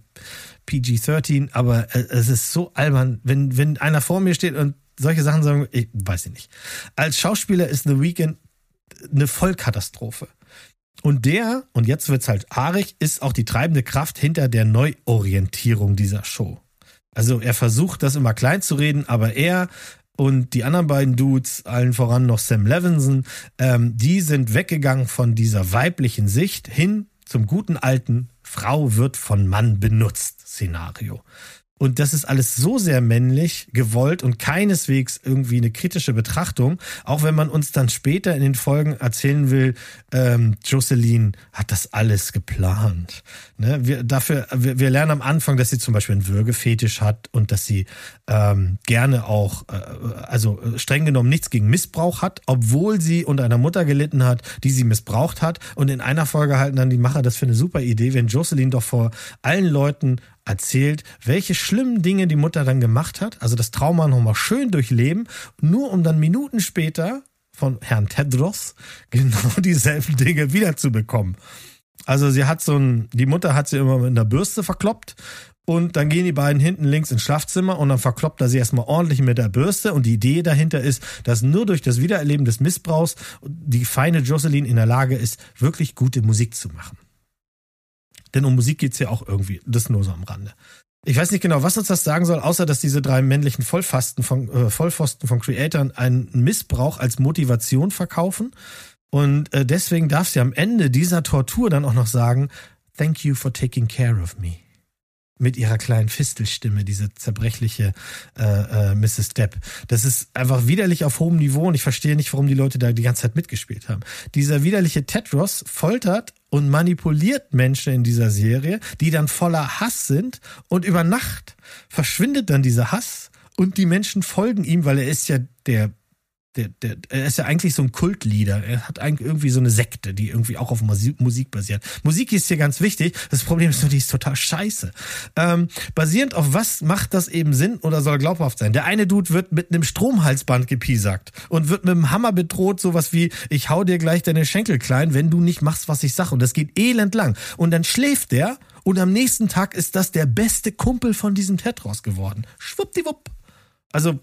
PG-13, aber äh, es ist so albern, wenn, wenn einer vor mir steht und solche Sachen sagen, ich weiß ich nicht. Als Schauspieler ist The Weeknd eine Vollkatastrophe. Und der, und jetzt wird's halt haarig, ist auch die treibende Kraft hinter der Neuorientierung dieser Show. Also er versucht das immer klein zu reden, aber er und die anderen beiden Dudes, allen voran noch Sam Levinson, ähm, die sind weggegangen von dieser weiblichen Sicht hin zum guten alten Frau wird von Mann benutzt Szenario. Und das ist alles so sehr männlich gewollt und keineswegs irgendwie eine kritische Betrachtung, auch wenn man uns dann später in den Folgen erzählen will, ähm, Jocelyn hat das alles geplant. Ne? Wir, dafür, wir, wir lernen am Anfang, dass sie zum Beispiel einen Würgefetisch hat und dass sie ähm, gerne auch, äh, also äh, streng genommen nichts gegen Missbrauch hat, obwohl sie unter einer Mutter gelitten hat, die sie missbraucht hat. Und in einer Folge halten dann die Macher das für eine super Idee, wenn Jocelyn doch vor allen Leuten erzählt, welche schlimmen Dinge die Mutter dann gemacht hat. Also das Trauma nochmal schön durchleben, nur um dann Minuten später von Herrn Tedros genau dieselben Dinge wiederzubekommen. Also sie hat so ein, die Mutter hat sie immer mit einer Bürste verkloppt und dann gehen die beiden hinten links ins Schlafzimmer und dann verkloppt er sie erstmal ordentlich mit der Bürste und die Idee dahinter ist, dass nur durch das Wiedererleben des Missbrauchs die feine Jocelyn in der Lage ist, wirklich gute Musik zu machen. Denn um Musik geht's ja auch irgendwie. Das nur so am Rande. Ich weiß nicht genau, was uns das sagen soll, außer dass diese drei männlichen Vollfasten von, äh, Vollpfosten von Creatoren einen Missbrauch als Motivation verkaufen. Und äh, deswegen darf sie am Ende dieser Tortur dann auch noch sagen, Thank you for taking care of me. Mit ihrer kleinen Fistelstimme, diese zerbrechliche äh, äh, Mrs. Depp. Das ist einfach widerlich auf hohem Niveau und ich verstehe nicht, warum die Leute da die ganze Zeit mitgespielt haben. Dieser widerliche Tedros foltert und manipuliert Menschen in dieser Serie, die dann voller Hass sind. Und über Nacht verschwindet dann dieser Hass und die Menschen folgen ihm, weil er ist ja der der, der, er ist ja eigentlich so ein Kultleader. Er hat eigentlich irgendwie so eine Sekte, die irgendwie auch auf Musik, basiert. Musik ist hier ganz wichtig. Das Problem ist nur, die ist total scheiße. Ähm, basierend auf was macht das eben Sinn oder soll glaubhaft sein? Der eine Dude wird mit einem Stromhalsband gepiesackt und wird mit einem Hammer bedroht, sowas wie, ich hau dir gleich deine Schenkel klein, wenn du nicht machst, was ich sag. Und das geht elend lang. Und dann schläft der und am nächsten Tag ist das der beste Kumpel von diesem Tetros geworden. Schwuppdiwupp. Also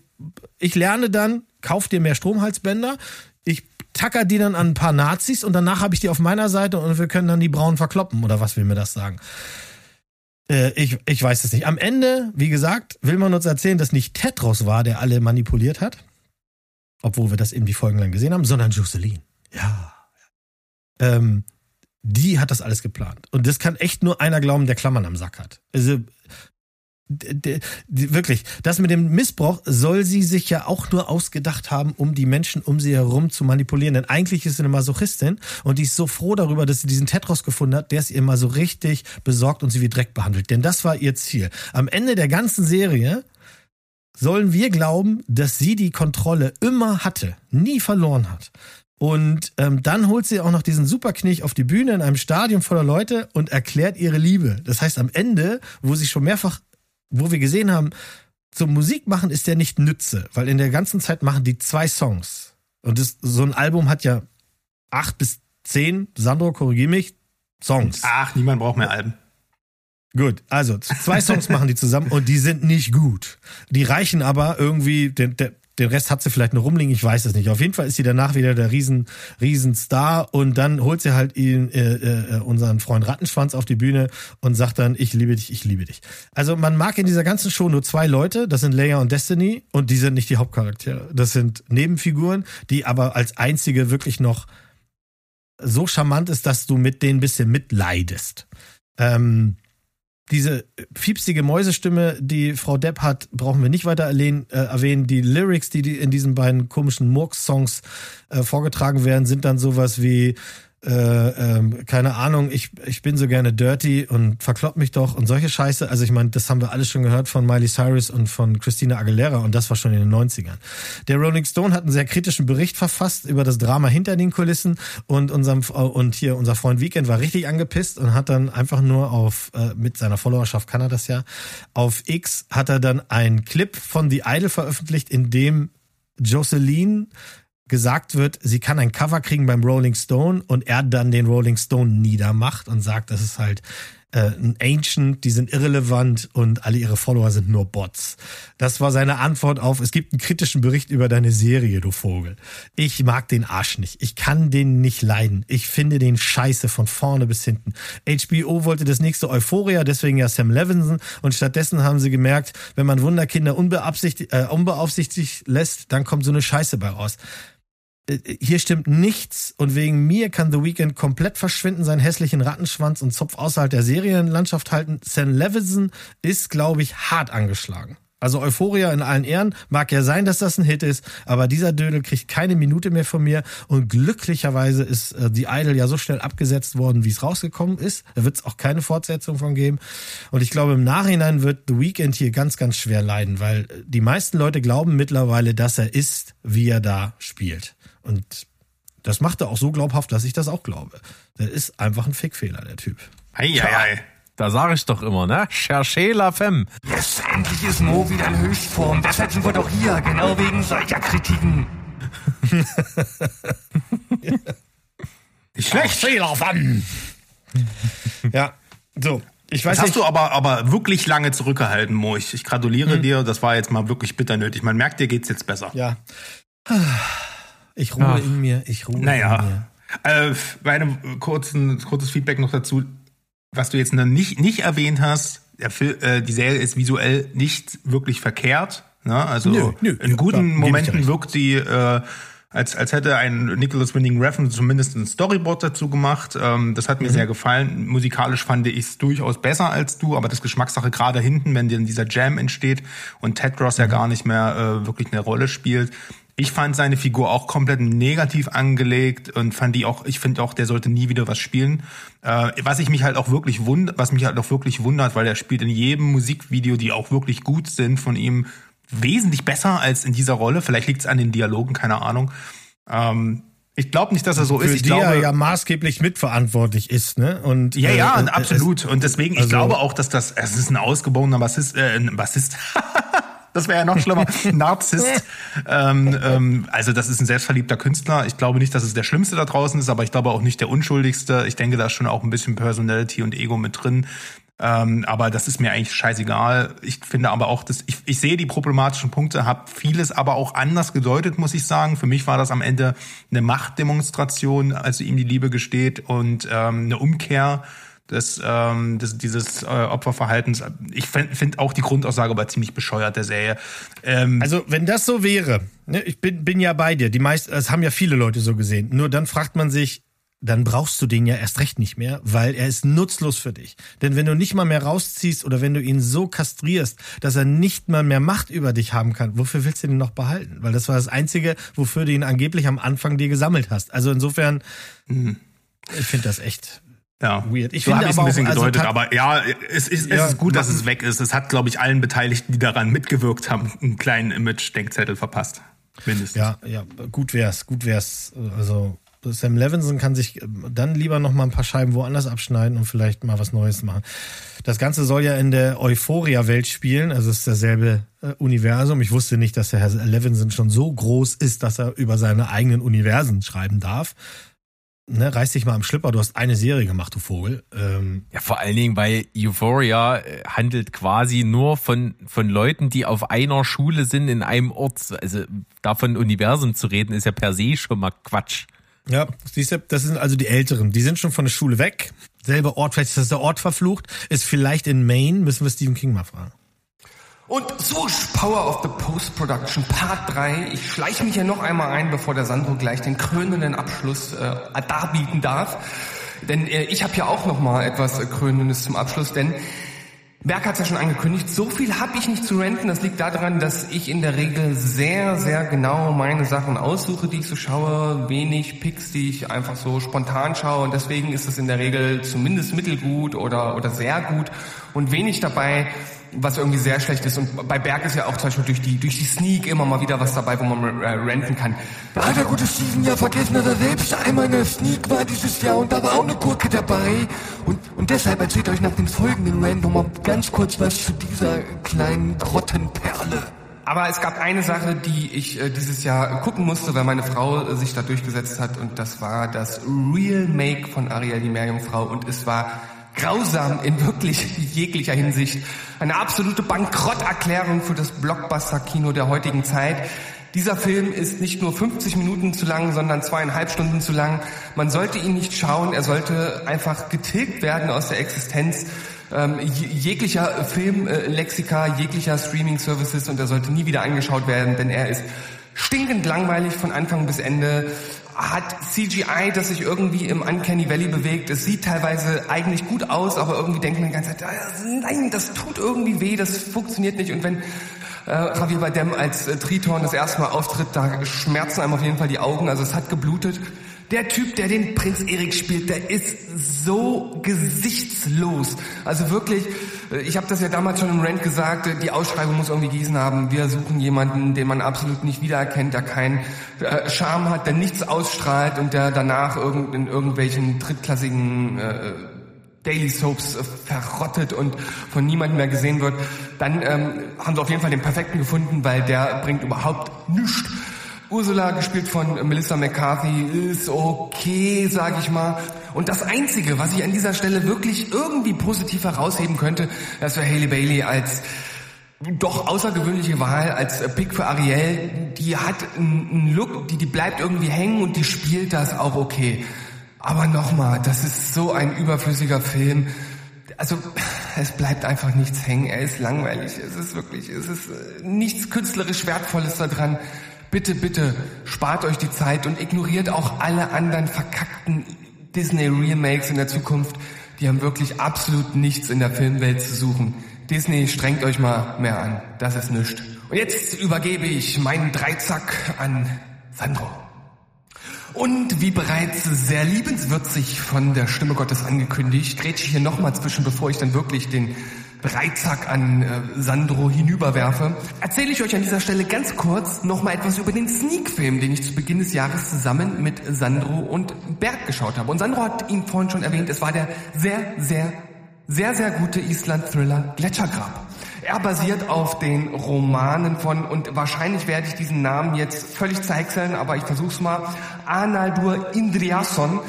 ich lerne dann, kauf dir mehr Stromhalsbänder, ich tacker die dann an ein paar Nazis und danach habe ich die auf meiner Seite und wir können dann die Braunen verkloppen oder was will mir das sagen? Äh, ich, ich weiß es nicht. Am Ende, wie gesagt, will man uns erzählen, dass nicht Tetros war, der alle manipuliert hat, obwohl wir das eben die Folgen lang gesehen haben, sondern Jocelyn. Ja. Ähm, die hat das alles geplant. Und das kann echt nur einer glauben, der Klammern am Sack hat. Also wirklich, das mit dem Missbrauch soll sie sich ja auch nur ausgedacht haben, um die Menschen um sie herum zu manipulieren. Denn eigentlich ist sie eine Masochistin und die ist so froh darüber, dass sie diesen Tetros gefunden hat, der ist ihr mal so richtig besorgt und sie wie Dreck behandelt. Denn das war ihr Ziel. Am Ende der ganzen Serie sollen wir glauben, dass sie die Kontrolle immer hatte, nie verloren hat. Und ähm, dann holt sie auch noch diesen Superknich auf die Bühne in einem Stadion voller Leute und erklärt ihre Liebe. Das heißt, am Ende, wo sie schon mehrfach wo wir gesehen haben, zum Musik machen ist der nicht Nütze, weil in der ganzen Zeit machen die zwei Songs. Und das, so ein Album hat ja acht bis zehn, Sandro, korrigier mich, Songs. Ach, niemand braucht mehr Alben. Gut, also zwei Songs machen die zusammen und die sind nicht gut. Die reichen aber irgendwie, der, der, den Rest hat sie vielleicht noch rumliegen, ich weiß es nicht. Auf jeden Fall ist sie danach wieder der riesen, riesen Star und dann holt sie halt ihn, äh, äh, unseren Freund Rattenschwanz auf die Bühne und sagt dann, ich liebe dich, ich liebe dich. Also man mag in dieser ganzen Show nur zwei Leute, das sind Leia und Destiny und die sind nicht die Hauptcharaktere. Das sind Nebenfiguren, die aber als einzige wirklich noch so charmant ist, dass du mit denen ein bisschen mitleidest. Ähm, diese fiepsige Mäusestimme, die Frau Depp hat, brauchen wir nicht weiter erwähnen. Äh, erwähnen. Die Lyrics, die in diesen beiden komischen Murks-Songs äh, vorgetragen werden, sind dann sowas wie äh, ähm, keine Ahnung, ich, ich bin so gerne dirty und verklopp mich doch und solche Scheiße. Also ich meine, das haben wir alles schon gehört von Miley Cyrus und von Christina Aguilera und das war schon in den 90ern. Der Rolling Stone hat einen sehr kritischen Bericht verfasst über das Drama hinter den Kulissen und unserem und hier unser Freund Weekend war richtig angepisst und hat dann einfach nur auf äh, mit seiner Followerschaft kann er das ja auf X hat er dann einen Clip von The Idol veröffentlicht, in dem Jocelyn gesagt wird, sie kann ein Cover kriegen beim Rolling Stone und er dann den Rolling Stone niedermacht und sagt, das ist halt äh, ein Ancient, die sind irrelevant und alle ihre Follower sind nur Bots. Das war seine Antwort auf, es gibt einen kritischen Bericht über deine Serie, du Vogel. Ich mag den Arsch nicht. Ich kann den nicht leiden. Ich finde den scheiße von vorne bis hinten. HBO wollte das nächste Euphoria, deswegen ja Sam Levinson und stattdessen haben sie gemerkt, wenn man Wunderkinder unbeabsichtigt, äh, unbeaufsichtigt lässt, dann kommt so eine Scheiße bei raus hier stimmt nichts und wegen mir kann The Weeknd komplett verschwinden, seinen hässlichen Rattenschwanz und Zopf außerhalb der Serienlandschaft halten. Sam Levinson ist, glaube ich, hart angeschlagen. Also Euphoria in allen Ehren, mag ja sein, dass das ein Hit ist, aber dieser Dödel kriegt keine Minute mehr von mir und glücklicherweise ist äh, die Idol ja so schnell abgesetzt worden, wie es rausgekommen ist. Da wird es auch keine Fortsetzung von geben und ich glaube im Nachhinein wird The Weeknd hier ganz, ganz schwer leiden, weil die meisten Leute glauben mittlerweile, dass er ist, wie er da spielt. Und das macht er auch so glaubhaft, dass ich das auch glaube. Der ist einfach ein Fickfehler, der Typ. Ei, ei, ei. Da sage ich doch immer, ne? Cherchez la femme. Yes, endlich ist Mo wieder in Höchstform. Deshalb sind wir doch hier, genau wegen solcher Kritiken. Schlecht. Fehler, Mann. ja, so. Ich weiß Das hast nicht. du aber, aber wirklich lange zurückgehalten, Mo. Ich, ich gratuliere Mhm. dir. Das war jetzt mal wirklich bitter nötig. Man merkt, dir geht's jetzt besser. Ja. Ich ruhe Ach. in mir, ich ruhe in Naja. mir. Äh, meine kurzen, kurzes Feedback noch dazu, was du jetzt noch nicht, nicht erwähnt hast, Film, äh, die Serie ist visuell nicht wirklich verkehrt. Ne? Also Nö, nö, in guten klar, Momenten wirkt sie äh, als, als hätte ein Nicholas Winding Refn zumindest ein Storyboard dazu gemacht. Ähm, das hat mir mhm. sehr gefallen. Musikalisch fand ich es durchaus besser als du, aber das Geschmackssache gerade hinten, wenn dir dieser Jam entsteht und Ted Ross mhm. ja gar nicht mehr äh, wirklich eine Rolle spielt. Ich fand seine Figur auch komplett negativ angelegt und fand die auch, ich finde auch, der sollte nie wieder was spielen. Äh, was ich mich halt auch wirklich wundert, was mich halt auch wirklich wundert, weil er spielt in jedem Musikvideo, die auch wirklich gut sind, von ihm wesentlich besser als in dieser Rolle. Vielleicht liegt es an den Dialogen, keine Ahnung. Ähm, ich glaube nicht, dass er so Für ist. Ich die glaube, er ja maßgeblich mitverantwortlich ist, ne? Und ja, ja, äh, absolut. Und deswegen, ich also, glaube auch, dass das, es ist ein ausgeborener Bassist, äh, ein Bassist. das wäre ja noch schlimmer. Narzisst. ähm, ähm, also das ist ein selbstverliebter Künstler. Ich glaube nicht, dass es der Schlimmste da draußen ist, aber ich glaube auch nicht der Unschuldigste. Ich denke, da ist schon auch ein bisschen Personality und Ego mit drin. Ähm, aber das ist mir eigentlich scheißegal. Ich finde aber auch, dass ich, ich sehe die problematischen Punkte, habe vieles aber auch anders gedeutet, muss ich sagen. Für mich war das am Ende eine Machtdemonstration, als ihm die Liebe gesteht und ähm, eine Umkehr des, ähm, des dieses äh, Opferverhaltens. Ich finde find auch die Grundaussage aber ziemlich bescheuert der Serie. Ähm, also wenn das so wäre, ne, ich bin, bin ja bei dir. Die meisten, es haben ja viele Leute so gesehen. Nur dann fragt man sich, dann brauchst du den ja erst recht nicht mehr, weil er ist nutzlos für dich. Denn wenn du nicht mal mehr rausziehst oder wenn du ihn so kastrierst, dass er nicht mal mehr Macht über dich haben kann, wofür willst du den noch behalten? Weil das war das Einzige, wofür du ihn angeblich am Anfang dir gesammelt hast. Also insofern, mhm. ich finde das echt ja, weird. Ich so finde es ein bisschen auch, also gedeutet, also aber ja, es ist, es ja, ist gut, dass es weg ist. Es hat, glaube ich, allen Beteiligten, die daran mitgewirkt haben, einen kleinen Image-Denkzettel verpasst. Mindestens. Ja, ja, gut wär's, gut wär's. Also Sam Levinson kann sich ähm, dann lieber noch mal ein paar Scheiben woanders abschneiden und vielleicht mal was Neues machen. Das Ganze soll ja in der Euphoria-Welt spielen, also es ist dasselbe äh, Universum. Ich wusste nicht, dass der Herr Levinson schon so groß ist, dass er über seine eigenen Universen schreiben darf. Ne, reiß dich mal am Schlipper, du hast eine Serie gemacht, du Vogel. Ähm ja, vor allen Dingen, weil Euphoria äh, handelt quasi nur von, von Leuten, die auf einer Schule sind, in einem Ort. Also davon Universum zu reden, ist ja per se schon mal Quatsch. Ja, siehst du, das sind also die Älteren. Die sind schon von der Schule weg. Selber Ort, vielleicht ist das der Ort verflucht. Ist vielleicht in Maine, müssen wir Stephen King mal fragen. Und so Power of the Post-Production Part 3. Ich schleiche mich hier noch einmal ein, bevor der Sandro gleich den krönenden Abschluss äh, darbieten darf. Denn äh, ich habe hier auch noch mal etwas äh, Krönendes zum Abschluss, denn Berg hat es ja schon angekündigt, so viel habe ich nicht zu renten. Das liegt daran, dass ich in der Regel sehr, sehr genau meine Sachen aussuche, die ich so schaue. Wenig Picks, die ich einfach so spontan schaue. Und deswegen ist es in der Regel zumindest mittelgut oder, oder sehr gut. Und wenig dabei, was irgendwie sehr schlecht ist. Und bei Berg ist ja auch zum Beispiel durch die, durch die Sneak immer mal wieder was dabei, wo man äh, renten kann. Hat der gute Steven ja vergessen, dass er selbst einmal in der Sneak war dieses Jahr und da war auch eine Gurke dabei. Und, und deshalb erzählt euch nach dem folgenden Rant nochmal ganz kurz was zu dieser kleinen Grottenperle. Aber es gab eine Sache, die ich äh, dieses Jahr gucken musste, weil meine Frau äh, sich da durchgesetzt hat und das war das Real Make von Ariel die Meerjungfrau und es war grausam in wirklich jeglicher Hinsicht. Eine absolute Bankrotterklärung für das Blockbuster-Kino der heutigen Zeit. Dieser Film ist nicht nur 50 Minuten zu lang, sondern zweieinhalb Stunden zu lang. Man sollte ihn nicht schauen, er sollte einfach getilgt werden aus der Existenz ähm, jeglicher Filmlexika, jeglicher Streaming-Services und er sollte nie wieder angeschaut werden, denn er ist stinkend langweilig von Anfang bis Ende hat CGI, das sich irgendwie im Uncanny Valley bewegt. Es sieht teilweise eigentlich gut aus, aber irgendwie denkt man die ganze Zeit, ah, nein, das tut irgendwie weh, das funktioniert nicht. Und wenn äh, Javier Bardem als äh, Triton das erste Mal auftritt, da schmerzen einem auf jeden Fall die Augen. Also es hat geblutet. Der Typ, der den Prinz Erik spielt, der ist so gesichtslos. Also wirklich, ich habe das ja damals schon im Rant gesagt, äh, die Ausschreibung muss irgendwie gießen haben. Wir suchen jemanden, den man absolut nicht wiedererkennt, der keinen äh, Charme hat, der nichts ausstrahlt und der danach in irgendwelchen drittklassigen äh, Daily Soaps verrottet und von niemandem mehr gesehen wird. Dann ähm, haben sie auf jeden Fall den perfekten gefunden, weil der bringt überhaupt nichts Ursula, gespielt von Melissa McCarthy, ist okay, sag ich mal. Und das Einzige, was ich an dieser Stelle wirklich irgendwie positiv herausheben könnte, das wäre Haley Bailey als doch außergewöhnliche Wahl als Pick für Ariel. Die hat einen Look, die, die bleibt irgendwie hängen und die spielt das auch okay. Aber nochmal, das ist so ein überflüssiger Film. Also, es bleibt einfach nichts hängen. Er ist langweilig. Es ist wirklich, es ist äh, nichts künstlerisch Wertvolles da dran. Bitte, bitte, spart euch die Zeit und ignoriert auch alle anderen verkackten Disney-Remakes in der Zukunft. Die haben wirklich absolut nichts in der Filmwelt zu suchen. Disney, strengt euch mal mehr an. Das ist nichts. Und jetzt übergebe ich meinen Dreizack an Sandro. Und wie bereits sehr liebenswürzig von der Stimme Gottes angekündigt, grätsche ich hier nochmal zwischen, bevor ich dann wirklich den Dreizack an äh, Sandro hinüberwerfe, erzähle ich euch an dieser Stelle ganz kurz nochmal etwas über den Sneak-Film, den ich zu Beginn des Jahres zusammen mit Sandro und Bert geschaut habe. Und Sandro hat ihn vorhin schon erwähnt, es war der sehr, sehr, sehr, sehr gute Island-Thriller Gletschergrab. Er basiert auf den Romanen von, und wahrscheinlich werde ich diesen Namen jetzt völlig zeichseln, aber ich versuch's mal, Analdur Indriasson.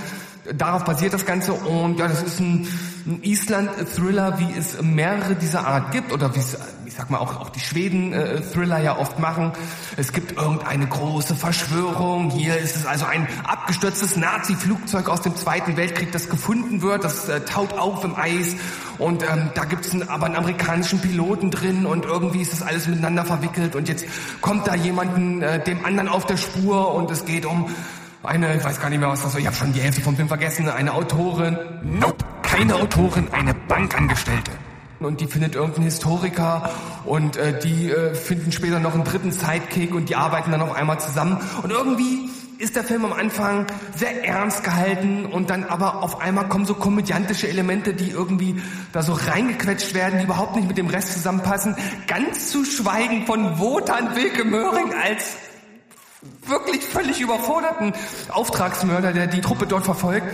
Darauf basiert das Ganze und ja, das ist ein, ein Island-Thriller, wie es mehrere dieser Art gibt oder wie es, ich sag mal, auch, auch die Schweden-Thriller ja oft machen. Es gibt irgendeine große Verschwörung. Hier ist es also ein abgestürztes Nazi-Flugzeug aus dem Zweiten Weltkrieg, das gefunden wird. Das äh, taut auf im Eis und ähm, da gibt es aber einen amerikanischen Piloten drin und irgendwie ist das alles miteinander verwickelt und jetzt kommt da jemanden äh, dem anderen auf der Spur und es geht um eine, ich weiß gar nicht mehr, was das war, ich habe schon die Hälfte vom Film vergessen, eine Autorin, nope, keine Autorin, eine Bankangestellte. Und die findet irgendeinen Historiker und äh, die äh, finden später noch einen dritten Sidekick und die arbeiten dann auf einmal zusammen. Und irgendwie ist der Film am Anfang sehr ernst gehalten und dann aber auf einmal kommen so komödiantische Elemente, die irgendwie da so reingequetscht werden, die überhaupt nicht mit dem Rest zusammenpassen. Ganz zu schweigen von Wotan Wilke Möhring als wirklich völlig überforderten Auftragsmörder, der die Truppe dort verfolgt.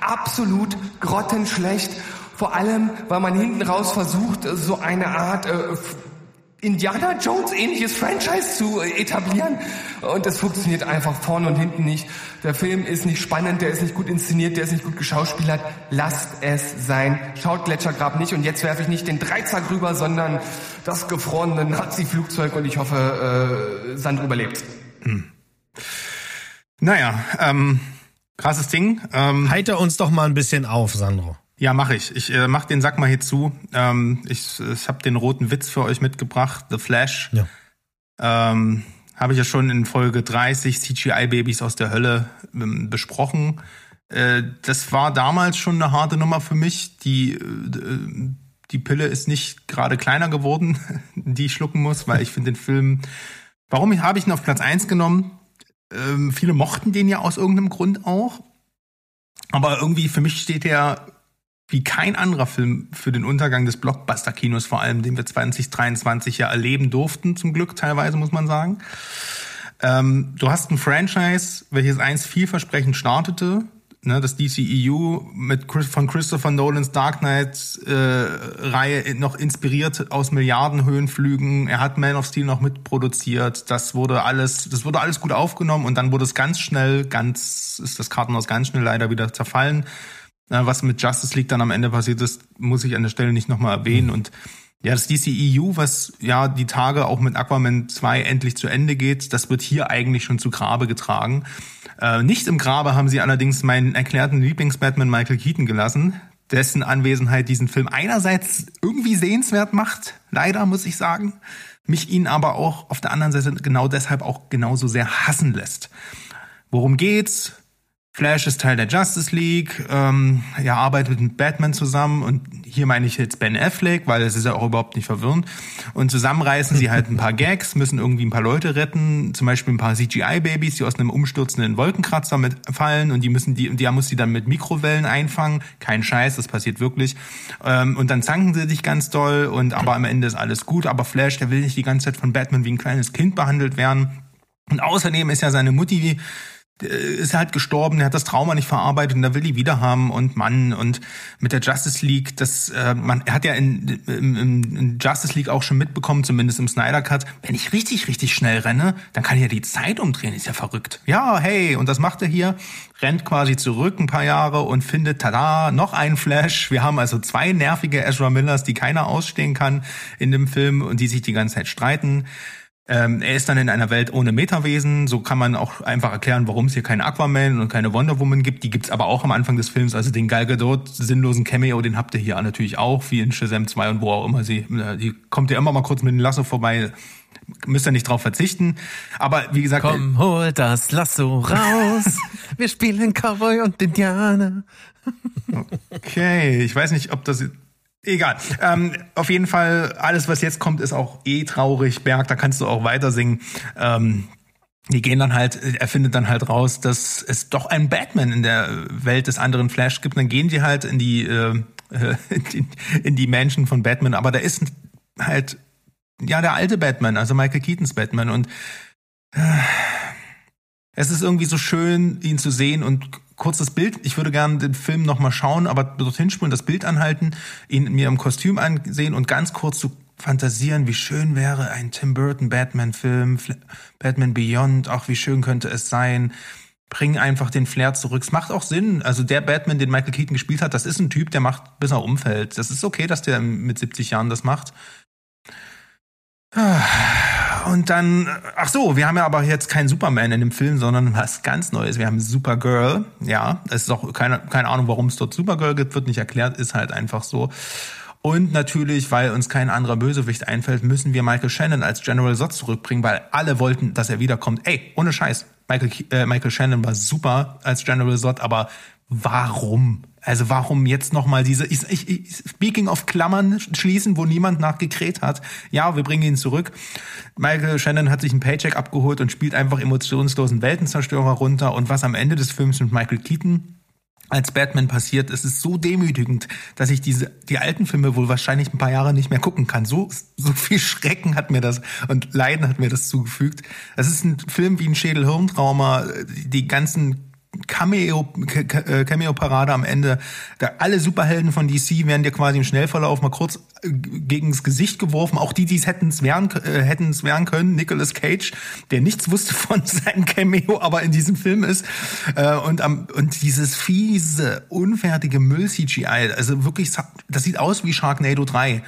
Absolut grottenschlecht. Vor allem, weil man hinten raus versucht, so eine Art äh, Indiana Jones ähnliches Franchise zu äh, etablieren. Und das funktioniert einfach vorne und hinten nicht. Der Film ist nicht spannend, der ist nicht gut inszeniert, der ist nicht gut geschauspielert. Lasst es sein. Schaut Gletschergrab nicht. Und jetzt werfe ich nicht den Dreizack rüber, sondern das gefrorene Nazi-Flugzeug und ich hoffe, äh, Sand überlebt. Hm. Naja, ähm, krasses Ding. Ähm, Heiter uns doch mal ein bisschen auf, Sandro. Ja, mache ich. Ich äh, mach den Sack mal hier zu. Ähm, ich ich habe den roten Witz für euch mitgebracht, The Flash. Ja. Ähm, habe ich ja schon in Folge 30 CGI-Babys aus der Hölle ähm, besprochen. Äh, das war damals schon eine harte Nummer für mich. Die, äh, die Pille ist nicht gerade kleiner geworden, die ich schlucken muss, weil ich finde den Film. Warum habe ich ihn auf Platz 1 genommen? Ähm, viele mochten den ja aus irgendeinem Grund auch. Aber irgendwie für mich steht er wie kein anderer Film für den Untergang des Blockbuster-Kinos, vor allem, den wir 2023 ja erleben durften, zum Glück teilweise, muss man sagen. Ähm, du hast ein Franchise, welches einst vielversprechend startete, ne, das DCEU mit Chris, von Christopher Nolans Dark Knight äh, Reihe noch inspiriert aus Milliardenhöhenflügen. Er hat Man of Steel noch mitproduziert. Das wurde alles, das wurde alles gut aufgenommen und dann wurde es ganz schnell, ganz ist das Kartenhaus ganz schnell leider wieder zerfallen. Was mit Justice League dann am Ende passiert ist, muss ich an der Stelle nicht nochmal erwähnen. Und ja, das DCEU, was ja die Tage auch mit Aquaman 2 endlich zu Ende geht, das wird hier eigentlich schon zu Grabe getragen. Äh, nicht im Grabe haben sie allerdings meinen erklärten Lieblings-Batman Michael Keaton gelassen, dessen Anwesenheit diesen Film einerseits irgendwie sehenswert macht, leider muss ich sagen, mich ihn aber auch auf der anderen Seite genau deshalb auch genauso sehr hassen lässt. Worum geht's? Flash ist Teil der Justice League, ähm, er arbeitet mit Batman zusammen und hier meine ich jetzt Ben Affleck, weil es ist ja auch überhaupt nicht verwirrend. Und zusammen reißen sie halt ein paar Gags, müssen irgendwie ein paar Leute retten, zum Beispiel ein paar CGI-Babys, die aus einem umstürzenden Wolkenkratzer mitfallen und die müssen die, und der muss die dann mit Mikrowellen einfangen. Kein Scheiß, das passiert wirklich. Ähm, und dann zanken sie sich ganz doll und aber am Ende ist alles gut. Aber Flash, der will nicht die ganze Zeit von Batman wie ein kleines Kind behandelt werden. Und außerdem ist ja seine Mutti ist halt gestorben, er hat das Trauma nicht verarbeitet und da will die wieder haben und Mann und mit der Justice League, das äh, man er hat ja in, in, in Justice League auch schon mitbekommen, zumindest im Snyder Cut, wenn ich richtig richtig schnell renne, dann kann ich ja die Zeit umdrehen, ist ja verrückt. Ja, hey, und das macht er hier, rennt quasi zurück ein paar Jahre und findet tada, noch ein Flash. Wir haben also zwei nervige Ezra Millers, die keiner ausstehen kann in dem Film und die sich die ganze Zeit streiten. Ähm, er ist dann in einer Welt ohne Metawesen. So kann man auch einfach erklären, warum es hier keine Aquaman und keine Wonder Woman gibt. Die gibt's aber auch am Anfang des Films. Also den Gal Gadot sinnlosen Cameo, den habt ihr hier natürlich auch, wie in Shazam 2 und wo auch immer sie. Äh, die kommt ja immer mal kurz mit dem Lasso vorbei. müsst ihr nicht drauf verzichten. Aber wie gesagt, Komm, hol das Lasso raus. Wir spielen Cowboy und Indianer. Okay, ich weiß nicht, ob das. Egal. Ähm, auf jeden Fall, alles, was jetzt kommt, ist auch eh traurig. Berg, da kannst du auch weiter singen. Ähm, die gehen dann halt, er findet dann halt raus, dass es doch einen Batman in der Welt des anderen Flash gibt. dann gehen die halt in die, äh, in die, in die Mansion von Batman. Aber da ist halt, ja, der alte Batman, also Michael Keatons Batman. Und äh, es ist irgendwie so schön, ihn zu sehen und kurzes Bild. Ich würde gerne den Film nochmal schauen, aber dorthin spulen, das Bild anhalten, ihn mir im Kostüm ansehen und ganz kurz zu fantasieren, wie schön wäre ein Tim Burton Batman-Film, Batman Beyond, auch wie schön könnte es sein. Bring einfach den Flair zurück. Es macht auch Sinn. Also der Batman, den Michael Keaton gespielt hat, das ist ein Typ, der macht, bis er umfällt. Das ist okay, dass der mit 70 Jahren das macht. Und dann, ach so, wir haben ja aber jetzt keinen Superman in dem Film, sondern was ganz Neues. Wir haben Supergirl. Ja, es ist auch keine, keine Ahnung, warum es dort Supergirl gibt, wird nicht erklärt, ist halt einfach so. Und natürlich, weil uns kein anderer Bösewicht einfällt, müssen wir Michael Shannon als General Zod zurückbringen, weil alle wollten, dass er wiederkommt. Ey, ohne Scheiß, Michael, äh, Michael Shannon war super als General Zod, aber warum? Also warum jetzt nochmal diese, ich, ich, speaking of Klammern schließen, wo niemand nachgekräht hat. Ja, wir bringen ihn zurück. Michael Shannon hat sich einen Paycheck abgeholt und spielt einfach emotionslosen Weltenzerstörer runter. Und was am Ende des Films mit Michael Keaton als Batman passiert, es ist so demütigend, dass ich diese die alten Filme wohl wahrscheinlich ein paar Jahre nicht mehr gucken kann. So so viel Schrecken hat mir das und Leiden hat mir das zugefügt. Es ist ein Film wie ein Schädel-Hirntrauma. Die ganzen Cameo, äh, Cameo-Parade am Ende. Da alle Superhelden von DC werden dir quasi im Schnellverlauf mal kurz äh, gegens Gesicht geworfen. Auch die, die es hätten es wehren, äh, hätten es wehren können. Nicolas Cage, der nichts wusste von seinem Cameo, aber in diesem Film ist. Äh, und, am, und dieses fiese, unfertige Müll-CGI, also wirklich, das sieht aus wie Sharknado 3.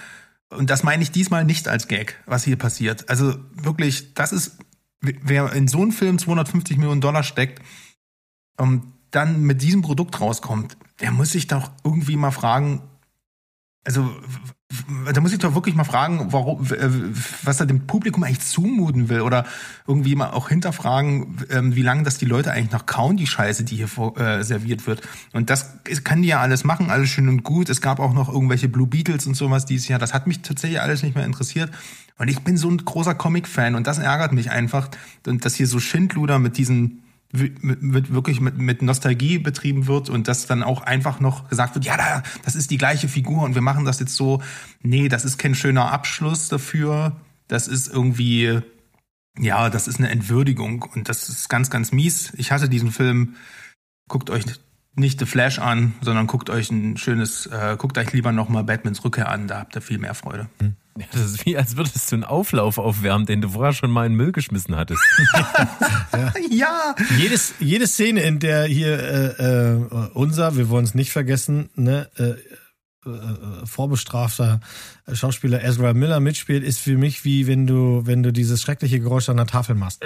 Und das meine ich diesmal nicht als Gag, was hier passiert. Also wirklich, das ist, wer in so einen Film 250 Millionen Dollar steckt, ähm, dann mit diesem Produkt rauskommt, der muss sich doch irgendwie mal fragen, also da muss ich doch wirklich mal fragen, warum, was er dem Publikum eigentlich zumuten will oder irgendwie mal auch hinterfragen, ähm, wie lange das die Leute eigentlich noch kauen, die Scheiße, die hier äh, serviert wird. Und das kann die ja alles machen, alles schön und gut. Es gab auch noch irgendwelche Blue Beatles und sowas dieses Jahr. Das hat mich tatsächlich alles nicht mehr interessiert. Und ich bin so ein großer Comic-Fan und das ärgert mich einfach, dass hier so Schindluder mit diesen mit, wirklich mit, mit Nostalgie betrieben wird und dass dann auch einfach noch gesagt wird, ja, da, das ist die gleiche Figur und wir machen das jetzt so. Nee, das ist kein schöner Abschluss dafür. Das ist irgendwie, ja, das ist eine Entwürdigung und das ist ganz, ganz mies. Ich hatte diesen Film, guckt euch nicht The Flash an, sondern guckt euch ein schönes, äh, guckt euch lieber nochmal Batmans Rückkehr an, da habt ihr viel mehr Freude. Hm. Ja, das ist wie, als würdest du einen Auflauf aufwärmen, den du vorher schon mal in den Müll geschmissen hattest. ja. ja. Jedes, jede Szene, in der hier äh, äh, unser, wir wollen es nicht vergessen, ne, äh, äh, vorbestrafter Schauspieler Ezra Miller mitspielt, ist für mich wie wenn du, wenn du dieses schreckliche Geräusch an der Tafel machst.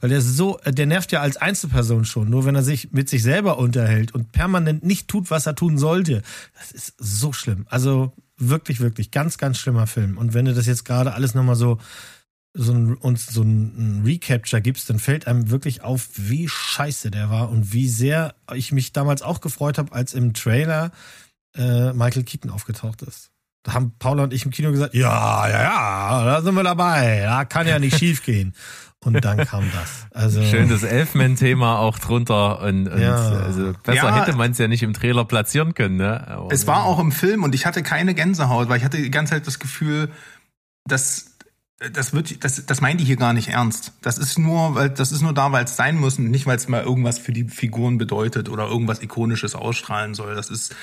Weil der so, der nervt ja als Einzelperson schon. Nur wenn er sich mit sich selber unterhält und permanent nicht tut, was er tun sollte. Das ist so schlimm. Also wirklich, wirklich ganz, ganz schlimmer Film. Und wenn du das jetzt gerade alles nochmal so, so ein, uns so ein, Recapture gibst, dann fällt einem wirklich auf, wie scheiße der war und wie sehr ich mich damals auch gefreut habe, als im Trailer äh, Michael Keaton aufgetaucht ist. Da haben Paula und ich im Kino gesagt, ja, ja, ja, da sind wir dabei. Da kann ja nicht schief gehen. Und dann kam das. Also Schön das Elfman-Thema auch drunter. Und, und Ja. also besser Ja. hätte man es ja nicht im Trailer platzieren können. Ne? Aber Es war auch im Film und ich hatte keine Gänsehaut, weil ich hatte die ganze Zeit das Gefühl, dass das wird, das, das meinen die hier gar nicht ernst. Das ist nur, weil das ist nur da, weil es sein muss und nicht, weil es mal irgendwas für die Figuren bedeutet oder irgendwas ikonisches ausstrahlen soll. Das ist,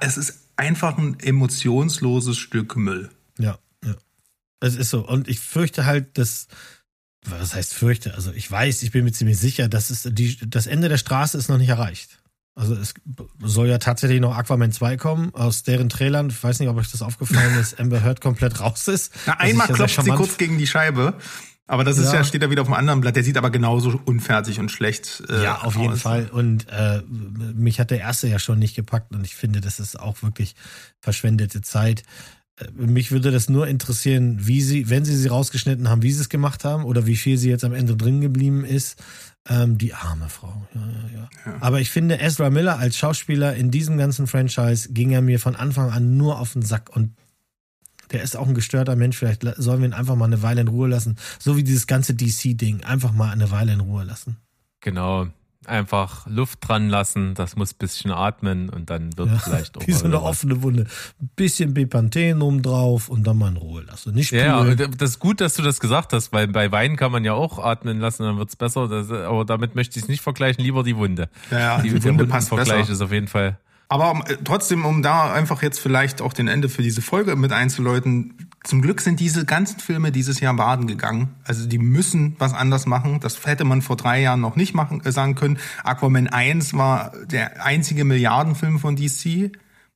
es ist einfach ein emotionsloses Stück Müll. Ja, ja. Es ist so. Und ich fürchte halt, dass. Was heißt fürchte? Also ich weiß, ich bin mir ziemlich sicher, dass es die, das Ende der Straße ist noch nicht erreicht. Also es soll ja tatsächlich noch Aquaman 2 kommen, aus deren Trailern, ich weiß nicht, ob euch das aufgefallen ist, Amber Heard komplett raus ist. Na, einmal ja klopft sie kurz gegen die Scheibe. Aber das ist Ja. ja, steht da wieder auf dem anderen Blatt. Der sieht aber genauso unfertig und schlecht äh, Ja, auf jeden aus. Fall. Und äh, mich hat der erste ja schon nicht gepackt und ich finde, das ist auch wirklich verschwendete Zeit. Mich würde das nur interessieren, wie sie, wenn sie sie rausgeschnitten haben, wie sie es gemacht haben oder wie viel sie jetzt am Ende drin geblieben ist. Ähm, die arme Frau. Ja, ja, ja. Aber ich finde, Ezra Miller als Schauspieler in diesem ganzen Franchise ging er mir von Anfang an nur auf den Sack und der ist auch ein gestörter Mensch. Vielleicht sollen wir ihn einfach mal eine Weile in Ruhe lassen. So wie dieses ganze DC-Ding. Einfach mal eine Weile in Ruhe lassen. Genau. Einfach Luft dran lassen, das muss ein bisschen atmen und dann wird vielleicht auch Wie so eine offene Wunde. Ein bisschen Bepanthen oben drauf und dann mal in Ruhe lassen. Nicht Ja, ja, das ist gut, dass du das gesagt hast, weil bei Wein kann man ja auch atmen lassen, dann wird's besser. Das, aber damit möchte ich es nicht vergleichen, lieber die Wunde. Ja, ja, die, die der Wunde passt Wundenvergleich besser. ist auf jeden Fall. Aber äh, trotzdem, um da einfach jetzt vielleicht auch den Ende für diese Folge mit einzuläuten, zum Glück sind diese ganzen Filme dieses Jahr baden gegangen. Also die müssen was anders machen. Das hätte man vor drei Jahren noch nicht machen, äh, sagen können. Aquaman 1 war der einzige Milliardenfilm von DC.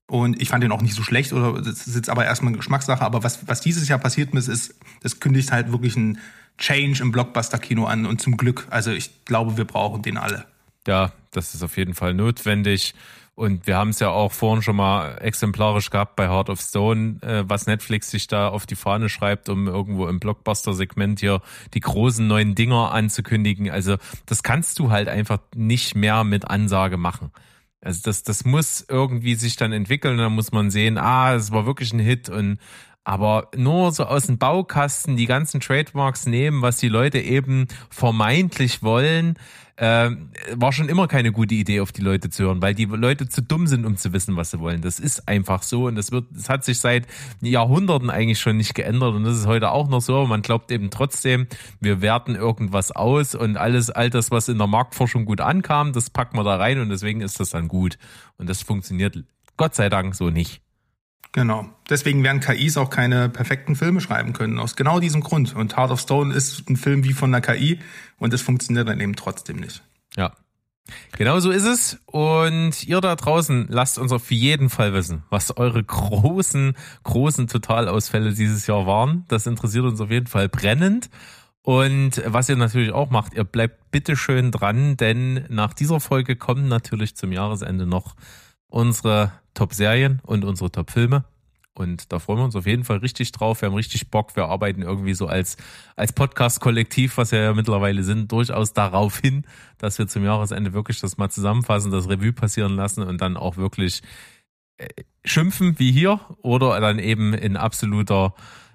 Und ich fand den auch nicht so schlecht, oder das ist jetzt aber erstmal Geschmackssache. Aber was, was dieses Jahr passiert ist, ist, das kündigt halt wirklich einen Change im Blockbuster-Kino an. Und zum Glück, also ich glaube, wir brauchen den alle. Ja, das ist auf jeden Fall notwendig. Und wir haben es ja auch vorhin schon mal exemplarisch gehabt bei Heart of Stone, äh, was Netflix sich da auf die Fahne schreibt, um irgendwo im Blockbuster-Segment hier die großen neuen Dinger anzukündigen. Also das kannst du halt einfach nicht mehr mit Ansage machen. Also das, das muss irgendwie sich dann entwickeln. Dann muss man sehen, ah, es war wirklich ein Hit und aber nur so aus dem Baukasten die ganzen Trademarks nehmen, was die Leute eben vermeintlich wollen, äh, war schon immer keine gute Idee, auf die Leute zu hören, weil die Leute zu dumm sind, um zu wissen, was sie wollen. Das ist einfach so und das wird, das hat sich seit Jahrhunderten eigentlich schon nicht geändert und das ist heute auch noch so. Man glaubt eben trotzdem, wir werten irgendwas aus und alles, all das, was in der Marktforschung gut ankam, das packen wir da rein und deswegen ist das dann gut. Und das funktioniert Gott sei Dank so nicht. Genau. Deswegen werden KIs auch keine perfekten Filme schreiben können. Aus genau diesem Grund. Und Heart of Stone ist ein Film wie von der KI und es funktioniert dann eben trotzdem nicht. Ja. Genau so ist es. Und ihr da draußen lasst uns auf jeden Fall wissen, was eure großen, großen Totalausfälle dieses Jahr waren. Das interessiert uns auf jeden Fall brennend. Und was ihr natürlich auch macht, ihr bleibt bitte schön dran, denn nach dieser Folge kommen natürlich zum Jahresende noch unsere Top-Serien und unsere Top-Filme. Und da freuen wir uns auf jeden Fall richtig drauf. Wir haben richtig Bock. Wir arbeiten irgendwie so als, als Podcast-Kollektiv, was wir ja mittlerweile sind, durchaus darauf hin, dass wir zum Jahresende wirklich das mal zusammenfassen, das Revue passieren lassen und dann auch wirklich äh, schimpfen wie hier oder dann eben in absoluter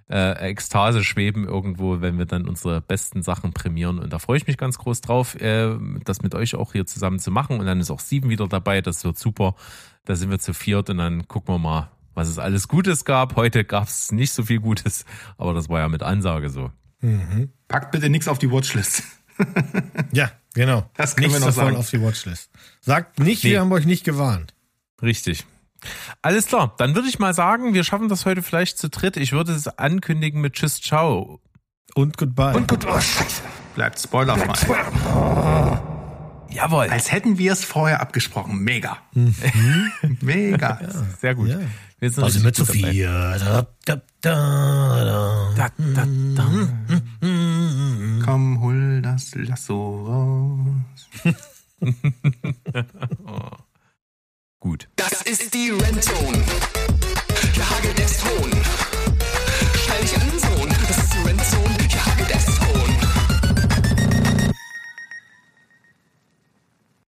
äh, Ekstase schweben irgendwo, wenn wir dann unsere besten Sachen prämieren. Und da freue ich mich ganz groß drauf, äh, das mit euch auch hier zusammen zu machen. Und dann ist auch Steven wieder dabei. Das wird super. Da sind wir zu viert und dann gucken wir mal, was es alles Gutes gab. Heute gab es nicht so viel Gutes, aber das war ja mit Ansage so. Packt bitte nichts auf die Watchlist. Ja, genau. Das können Nichts wir noch davon sagen. auf die Watchlist. Sagt nicht, Nee. wir haben euch nicht gewarnt. Richtig. Alles klar, dann würde ich mal sagen, wir schaffen das heute vielleicht zu dritt. Ich würde es ankündigen mit Tschüss, Ciao. Und goodbye. Und gut, oh Scheiße. Bleibt spoilerfrei. Jawohl. Als hätten wir es vorher abgesprochen. Mega. Mega. Sehr gut. Ja. Wir sind Also mit. Da, da, da, da, da. Komm, hol das Lasso raus. Gut. Das ist die Rentzone.